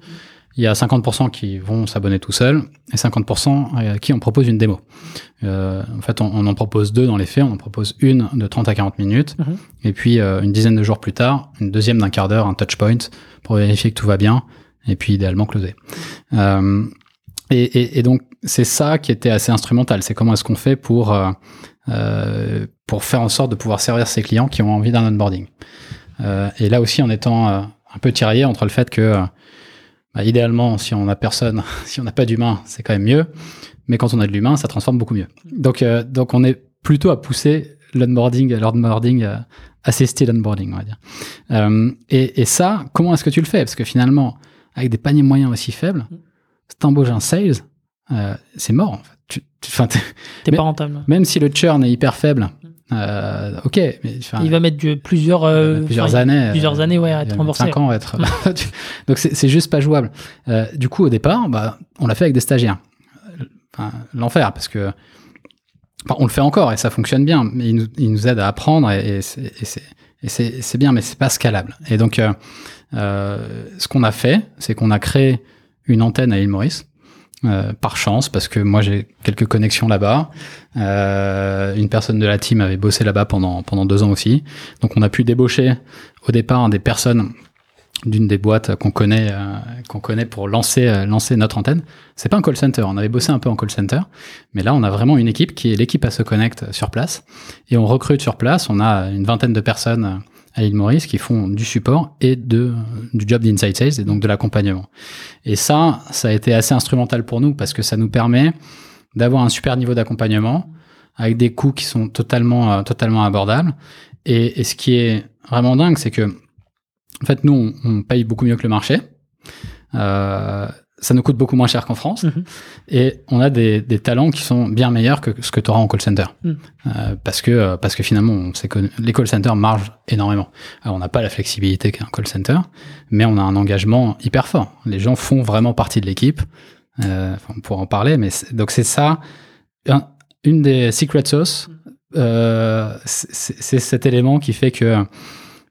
Il y a 50% qui vont s'abonner tout seuls et 50% à qui on propose une démo. Euh, en fait, on, on, en propose deux dans les faits. On en propose une de 30 à 40 minutes mmh. et puis euh, une dizaine de jours plus tard, une deuxième d'un quart d'heure, un touch point pour vérifier que tout va bien et puis idéalement closer. Euh, et, et, et, donc, c'est ça qui était assez instrumental. C'est comment est-ce qu'on fait pour, euh, euh, pour faire en sorte de pouvoir servir ces clients qui ont envie d'un onboarding. Euh, et là aussi, en étant un peu tiraillé entre le fait que bah, idéalement, si on a personne, si on n'a pas d'humain, c'est quand même mieux. Mais quand on a de l'humain, ça transforme beaucoup mieux. Donc, euh, donc on est plutôt à pousser l'onboarding, l'onboarding, euh, assisté l'onboarding, on va dire. Euh, et, et, ça, comment est-ce que tu le fais? Parce que finalement, avec des paniers moyens aussi faibles, si t'embauches un sales, euh, c'est mort. En fait. Tu, tu, t'es pas rentable. Même si le churn est hyper faible, euh, ok, mais il va mettre plusieurs euh, plusieurs années, plusieurs années, ouais, à être remboursé. 5 ans à être. Donc c'est juste pas jouable. Euh, du coup, au départ, bah, on l'a fait avec des stagiaires. Enfin, L'enfer, parce que enfin, on le fait encore et ça fonctionne bien, mais il nous, il nous aide à apprendre et, et c'est bien, mais c'est pas scalable. Et donc, euh, euh, ce qu'on a fait, c'est qu'on a créé une antenne à île Maurice euh, par chance, parce que moi j'ai quelques connexions là-bas. Euh, une personne de la team avait bossé là-bas pendant, pendant deux ans aussi. Donc on a pu débaucher au départ des personnes d'une des boîtes qu'on connaît, euh, qu'on connaît pour lancer, euh, lancer notre antenne. C'est pas un call center, on avait bossé un peu en call center, mais là on a vraiment une équipe qui est l'équipe à se connecte sur place. Et on recrute sur place, on a une vingtaine de personnes à Maurice qui font du support et de, du job d'inside sales et donc de l'accompagnement. Et ça, ça a été assez instrumental pour nous parce que ça nous permet d'avoir un super niveau d'accompagnement avec des coûts qui sont totalement, euh, totalement abordables. Et, ce qui est vraiment dingue, c'est que, en fait, nous, on, on paye beaucoup mieux que le marché. Euh, ça nous coûte beaucoup moins cher qu'en France. -hmm. et on a des, des, talents qui sont bien meilleurs que ce que tu auras en call center. Mm. euh, parce que parce que finalement on sait que les call centers margent énormément. Alors on n'a pas la flexibilité qu'un call center mais on a un engagement hyper fort. Les gens font vraiment partie de l'équipe. Euh, on pourra en parler mais donc c'est ça. Une des secret sauce, euh, c'est cet élément qui fait que,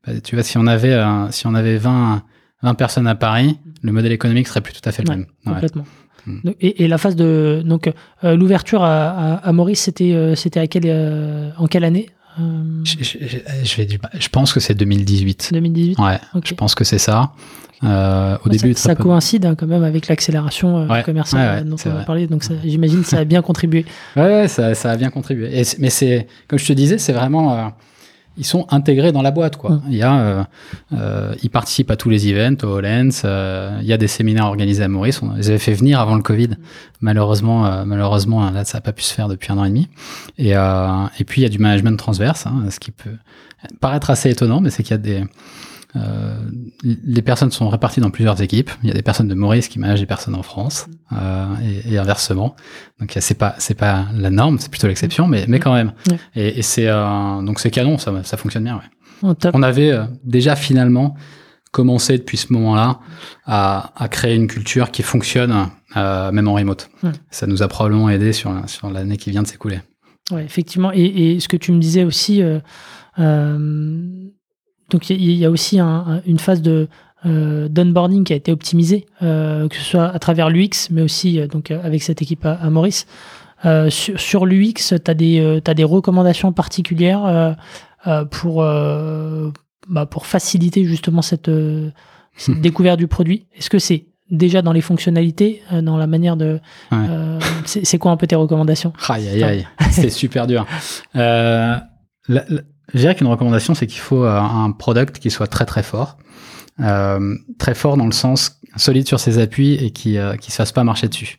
bah, tu vois, si on avait, si on avait 20, 20 personnes à Paris, le modèle économique serait plus tout à fait le même. Complètement. Hmm. Et, la phase de donc l'ouverture à, à, Maurice, c'était c'était à quelle en quelle année je, je, vais je pense que c'est 2018. 2018 Ouais, je pense que c'est ça. Euh, au début, ça, coïncide hein, quand même avec l'accélération euh, commerciale dont on va parler, donc j'imagine que ça a bien contribué. Ouais, ça, ça, a bien contribué. Et, mais c'est, comme je te disais, c'est vraiment euh, ils sont intégrés dans la boîte quoi. Mm. Il y a, euh, euh, ils participent à tous les events, au Lens. Euh, il y a des séminaires organisés à Maurice. On les avait fait venir avant le Covid. Malheureusement, euh, malheureusement là ça n'a pas pu se faire depuis un an et demi. Et, et puis il y a du management transverse, hein, ce qui peut paraître assez étonnant, mais c'est qu'il y a des euh, les personnes sont réparties dans plusieurs équipes. Il y a des personnes de Maurice qui managent des personnes en France euh, et, et, inversement. Donc c'est pas c'est pas la norme, c'est plutôt l'exception, mais mais quand même. Et, et c'est euh, donc c'est canon, ça ça fonctionne bien. Ouais. On avait euh, déjà finalement commencé depuis ce moment-là à, à, créer une culture qui fonctionne même en remote. Ça nous a probablement aidé sur sur l'année qui vient de s'écouler. Ouais, effectivement. Et, et, ce que tu me disais aussi. Euh, donc il y, a aussi une phase de euh, d'onboarding qui a été optimisée, euh, que ce soit à travers l'UX, mais aussi euh, donc avec cette équipe à, Maurice. sur, sur l'UX, tu as, des, as des recommandations particulières pour, bah, pour faciliter justement cette, découverte du produit? Est-ce que c'est déjà dans les fonctionnalités, dans la manière de... c'est quoi un peu tes recommandations? Aïe, aïe, aïe, c'est super dur. la, je dirais qu'une recommandation, c'est qu'il faut euh, un product qui soit très très fort. Euh, très fort dans le sens solide sur ses appuis et qui euh, qui se fasse pas marcher dessus.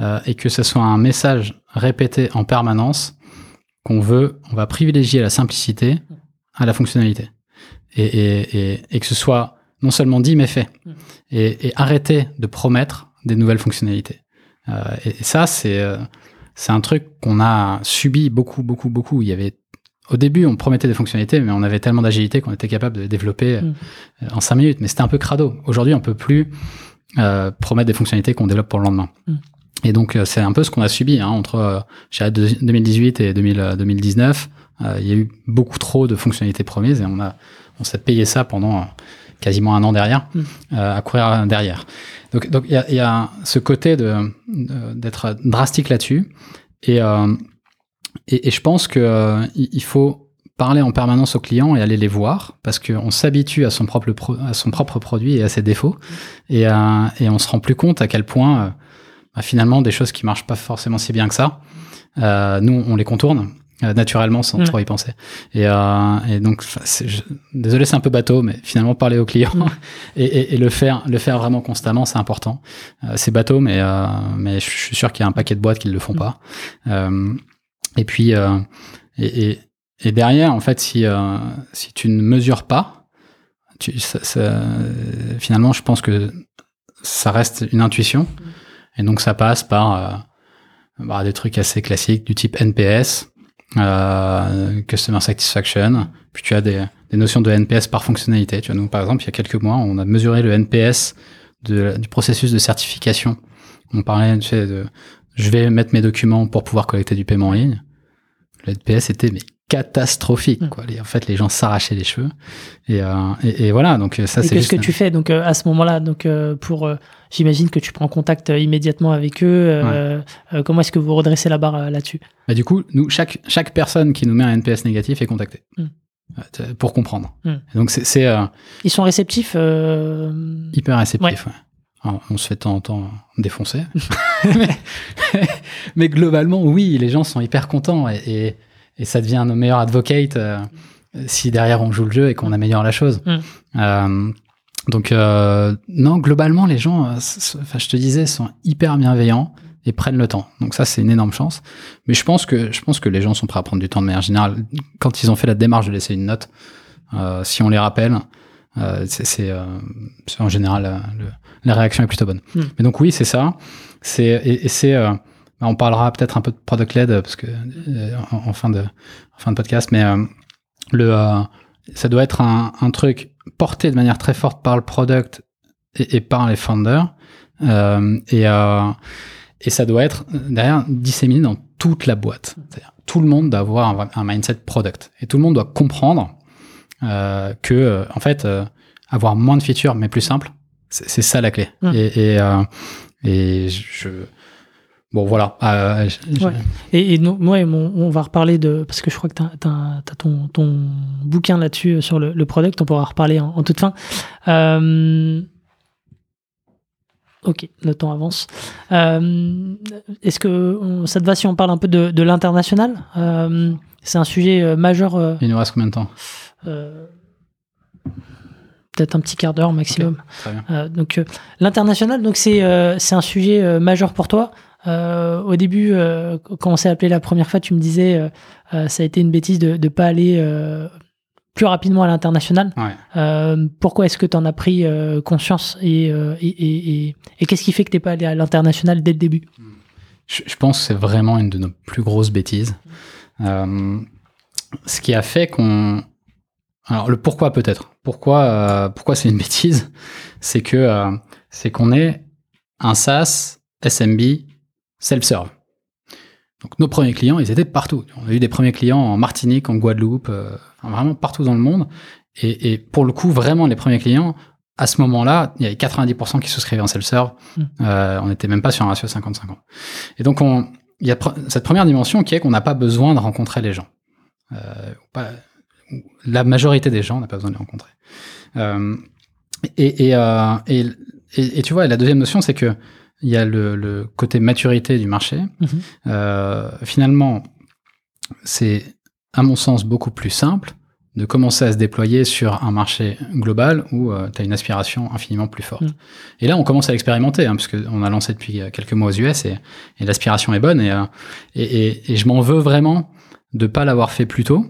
Euh, et que ce soit un message répété en permanence qu'on veut, on va privilégier la simplicité à la fonctionnalité. Et, et, et, et que ce soit non seulement dit mais fait. Et, arrêter de promettre des nouvelles fonctionnalités. Euh, et, ça, c'est c'est un truc qu'on a subi beaucoup, beaucoup, beaucoup. Il y avait au début, on promettait des fonctionnalités, mais on avait tellement d'agilité qu'on était capable de développer mm. euh, en cinq minutes. Mais c'était un peu crado. Aujourd'hui, on peut plus euh, promettre des fonctionnalités qu'on développe pour le lendemain. Mm. Et donc, euh, c'est un peu ce qu'on a subi hein, entre 2018 et 2019. il y a eu beaucoup trop de fonctionnalités promises et on a on s'est payé ça pendant quasiment un an derrière, mm. à courir derrière. Donc, donc il y a, y a, ce côté de d'être drastique là-dessus et et, et je pense que euh, il faut parler en permanence aux clients et aller les voir parce qu'on s'habitue à son propre à son propre produit et à ses défauts. Et, euh, et on se rend plus compte à quel point euh, bah, finalement des choses qui marchent pas forcément si bien que ça euh, nous on les contourne naturellement sans trop y penser. Et, et donc je, désolé c'est un peu bateau mais finalement parler aux clients et, et, et, le faire le faire vraiment constamment c'est important. C'est bateau mais mais je suis sûr qu'il y a un paquet de boîtes qui le font pas et puis, euh, et, et, et, derrière, en fait, si, euh, si tu ne mesures pas, tu, ça, ça, finalement, je pense que ça reste une intuition. Et donc, ça passe par euh, bah, des trucs assez classiques du type NPS, euh, Customer Satisfaction. Puis tu as des, des, notions de NPS par fonctionnalité. Tu vois, nous, par exemple, il y a quelques mois, on a mesuré le NPS du processus de certification. On parlait tu sais, de je vais mettre mes documents pour pouvoir collecter du paiement en ligne le NPS était mais catastrophique mm. quoi. en fait, les gens s'arrachaient les cheveux et, euh, et, et, voilà. Donc ça, c'est. Qu'est-ce que tu fais donc euh, à ce moment-là? Donc euh, pour, j'imagine que tu prends contact immédiatement avec eux. comment est-ce que vous redressez la barre là-dessus? Bah, du coup, nous chaque chaque personne qui nous met un NPS négatif est contactée. Mm. Pour comprendre. Mm. Donc c'est. Ils sont réceptifs. Hyper réceptifs. Ouais on se fait de temps en temps défoncer. mais, mais, globalement, oui, les gens sont hyper contents et, et, ça devient nos meilleurs advocates euh, si derrière on joue le jeu et qu'on améliore la chose. Mm. Euh, donc, euh, non, globalement, les gens, enfin, je te disais, sont hyper bienveillants et prennent le temps. Donc ça, c'est une énorme chance. Mais je pense que je pense que les gens sont prêts à prendre du temps de manière générale. Quand ils ont fait la démarche de laisser une note, si on les rappelle, c'est en général le, la réaction est plutôt bonne. Hmm. Mais donc oui, c'est ça. C'est et, c'est euh, bah, on parlera peut-être un peu de product led parce que euh, en, fin de en fin de podcast, mais euh, le ça doit être un, un, truc porté de manière très forte par le product et, et par les founders et et ça doit être derrière disséminé dans toute la boîte. Tout le monde doit avoir un, un, mindset product et tout le monde doit comprendre euh, que, euh, en fait, euh, avoir moins de features mais plus simple, c'est ça la clé. Mm. Et, et, euh, et je Bon, voilà. Euh, Ouais. Et, et nous, ouais, on va reparler de. Parce que je crois que tu as, ton, ton bouquin là-dessus sur le, le product. On pourra reparler en, en toute fin. Euh, ok, le temps avance. Euh, Est-ce que on- ça te va si on parle un peu de, de l'international? C'est un sujet majeur. Il nous reste combien de temps? Peut-être un petit quart d'heure maximum. Euh, donc euh, l'international, donc c'est euh, c'est un sujet euh, majeur pour toi. Euh, au début, euh, quand on s'est appelé la première fois, tu me disais euh, euh, ça a été une bêtise de ne pas aller euh, plus rapidement à l'international. Ouais. Euh, pourquoi est-ce que tu en as pris euh, conscience et, euh, et, et, et- et qu'est-ce qui fait que t'es pas allé à l'international dès le début? Je, je pense que c'est vraiment une de nos plus grosses bêtises. Euh, ce qui a fait qu'on. Alors, le pourquoi peut-être. Pourquoi, euh, pourquoi c'est une bêtise? C'est que euh, c'est qu'on est un SaaS SMB self-serve. Donc, nos premiers clients, ils étaient partout. On a eu des premiers clients en Martinique, en Guadeloupe, euh, vraiment partout dans le monde. Et, et pour le coup, vraiment, les premiers clients, à ce moment-là, il y avait 90% qui souscrivaient en self-serve. Mm. Euh, on n'était même pas sur un ratio 50-50. Et donc, on, il y a cette première dimension qui est qu'on n'a pas besoin de rencontrer les gens. Euh, pas- la majorité des gens n'a pas besoin de les rencontrer. Euh, et, et, euh, et, tu vois, la deuxième notion, c'est que il y a le, le côté maturité du marché. Mhm. Euh, finalement, c'est, à mon sens, beaucoup plus simple de commencer à se déployer sur un marché global où tu as une aspiration infiniment plus forte. Mm. Et là, on commence à l'expérimenter, hein, parce qu'on a lancé depuis euh, quelques mois aux US et, et l'aspiration est bonne. Et, euh, et, et, et je m'en veux vraiment de pas l'avoir fait plus tôt,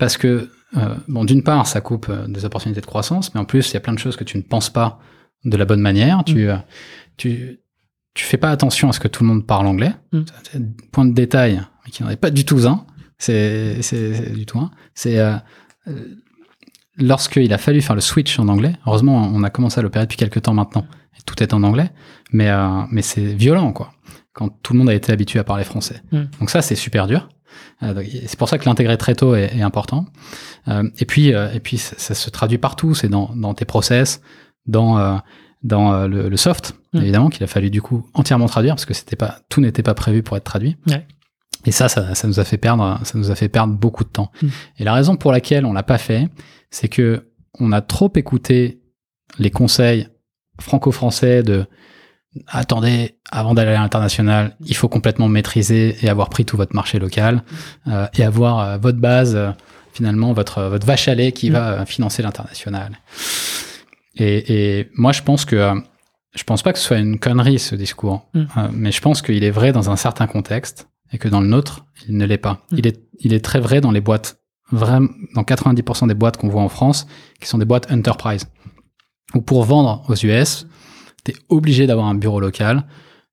parce que, euh, bon, d'une part, ça coupe euh, des opportunités de croissance, mais en plus, il y a plein de choses que tu ne penses pas de la bonne manière. Tu, euh, tu, tu fais pas attention à ce que tout le monde parle anglais. Mm. Un point de détail, mais qui n'en est pas du tout un. C'est, du tout un. C'est, euh, lorsqu'il a fallu faire le switch en anglais, heureusement, on a commencé à l'opérer depuis quelques temps maintenant, et tout est en anglais, mais, euh, mais c'est violent, quoi, quand tout le monde a été habitué à parler français. Mm. Donc ça, c'est super dur. Euh, c'est pour ça que l'intégrer très tôt est, est important. Euh, et puis, euh, et puis ça, ça se traduit partout, c'est dans, dans tes process, dans, dans le, le soft, Mm. évidemment, qu'il a fallu du coup entièrement traduire, parce que c'était pas, tout n'était pas prévu pour être traduit. Ouais. Et ça, ça, ça nous a fait perdre, ça nous a fait perdre beaucoup de temps. Mm. Et la raison pour laquelle on l'a pas fait, c'est que on a trop écouté les conseils franco-français de attendez, avant d'aller à l'international, il faut complètement maîtriser et avoir pris tout votre marché local euh, et avoir euh, votre base, euh, finalement, votre, votre vache à lait qui Mm. va financer l'international. Et, et moi, je pense que je pense pas que ce soit une connerie ce discours, Mm. Mais je pense qu'il est vrai dans un certain contexte et que dans le nôtre, il ne l'est pas. Mm. Il est il est très vrai dans les boîtes vraiment dans 90% des boîtes qu'on voit en France, qui sont des boîtes enterprise. Où pour vendre aux US, tu es obligé d'avoir un bureau local.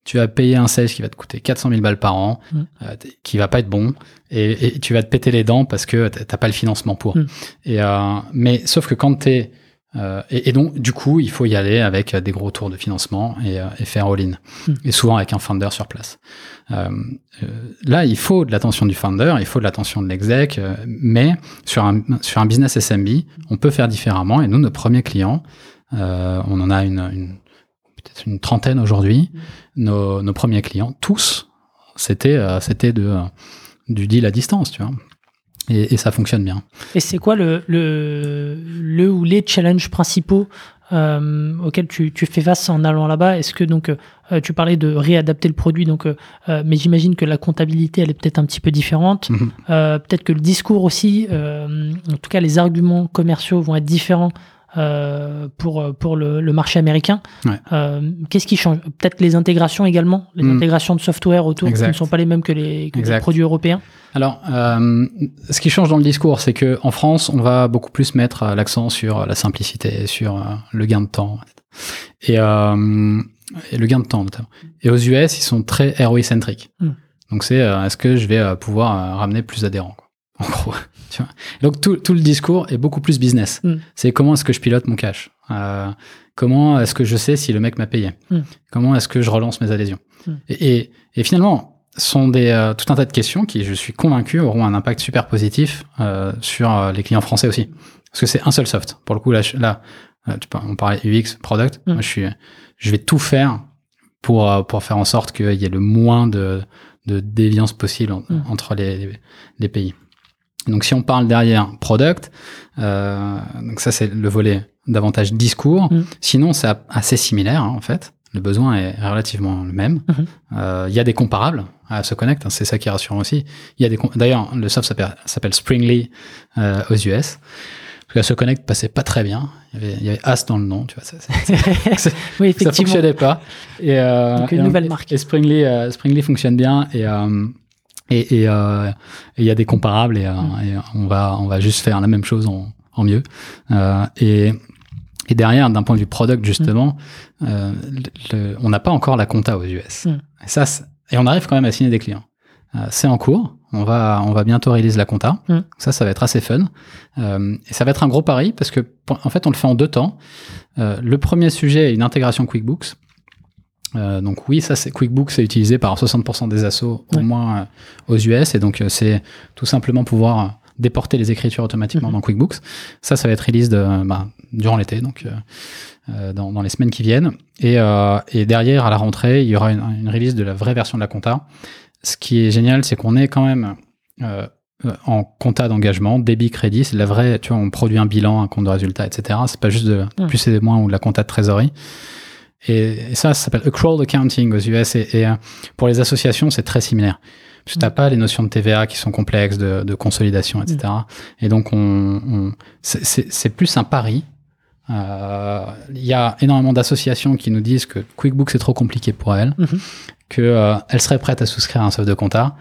Tu vas payer un sales qui va te coûter 400 000 balles par an, Mm. euh, qui va pas être bon, et, et tu vas te péter les dents parce que t'as pas le financement pour. Mm. Et euh, mais sauf que quand t'es euh, et, et donc du coup, il faut y aller avec des gros tours de financement et, euh, et faire all-in, Mm. et souvent avec un founder sur place. Euh, euh, là, il faut de l'attention du founder, il faut de l'attention de l'exec, mais sur un, sur un business SMB, on peut faire différemment. Et nous, nos premiers clients, on en a une, une peut-être une trentaine aujourd'hui. Nos, nos premiers clients, tous, c'était euh, c'était de du deal à distance, tu vois. Et, et ça fonctionne bien. Et c'est quoi le, le, le ou les challenges principaux euh, auxquels tu, tu fais face en allant là-bas? Est-ce que donc euh, tu parlais de réadapter le produit, donc, euh, mais j'imagine que la comptabilité elle est peut-être un petit peu différente. Mhm. Peut-être que le discours aussi, en tout cas les arguments commerciaux vont être différents euh, pour, pour le, le marché américain. Ouais. Euh, Qu'est-ce qui change? Peut-être les intégrations également, les Mm. intégrations de software autour qui Exact. ne sont pas les mêmes que les, que les Exact. produits européens? Alors, euh, ce qui change dans le discours, c'est que en France, on va beaucoup plus mettre l'accent sur la simplicité, sur le gain de temps, et, et le gain de temps notamment. Et aux US, ils sont très ROI centriques. Mm. Donc c'est est-ce que je vais pouvoir ramener plus d'adhérents, en gros? Tu vois. Donc tout, tout le discours est beaucoup plus business. Mm. C'est comment est-ce que je pilote mon cash? Euh, comment est-ce que je sais si le mec m'a payé? Mm. Comment est-ce que je relance mes adhésions? Mm. Et, et, et finalement, sont des euh, tout un tas de questions qui, je suis convaincu, auront un impact super positif euh, sur euh, les clients français aussi. Parce que c'est un seul soft. Pour le coup, là, là euh, on parlait UX, product. Moi, je suis, je vais tout faire pour euh, pour faire en sorte qu'il y ait le moins de de déviance possible en- entre les, les pays. Donc, si on parle derrière product, euh, donc ça c'est le volet davantage discours. Mm. Sinon, c'est assez similaire hein, en fait. Le besoin est relativement le même. Mhm. Euh, Il y a des comparables à se connect, hein, c'est ça qui est rassurant aussi. Il y a des d'ailleurs le soft s'appelle Springly euh, aux US. Parce que se connect passait pas très bien. Il y avait, il y avait As dans le nom, tu vois. Ça, ça, oui, ça effectivement. fonctionnait pas. Et, euh, Donc, une et nouvelle marque. Et Springly, euh, Springly fonctionne bien et euh, et et euh, et il y a des comparables et, euh, Mm. et on va on va juste faire la même chose en, en mieux. Euh, et et derrière, d'un point de vue product justement, euh, le- le- on n'a pas encore la compta aux US. Mm. Et ça, et on arrive quand même à signer des clients. Euh, c'est en cours. On va, on va bientôt réaliser la compta. Mm. Ça, ça va être assez fun. Euh, et ça va être un gros pari parce que, en fait, on le fait en deux temps. Euh, le premier sujet est une intégration QuickBooks. Euh, donc oui, ça c'est QuickBooks c'est utilisé par 60% des assos au Ouais. moins euh, aux US et donc euh, c'est tout simplement pouvoir déporter les écritures automatiquement Mhm. dans QuickBooks. Ça, ça va être release de, bah, durant l'été, donc dans, dans les semaines qui viennent. Et, et derrière, à la rentrée, il y aura une, une release de la vraie version de la compta. Ce qui est génial, c'est qu'on est quand même en compta d'engagement, débit, crédit, c'est de la vraie, tu vois, on produit un bilan, un compte de résultat, etc. C'est pas juste de Mm. plus et moins ou de la compta de trésorerie. Et, ça, ça s'appelle accrual accounting aux US. Et, et, euh, pour les associations, c'est très similaire. Parce que t'as Mm. pas les notions de TVA qui sont complexes, de, de consolidation, etc. Et donc, on, on- c'est- plus un pari. Euh, Il y a énormément d'associations qui nous disent que QuickBooks c'est trop compliqué pour elles, que euh, elles seraient prêtes à souscrire à un soft de compta.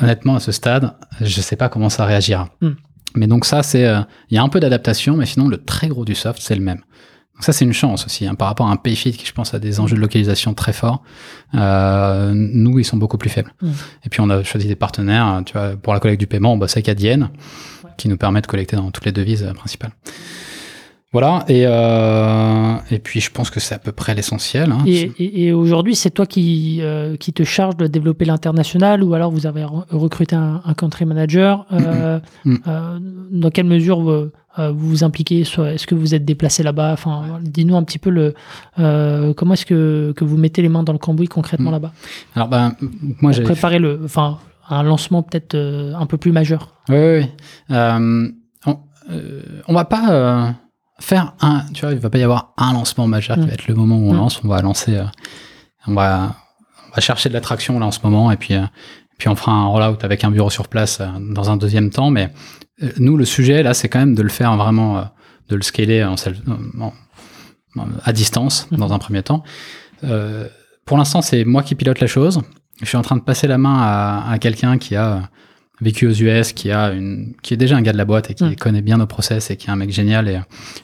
Honnêtement, à ce stade, je sais pas comment ça réagira. Mm. Mais donc ça, c'est, euh, il y a un peu d'adaptation, mais sinon le très gros du soft, c'est le même. Ça, c'est une chance aussi, hein, par rapport à un payfit qui, je pense, a des enjeux de localisation très forts. Euh, nous, ils sont beaucoup plus faibles. Mm. Et puis, on a choisi des partenaires, hein, tu vois, pour la collecte du paiement, on bosse avec Adyen, qui nous permet de collecter dans toutes les devises euh, principales. Voilà, et, euh, et puis je pense que c'est à peu près l'essentiel. hein. Et, et- et aujourd'hui, c'est toi qui, euh, qui te charge de développer l'international ou alors vous avez re- recruté un, un country manager. Euh, Mm. euh, dans quelle mesure vous, euh, vous vous impliquez Est-ce que vous êtes déplacé là-bas? Enfin, Dis-nous un petit peu le, euh, comment est-ce que, que vous mettez les mains dans le cambouis concrètement Mm. là-bas? Alors, ben, moi, j'ai préparer le, enfin, un lancement peut-être euh, un peu plus majeur. Oui, oui, oui. Euh, on, on va pas faire un, tu vois, il va pas y avoir un lancement majeur qui Mm. va être le moment où on Mm. lance. On va lancer, on va, on va chercher de l'attraction là en ce moment et puis, puis on fera un rollout avec un bureau sur place dans un deuxième temps. Mais nous, le sujet là, c'est quand même de le faire vraiment, euh, de le scaler en, self- en- en- à distance Mhm. dans un premier temps. Euh, pour l'instant, c'est moi qui pilote la chose. Je suis en train de passer la main à, à quelqu'un qui a vécu aux US, qui a une, qui est déjà un gars de la boîte et qui Mm. connaît bien nos process et qui est un mec génial et euh,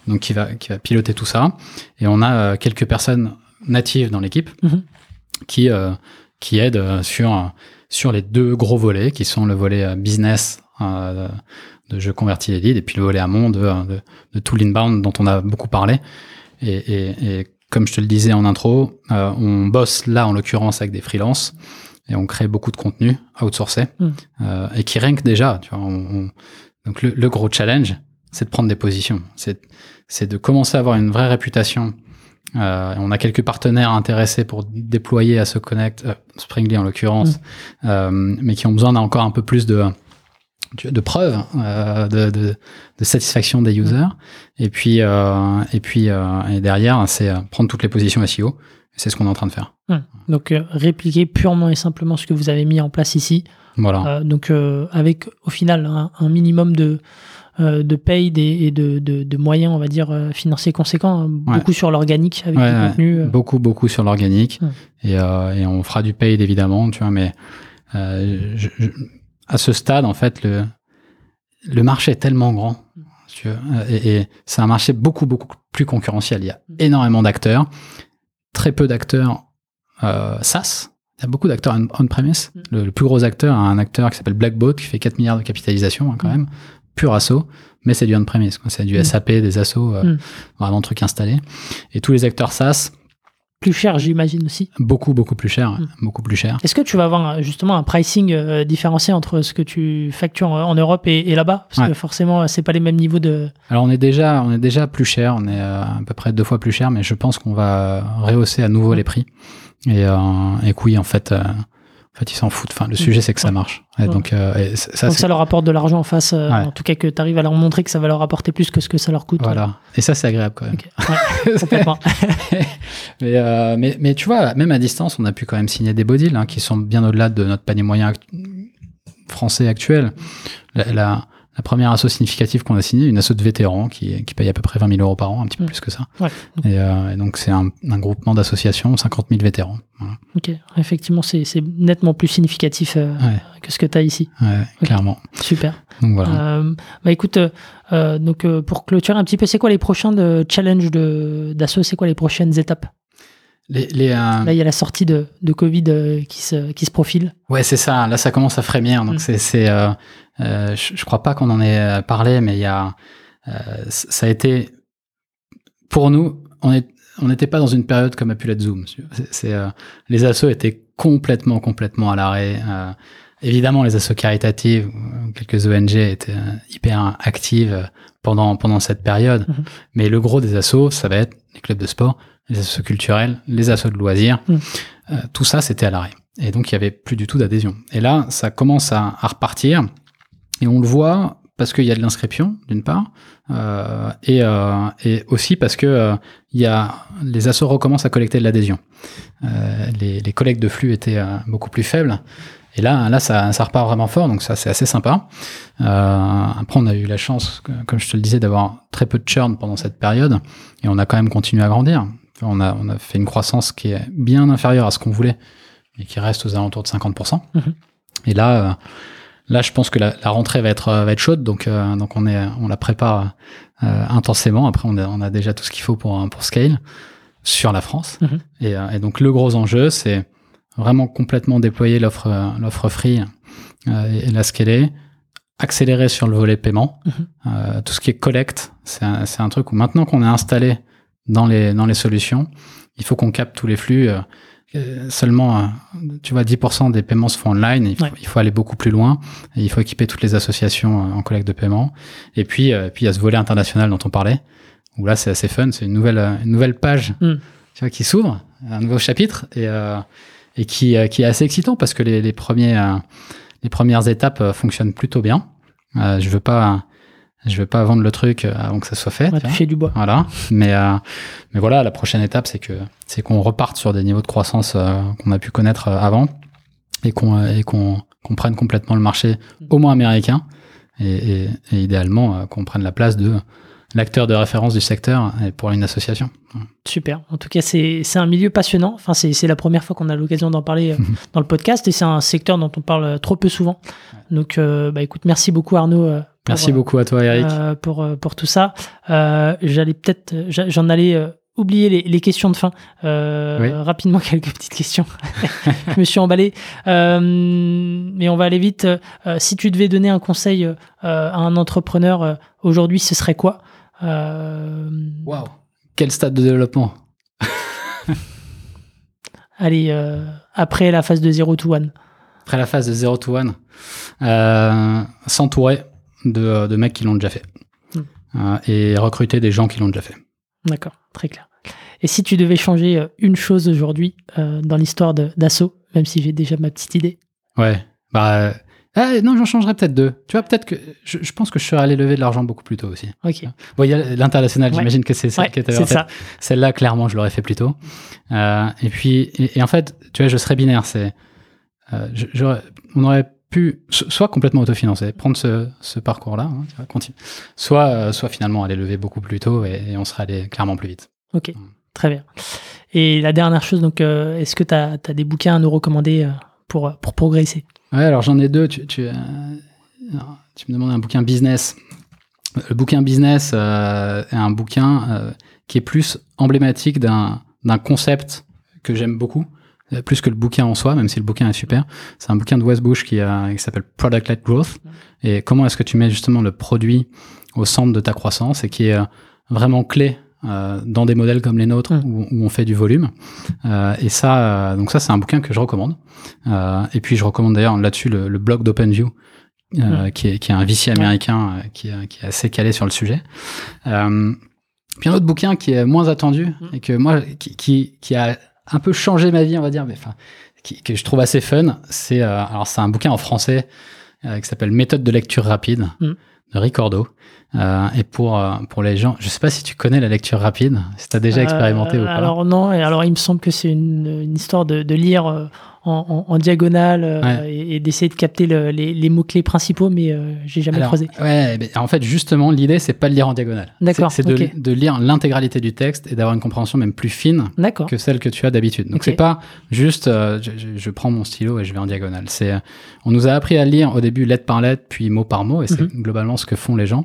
donc qui va, qui va piloter tout ça. Et on a euh, quelques personnes natives dans l'équipe Mhm. qui, euh, qui aident euh, sur, euh, sur les deux gros volets qui sont le volet euh, business euh, de je convertis les leads et puis le volet amont de, euh, de, de tout l'inbound dont on a beaucoup parlé. Et, et, et comme je te le disais en intro, euh, on bosse là en l'occurrence avec des freelances et on crée beaucoup de contenu outsourcé Mm. euh, et qui rank déjà. Tu vois, on- on- donc le, le gros challenge, c'est de prendre des positions. C'est c'est de commencer à avoir une vraie réputation. Euh, on a quelques partenaires intéressés pour déployer à ce connect, euh, Springly en l'occurrence, euh, mais qui ont besoin d'un encore un peu plus de de preuves, euh, de, de, de satisfaction des users. Et puis euh, et puis euh, et derrière, c'est euh, prendre toutes les positions SEO. C'est ce qu'on est en train de faire. Donc euh, répliquer purement et simplement ce que vous avez mis en place ici. Voilà. Donc avec au final un, un minimum de de paid et, de, de, de moyens, on va dire, financiers conséquents, hein, Ouais. beaucoup sur l'organique avec Ouais, du ouais. contenu. Beaucoup, beaucoup sur l'organique. Ouais. Et, et on fera du paid évidemment, tu vois, mais euh, je- je- à ce stade, en fait, le, le marché est tellement grand. vois, et, et c'est un marché beaucoup, beaucoup plus concurrentiel. Il y a énormément d'acteurs, très peu d'acteurs euh, SaaS. Il y a beaucoup d'acteurs on- on-premise. Mm. Le, le plus gros acteur, un acteur qui s'appelle Blackboat, qui fait 4 milliards de capitalisation hein, quand Mm. même, pur assaut, mais c'est du on-premise. C'est du Mm. SAP, des assos, euh, Mm. vraiment truc installé. Et tous les acteurs SaaS, plus cher, j'imagine aussi. Beaucoup, beaucoup plus cher. Mm. Beaucoup plus cher. Est-ce que tu vas avoir euh, justement un pricing euh, différencié entre ce que tu factures en, en Europe et, et là-bas? Parce Ouais. que forcément, c'est pas les mêmes niveaux de. Alors on est déjà, on est déjà plus cher, on est euh, à peu près deux fois plus cher, mais je pense qu'on va rehausser à nouveau les prix. Et, euh, et oui, en fait, euh, en fait, ils s'en foutent. Enfin, le sujet c'est que ça marche. Et Ouais. donc, euh, et c- ça, Donc ça leur apporte de l'argent en face. euh, Ouais. En tout cas, que tu arrives à leur montrer que ça va leur apporter plus que ce que ça leur coûte. voilà. Et ça, c'est agréable quand même. Ok. Ouais, complètement. mais, euh, mais, mais tu vois, même à distance, on a pu quand même signer des beaux deals hein, qui sont bien au-delà de notre panier moyen act- français actuel. La, la, la première asso significative qu'on a signée, une asso de vétérans qui, qui paye à peu près 20 000 euros par an, un petit peu Mm. plus que ça. Ouais. Et, euh, et donc, c'est un, un groupement d'associations, 50 000 vétérans. Voilà. ok. Effectivement, c'est nettement plus significatif euh, Ouais. que ce que tu as ici. Ouais, clairement. Super. Donc voilà. Euh, bah écoute, donc pour clôturer un petit peu, c'est quoi les prochains de challenge de d'assaut? C'est quoi les prochaines étapes? Les, les, euh, Là, il y a la sortie de, de Covid euh, qui se qui se profile. Ouais, c'est ça. Là, ça commence à frémir. Donc, Mm. c'est, c'est, euh, euh, je, je crois pas qu'on en ait euh, parlé, mais il y a, euh, ça a été, pour nous, on est, on n'était pas dans une période comme a pu l'être Zoom. C'est, euh, les assos étaient complètement, complètement à l'arrêt. Euh, évidemment, les assos caritatives, quelques ONG étaient euh, hyper actives pendant, pendant cette période. Mhm. Mais le gros des assos, ça va être les clubs de sport, les assos culturels, les assos de loisirs. Mhm. Tout ça, c'était à l'arrêt. Et donc, il y avait plus du tout d'adhésion. Et là, ça commence à, à repartir. Et on le voit parce qu'il y a de l'inscription, d'une part, euh, et, euh, et aussi parce que euh, il y a, les assos recommencent à collecter de l'adhésion. Euh, les, les collectes de flux étaient euh, beaucoup plus faibles. Et là, là ça, ça repart vraiment fort, donc ça, c'est assez sympa. Euh, après, on a eu la chance, comme je te le disais, d'avoir très peu de churn pendant cette période, et on a quand même continué à grandir. On a, on a fait une croissance qui est bien inférieure à ce qu'on voulait, mais qui reste aux alentours de 50%. Mhm. Et là, euh, là, je pense que la, la rentrée va être, va être chaude, donc, euh, donc on, est, on la prépare euh, intensément. Après, on a, on a déjà tout ce qu'il faut pour, pour scale sur la France. Mhm. Et, euh, et donc, le gros enjeu, c'est vraiment complètement déployer l'offre euh, l'offre free euh, et, et la scaler, accélérer sur le volet paiement. Mhm. Euh, tout ce qui est collecte, c'est un, truc où maintenant qu'on est installé dans les, dans les solutions, il faut qu'on capte tous les flux. Seulement, euh, tu vois, 10% des paiements se font online. Il faut, Ouais. il faut aller beaucoup plus loin. Et il faut équiper toutes les associations euh, en collecte de paiement. Et puis, euh, puis il y a ce volet international dont on parlait, où là, c'est assez fun. C'est une nouvelle, une nouvelle page Mm. tu vois, qui s'ouvre, un nouveau chapitre, et, euh, et qui, euh, qui est assez excitant parce que les, les, premiers, les premières étapes fonctionnent plutôt bien. Je veux pas, je veux pas vendre le truc euh, avant que ça soit fait. On va tu vois. toucher du bois. Voilà. Mais, euh, mais voilà, la prochaine étape, c'est que c'est qu'on reparte sur des niveaux de croissance euh, qu'on a pu connaître avant et qu'on et qu'on prenne complètement le marché, au moins américain, et, et, et idéalement qu'on prenne la place de l'acteur de référence du secteur et pour une association. Super. En tout cas, c'est un milieu passionnant. Enfin, c'est la première fois qu'on a l'occasion d'en parler euh, dans le podcast et c'est un secteur dont on parle trop peu souvent. Donc, euh, bah, écoute, merci beaucoup Arnaud. euh, pour, Merci beaucoup à toi, Eric. euh, pour, pour tout ça. Euh, J'allais peut-être, j'en allais oublier les, les questions de fin. Euh, Oui. Rapidement, quelques petites questions. Je me suis emballé. Euh, mais on va aller vite. Euh, si tu devais donner un conseil à un entrepreneur aujourd'hui, ce serait quoi? Euh, Waouh Quel stade de développement Allez, euh, après la phase de 0 to 1. Après la phase de 0 to 1, euh, s'entourer de, de mecs qui l'ont déjà fait. Mm. Euh, et recruter des gens qui l'ont déjà fait. D'accord, très clair. Et si tu devais changer une chose aujourd'hui euh, dans l'histoire de- d'Asso, même si j'ai déjà ma petite idée, Ouais. Bah, euh, ah, non, j'en changerais peut-être deux. Tu vois, peut-être que je, je pense que je serais allé lever de l'argent beaucoup plus tôt aussi. ok, Bon, il y a l'international, Ouais. j'imagine que c'est celle Ouais, en tête. ça. Celle-là, clairement, je l'aurais fait plus tôt. Euh, et puis, et, et en fait, tu vois, je serais binaire. C'est, euh, on aurait pu so- soit complètement autofinancer, prendre ce, ce parcours-là, hein, tu vois, continue. Soit, euh, soit finalement aller lever beaucoup plus tôt et, et on serait allé clairement plus vite. Ok, très bien. Et la dernière chose, donc, est-ce que tu as, des bouquins à nous recommander pour, pour progresser? Ouais, alors j'en ai deux. Euh, tu me demandes un bouquin business. Le bouquin business euh, est un bouquin euh, qui est plus emblématique d'un concept que j'aime beaucoup, euh, plus que le bouquin en soi, même si le bouquin est super. C'est un bouquin de Wes Bush qui, qui s'appelle Product-led Growth. Et comment est-ce que tu mets justement le produit au centre de ta croissance et qui est vraiment clé euh, dans des modèles comme les nôtres Mm. où, où on fait du volume. Euh, et ça, euh, donc ça, c'est un bouquin que je recommande. Et puis je recommande d'ailleurs là-dessus le, le blog d'OpenView, Mm. qui, est, qui est un VC américain qui, est- qui est assez calé sur le sujet. Puis un autre bouquin qui est moins attendu Mm. et que moi, qui, qui, qui a un peu changé ma vie, on va dire, mais enfin, que je trouve assez fun, c'est alors c'est un bouquin en français qui s'appelle Méthode de lecture rapide Mm. De Ricordo. Euh, et pour euh, pour les gens, je sais pas si tu connais la lecture rapide, si tu as déjà expérimenté Euh, ou pas. Alors non, et alors il me semble que c'est une, une histoire de, de lire euh, en, en- en diagonale euh, Ouais. et, et d'essayer de capter le- les, les mots-clés principaux, mais euh, j'ai jamais Alors, croisé. Ouais, en fait, justement, l'idée, c'est pas de lire en diagonale. D'accord, C'est de, lire l'intégralité du texte et d'avoir une compréhension même plus fine que celle que tu as d'habitude. Donc Ok. c'est pas juste euh, je, prends mon stylo et je vais en diagonale. C'est on nous a appris à lire au début lettre par lettre puis mot par mot et c'est Mhm. globalement ce que font les gens.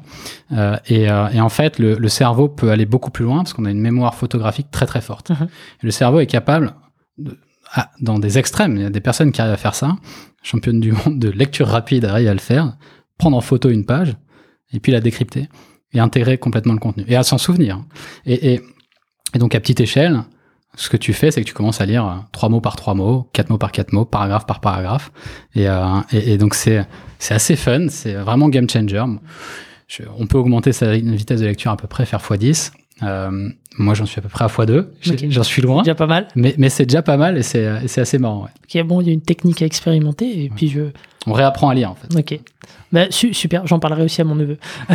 Et, et en fait le, le cerveau peut aller beaucoup plus loin parce qu'on a une mémoire photographique très très forte. Mhm. Le cerveau est capable de, ah, dans des extrêmes, il y a des personnes qui arrivent à faire ça. Championne du monde de lecture rapide arrive à le faire, prendre en photo une page et puis la décrypter et intégrer complètement le contenu et à s'en souvenir. Et, donc à petite échelle, ce que tu fais, c'est que tu commences à lire euh, trois mots par trois mots, quatre mots par quatre mots, paragraphe par paragraphe. Et, euh, donc c'est assez fun, c'est vraiment game changer. On peut augmenter sa vitesse de lecture à peu près, faire x10. Euh, moi, j'en suis à peu près à x2. J'ai- Ok. J'en suis loin. Déjà pas mal. Mais, mais c'est déjà pas mal et c'est assez marrant. ouais. Ok, bon, il y a une technique à expérimenter et puis je. On réapprend à lire en fait. Ok. Bah, su- super, j'en parlerai aussi à mon neveu.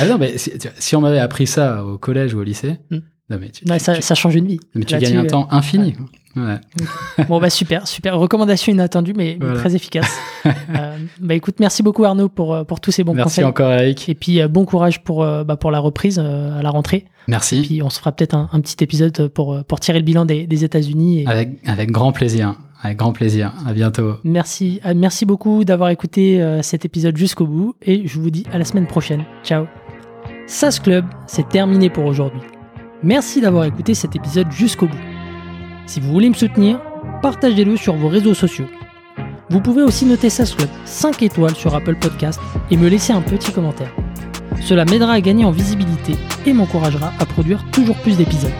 Ah non, mais si, on m'avait appris ça au collège ou au lycée, Mm. non, mais tu, tu- ça, tu- ça change une vie. mais tu gagnes un euh, temps infini. Ouais. Bon, bah super, super. Recommandation inattendue, mais, très efficace. Euh, bah écoute, merci beaucoup Arnaud pour, euh, pour tous ces bons Merci conseils. encore Eric. Et puis euh, bon courage pour, euh, bah, pour la reprise à la rentrée. Merci. Puis on se fera peut-être un, un petit épisode pour, pour tirer le bilan des, des États-Unis. Et Avec, avec grand plaisir. Avec grand plaisir. À bientôt. Merci, merci beaucoup d'avoir écouté cet épisode jusqu'au bout et je vous dis à la semaine prochaine. Ciao. SAS Club, c'est terminé pour aujourd'hui. Merci d'avoir écouté cet épisode jusqu'au bout. Si vous voulez me soutenir, partagez-le sur vos réseaux sociaux. Vous pouvez aussi noter Club 5 étoiles sur Apple Podcast et me laisser un petit commentaire. Cela m'aidera à gagner en visibilité et m'encouragera à produire toujours plus d'épisodes.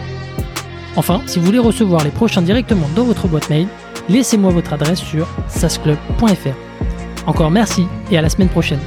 Enfin, si vous voulez recevoir les prochains directement dans votre boîte mail, laissez-moi votre adresse sur sasclub.fr. Encore merci et à la semaine prochaine.